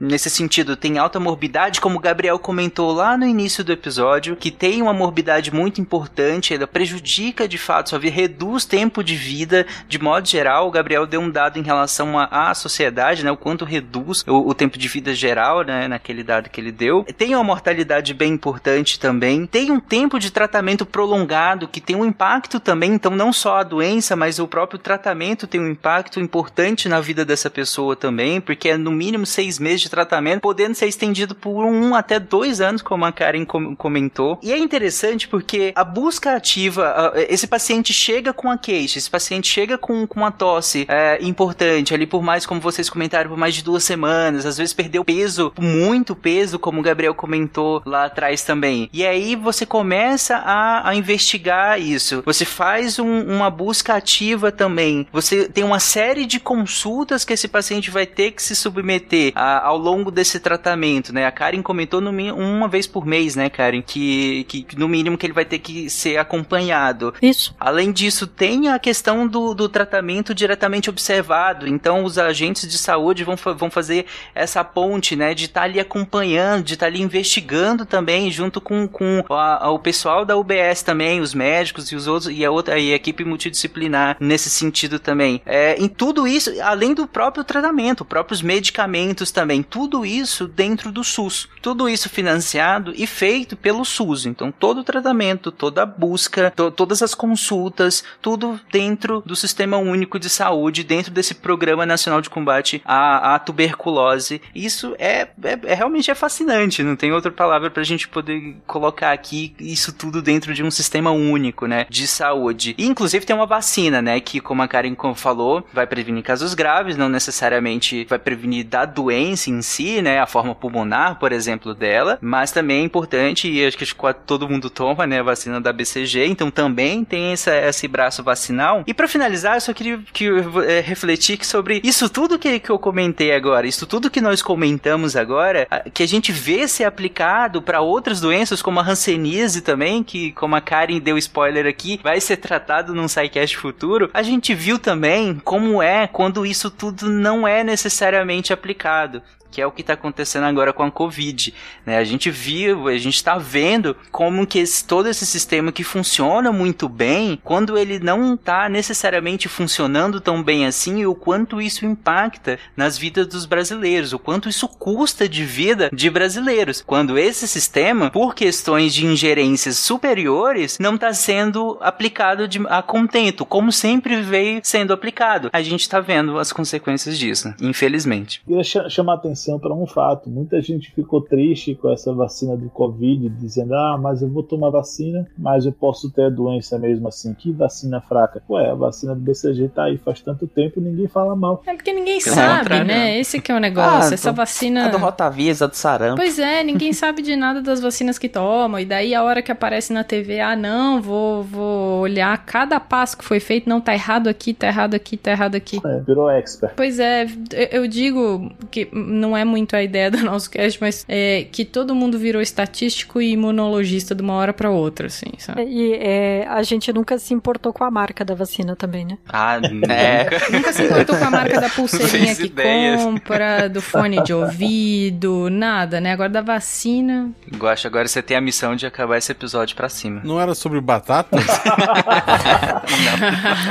nesse sentido, tem alta morbidade, como o Gabriel comentou lá no início do episódio, que tem uma morbidade muito importante, ela prejudica de fato sua vida, reduz tempo de vida, de modo geral. O Gabriel deu um dado em relação à sociedade, né, o quanto reduz o, o tempo de vida geral, né, naquele dado que ele deu. Tem uma mortalidade bem importante também, tem um tempo de tratamento prolongado que tem um impacto também, então não só a doença, mas o próprio tratamento tem um impacto importante na vida dessa pessoa também, porque é no mínimo seis meses de tratamento, podendo ser estendido por um até dois anos, como a Karen comentou. E é interessante porque a busca ativa, esse paciente chega com a queixa, esse paciente chega com, com uma tosse é, importante ali por mais, como vocês comentaram, por mais de duas semanas, às vezes perdeu peso, muito peso, como Gabriel comentou lá atrás também. E aí você começa a, a investigar isso. Você faz um, uma busca ativa também. Você tem uma série de consultas que esse paciente vai ter que se submeter a, ao longo desse tratamento, né? A Karen comentou no, uma vez por mês, né, Karen? Que, que no mínimo que ele vai ter que ser acompanhado. Isso. Além disso, tem a questão do, do tratamento diretamente observado. Então, os agentes de saúde vão, vão fazer essa ponte, né? De estar tá ali acompanhando, de estar tá ali investigando também, junto com, com a, o pessoal da UBS também, os médicos e os outros, e a outra e a equipe multidisciplinar nesse sentido também. É, em tudo isso, além do próprio tratamento, próprios medicamentos também, tudo isso dentro do SUS. Tudo isso financiado e feito pelo SUS. Então, todo o tratamento, toda a busca, to, todas as consultas, tudo dentro do Sistema Único de Saúde, dentro desse Programa Nacional de Combate à, à Tuberculose. Isso é, é, é realmente é fascinante, não tem outra palavra pra gente poder colocar aqui isso tudo dentro de um sistema único, né, de saúde. E, inclusive tem uma vacina, né, que como a Karen falou, vai prevenir casos graves, não necessariamente vai prevenir da doença em si, né, a forma pulmonar, por exemplo, dela, mas também é importante, e acho que todo mundo toma, né, a vacina da BCG, então também tem essa, esse braço vacinal. E para finalizar, eu só queria que, é, refletir sobre isso tudo que, que eu comentei agora, isso tudo que nós comentamos agora, que a gente vê poder ser aplicado para outras doenças, como a hanseníase também, que, como a Karen deu spoiler aqui, vai ser tratado num SciCast futuro, a gente viu também como é quando isso tudo não é necessariamente aplicado que é o que está acontecendo agora com a Covid. Né? A gente viu, a gente está vendo como que esse, todo esse sistema que funciona muito bem, quando ele não está necessariamente funcionando tão bem assim, e o quanto isso impacta nas vidas dos brasileiros, o quanto isso custa de vida de brasileiros. Quando esse sistema, por questões de ingerências superiores, não está sendo aplicado de, a contento, como sempre veio sendo aplicado. A gente está vendo as consequências disso, infelizmente. Eu queria chamar a atenção para um fato. Muita gente ficou triste com essa vacina do Covid, dizendo: ah, mas eu vou tomar vacina, mas eu posso ter a doença mesmo assim. Que vacina fraca. Ué, a vacina do BCG tá aí faz tanto tempo ninguém fala mal. É porque ninguém sabe, né? Esse que é o negócio. Ah, Essa do, vacina. A do Rotavirus, a do sarampo. Pois é, ninguém sabe de nada das vacinas que tomam. E daí a hora que aparece na TV, ah, não, vou, vou olhar cada passo que foi feito, não, tá errado aqui, tá errado aqui, tá errado aqui. É, virou expert. Pois é, eu digo que não é muito a ideia do nosso cast, mas é que todo mundo virou estatístico e imunologista de uma hora para outra, assim, sabe? E é, a gente nunca se importou com a marca da vacina também, né? Ah, é. nunca se importou com a marca da pulseirinha que ideia. compra, do fone de ouvido, nada, né? Agora da vacina. Gosto, agora você tem a missão de acabar esse episódio pra cima. Não era sobre batata?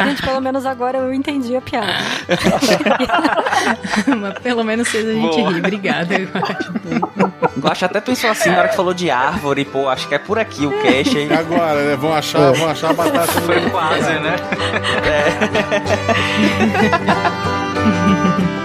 gente, pelo menos agora eu entendi a piada. mas pelo menos fez a gente Boa. Rir. Obrigada, eu acho. até pensou assim na hora que falou de árvore, pô, acho que é por aqui o cache, hein? Agora, né? Vão achar, vão achar a batata. Foi quase, né? É.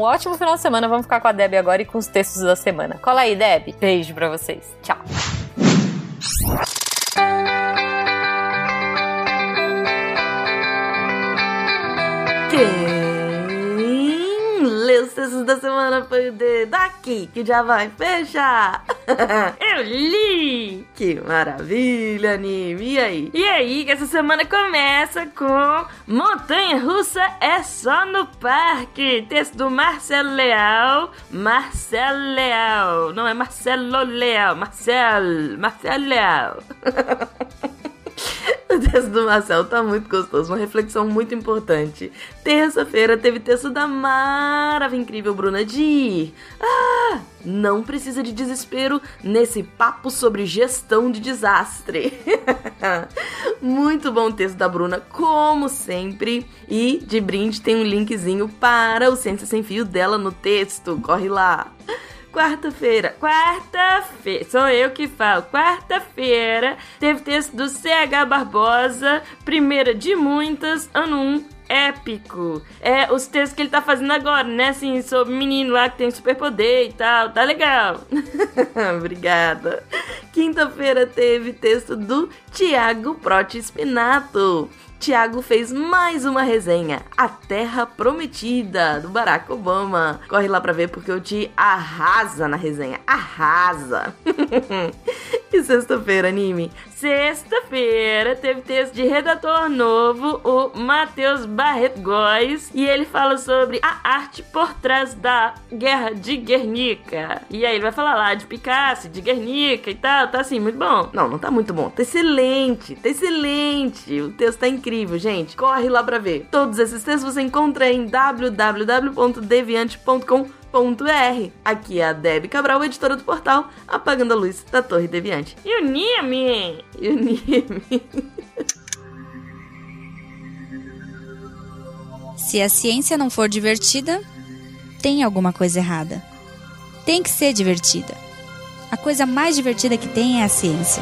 ótimo final de semana. Vamos ficar com a Deb agora e com os textos da semana. Cola aí, Deb. Beijo pra vocês. Tchau. Que os textos da semana foi o de daqui, que já vai fechar. Eu li! Que maravilha, anime. E aí? E aí, que essa semana começa com Montanha Russa é só no parque. Texto do Marcelo Leal. Marcelo Leal. Não é Marcelo Leal. Marcelo. Marcelo Leal. O texto do Marcel tá muito gostoso, uma reflexão muito importante. Terça-feira teve texto da maravilhosa incrível Bruna de Ah, não precisa de desespero nesse papo sobre gestão de desastre. muito bom texto da Bruna, como sempre. E de brinde tem um linkzinho para o Ciência Sem Fio dela no texto. Corre lá. Quarta-feira, quarta-feira, sou eu que falo. Quarta-feira teve texto do CH Barbosa, primeira de muitas, ano 1, épico. É os textos que ele tá fazendo agora, né? Assim, sobre menino lá que tem superpoder e tal. Tá legal. Obrigada. Quinta-feira teve texto do Tiago Proti Spinato. Tiago fez mais uma resenha, A Terra Prometida, do Barack Obama. Corre lá pra ver porque o Ti arrasa na resenha, arrasa. E sexta-feira, anime? Sexta-feira teve texto de redator novo, o Matheus Barreto Góes, e ele fala sobre a arte por trás da Guerra de Guernica. E aí ele vai falar lá de Picasso, de Guernica e tal, tá assim, muito bom. Não, não tá muito bom, tá excelente, tá excelente. O texto tá incrível, gente. Corre lá pra ver. Todos esses textos você encontra em www.deviante.com .br. Aqui é a Deb Cabral, editora do portal Apagando a Luz da Torre Deviante. E o Nime! E o Nime! Se a ciência não for divertida, tem alguma coisa errada. Tem que ser divertida. A coisa mais divertida que tem é a ciência.